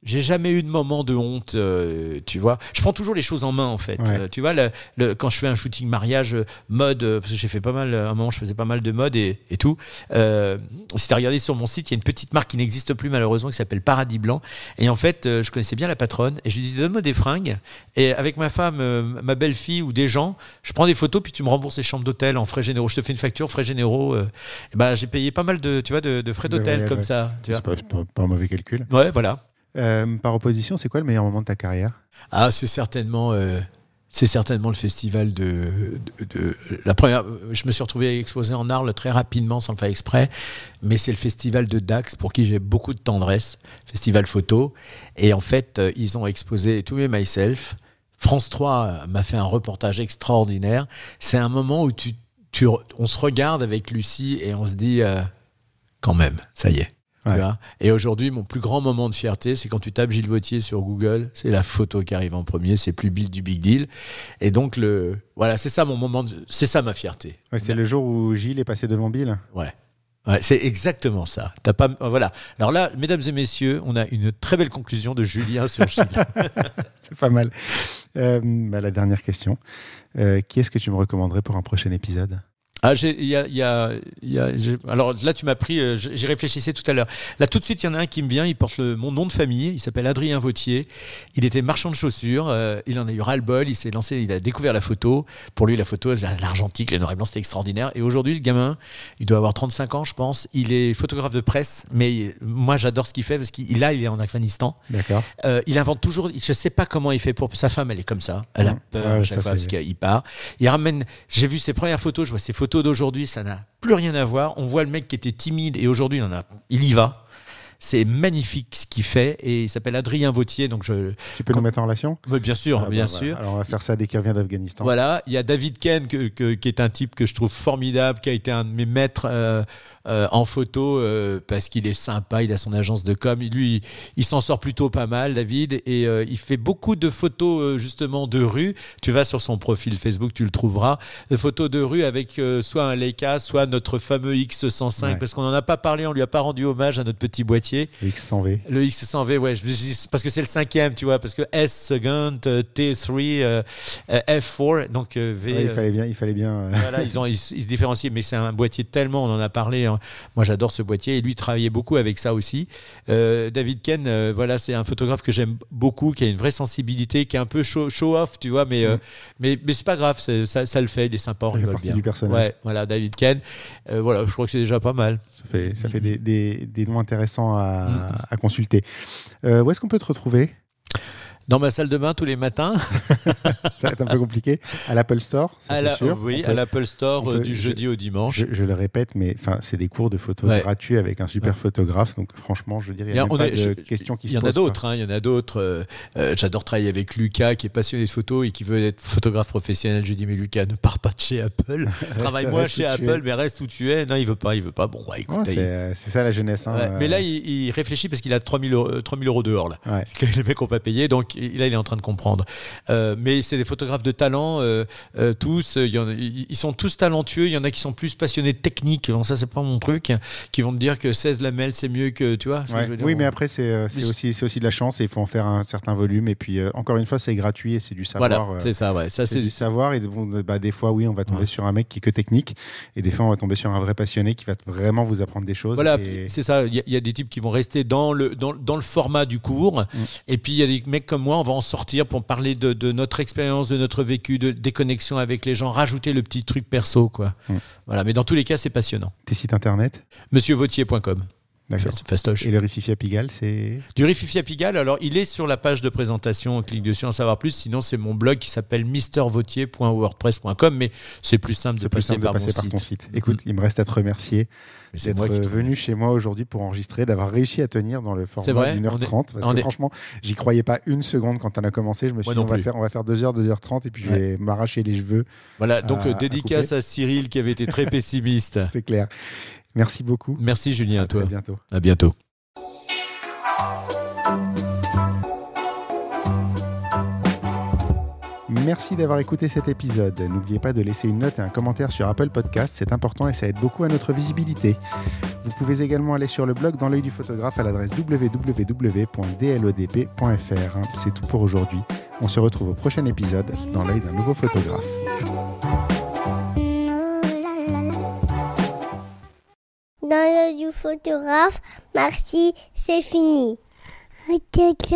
j'ai jamais eu de moment de honte, euh, tu vois. Je prends toujours les choses en main, en fait. Ouais. Euh, tu vois, le, le- quand je fais un shooting mariage, euh, mode, euh, parce que j'ai fait pas mal, à un moment, je faisais pas mal de mode et, et tout. Euh, si tu as regardé sur mon site, il y a une petite marque qui n'existe plus, malheureusement, qui s'appelle Paradis Blanc. Et en fait, euh, je connaissais bien la patronne et je lui disais, donne-moi des fringues. Et avec ma femme, euh, ma belle-fille ou des gens, je prends des photos, puis tu me rembourses les chambres d'hôtel en frais généraux. Je te fais une facture, frais généraux. euh, et ben, j'ai payé pas mal de, tu vois, de, de frais De d'hôtel comme ouais. ça. Pas, c'est pas- pas un mauvais calcul. Ouais, voilà. Euh, par opposition, c'est quoi le meilleur moment de ta carrière? Ah, c'est certainement, euh, certainement le festival de, la première. Je me suis retrouvé exposé en Arles très rapidement, sans le faire exprès, mais c'est le festival de Dax pour qui j'ai beaucoup de tendresse, festival photo, et en fait euh, ils ont exposé To Me Myself. France 3 m'a fait un reportage extraordinaire. C'est un moment où tu, tu, on se regarde avec Lucie et on se dit quand même, ça y est. tu vois. Et aujourd'hui, mon plus grand moment de fierté, c'est quand tu tapes Gilles Vautier sur Google, c'est la photo qui arrive en premier, c'est plus Bill du Big Deal. Et donc, le, voilà, c'est ça mon moment, de- c'est ça ma fierté. Ouais, C'est le jour où Gilles est passé devant Bill. Ouais. Ouais, c'est exactement ça. T'as pas, voilà. Alors là, mesdames et messieurs, on a une très belle conclusion de Julien sur Gilles. C'est pas mal. Euh, bah, la dernière question. Euh, qui est-ce que tu me recommanderais pour un prochain épisode? Ah, j'ai- y a, y a- y a- j'ai- alors là, tu m'as pris, euh, j'y réfléchissais tout à l'heure. Là, tout de suite, il y en a un qui me vient, il porte le- mon nom de famille, il s'appelle Adrien Vautier. Il était marchand de chaussures, euh, il en a eu ras-le-bol, il s'est lancé, il a découvert la photo. Pour lui, la photo, l'argentique, le noir et blanc, c'était extraordinaire. Et aujourd'hui, le gamin, il doit avoir 35 ans, je pense. Il est photographe de presse, mais moi, j'adore ce qu'il fait parce qu'il là, il est en Afghanistan. D'accord. Euh, il invente toujours. Je sais pas comment il fait pour. Sa femme, elle est comme ça. Elle a Ouais, peur ouais, ça, fois parce qu'il part. Il ramène. J'ai vu ses premières photos. Je vois ses photos d'aujourd'hui. Ça n'a plus rien à voir. On voit le mec qui était timide et aujourd'hui, il en a. Il y va. C'est magnifique ce qu'il fait et il s'appelle Adrien Vautier. Donc je. Tu peux Quand- nous mettre en relation Mais bien sûr, Ah, bien bah, sûr. voilà. Alors on va faire ça dès qu'il revient d'Afghanistan. Voilà, il y a David Ken que- que- qui est un type que je trouve formidable, qui a été un de mes maîtres euh, euh, en photo euh, parce qu'il est sympa, il a son agence de com. Lui, il, il s'en sort plutôt pas mal, David, et euh, il fait beaucoup de photos justement de rue. Tu vas sur son profil Facebook, tu le trouveras. De photos de rue avec soit un Leica, soit notre fameux X105, Ouais. parce qu'on n'en a pas parlé, on lui a pas rendu hommage à notre petit boîtier. Le X100V. Le X100V, ouais, parce que c'est le cinquième, tu vois, parce que S second, euh, T3, euh, euh, F4, donc V. Ouais, il fallait bien, il fallait bien. voilà, ils, ont, ils, se- ils se différencient, mais c'est un boîtier tellement, on en a parlé. hein. Moi, j'adore ce boîtier et lui travaillait beaucoup avec ça aussi. Euh, David Ken, euh, voilà, c'est un photographe que j'aime beaucoup, qui a une vraie sensibilité, qui est un peu show, show off, tu vois, mais, euh, mais, mais c'est pas grave, ça, ça le fait, il est sympa, on rigole bien. du personnage. Ouais, voilà, David Ken. Euh, voilà, je crois que c'est déjà pas mal. Ça fait, ça fait des, des, des noms intéressants à, Mm. à consulter. Où est-ce qu'on peut te retrouver? Dans ma salle de bain tous les matins, Ça va être un peu compliqué. À l'Apple Store, c'est sûr. oui, peut- à l'Apple Store euh, peut- du je- jeudi au dimanche. Je, je le répète, mais c'est des cours de photo Ouais. gratuits avec un super Ouais. photographe. Donc franchement, je dire, il Et a pas est- de je- questions qui se y en posent. a d'autres, hein, il y en a d'autres. euh, euh, J'adore travailler avec Lucas, qui est passionné de photos et qui veut être photographe professionnel. Je dis, mais Lucas, ne pars pas de chez Apple. Travaille-moi chez Apple, mais reste où tu es. Non, il veut pas, il veut pas. Bon, bah, écoute, c'est euh, c'est ça la jeunesse. hein, Ouais, euh, Mais là, il, il réfléchit parce qu'il a 3000 euros, 3000 euros dehors, là. ouais. Que les mecs n'ont pas payé. Donc il- là, il est en train de comprendre. Euh, mais c'est des photographes de talent, euh, euh, tous. il y en ils sont tous talentueux. Il y en a qui sont plus passionnés de technique. Bon, ça, c'est pas mon truc. Qui vont me dire que 16 lamelles, c'est mieux que. Tu vois que Oui, On- mais après, c'est aussi, aussi de la chance et il faut en faire un certain volume. Et puis, encore une fois, c'est gratuit et c'est du savoir. Voilà, c'est ça, ouais. Ça, c'est du savoir et bon, bah, des fois oui on va tomber Ouais. sur un mec qui est que technique et des fois on va tomber sur un vrai passionné qui va vraiment vous apprendre des choses Voilà, et- c'est ça. Il y, a- il y a des types qui vont rester dans le, dans, dans le format du cours. Mm. Et puis, il y a des mecs comme moi, on va en sortir pour parler de, de notre expérience, de notre vécu, de, des connexions avec les gens, rajouter le petit truc perso. Quoi. Mm. Voilà, mais dans tous les cas, c'est passionnant. tes sites internet? Monsieurvautier.com. Fastoche. et le Rififi Pigalle c'est Du Rififi à Pigalle, alors il est sur la page de présentation, on clique dessus en savoir plus. Sinon, c'est mon blog qui s'appelle mistervautier.wordpress.com, mais c'est plus simple de plus passer simple de par passer mon par ton site. Écoute il me reste à te remercier d'être venu chez moi aujourd'hui pour enregistrer d'avoir réussi à tenir dans le format d'une heure trente parce que est- franchement j'y croyais pas une seconde quand on a commencé. Je me suis dit on va faire on va faire deux heures deux heures trente et puis je vais m'arracher les cheveux Voilà, donc à- euh, à dédicace à Cyril qui avait été très pessimiste. c'est clair merci beaucoup Merci Julien, à à toi. bientôt À bientôt. Merci d'avoir écouté cet épisode. N'oubliez pas de laisser une note et un commentaire sur Apple Podcast, c'est important et ça aide beaucoup à notre visibilité. Vous pouvez également aller sur le blog dans l'œil du photographe à l'adresse www.dlodp.fr. C'est tout pour aujourd'hui. On se retrouve au prochain épisode dans l'œil d'un nouveau photographe. Dans le du photographe, merci, c'est fini. Ok, ok.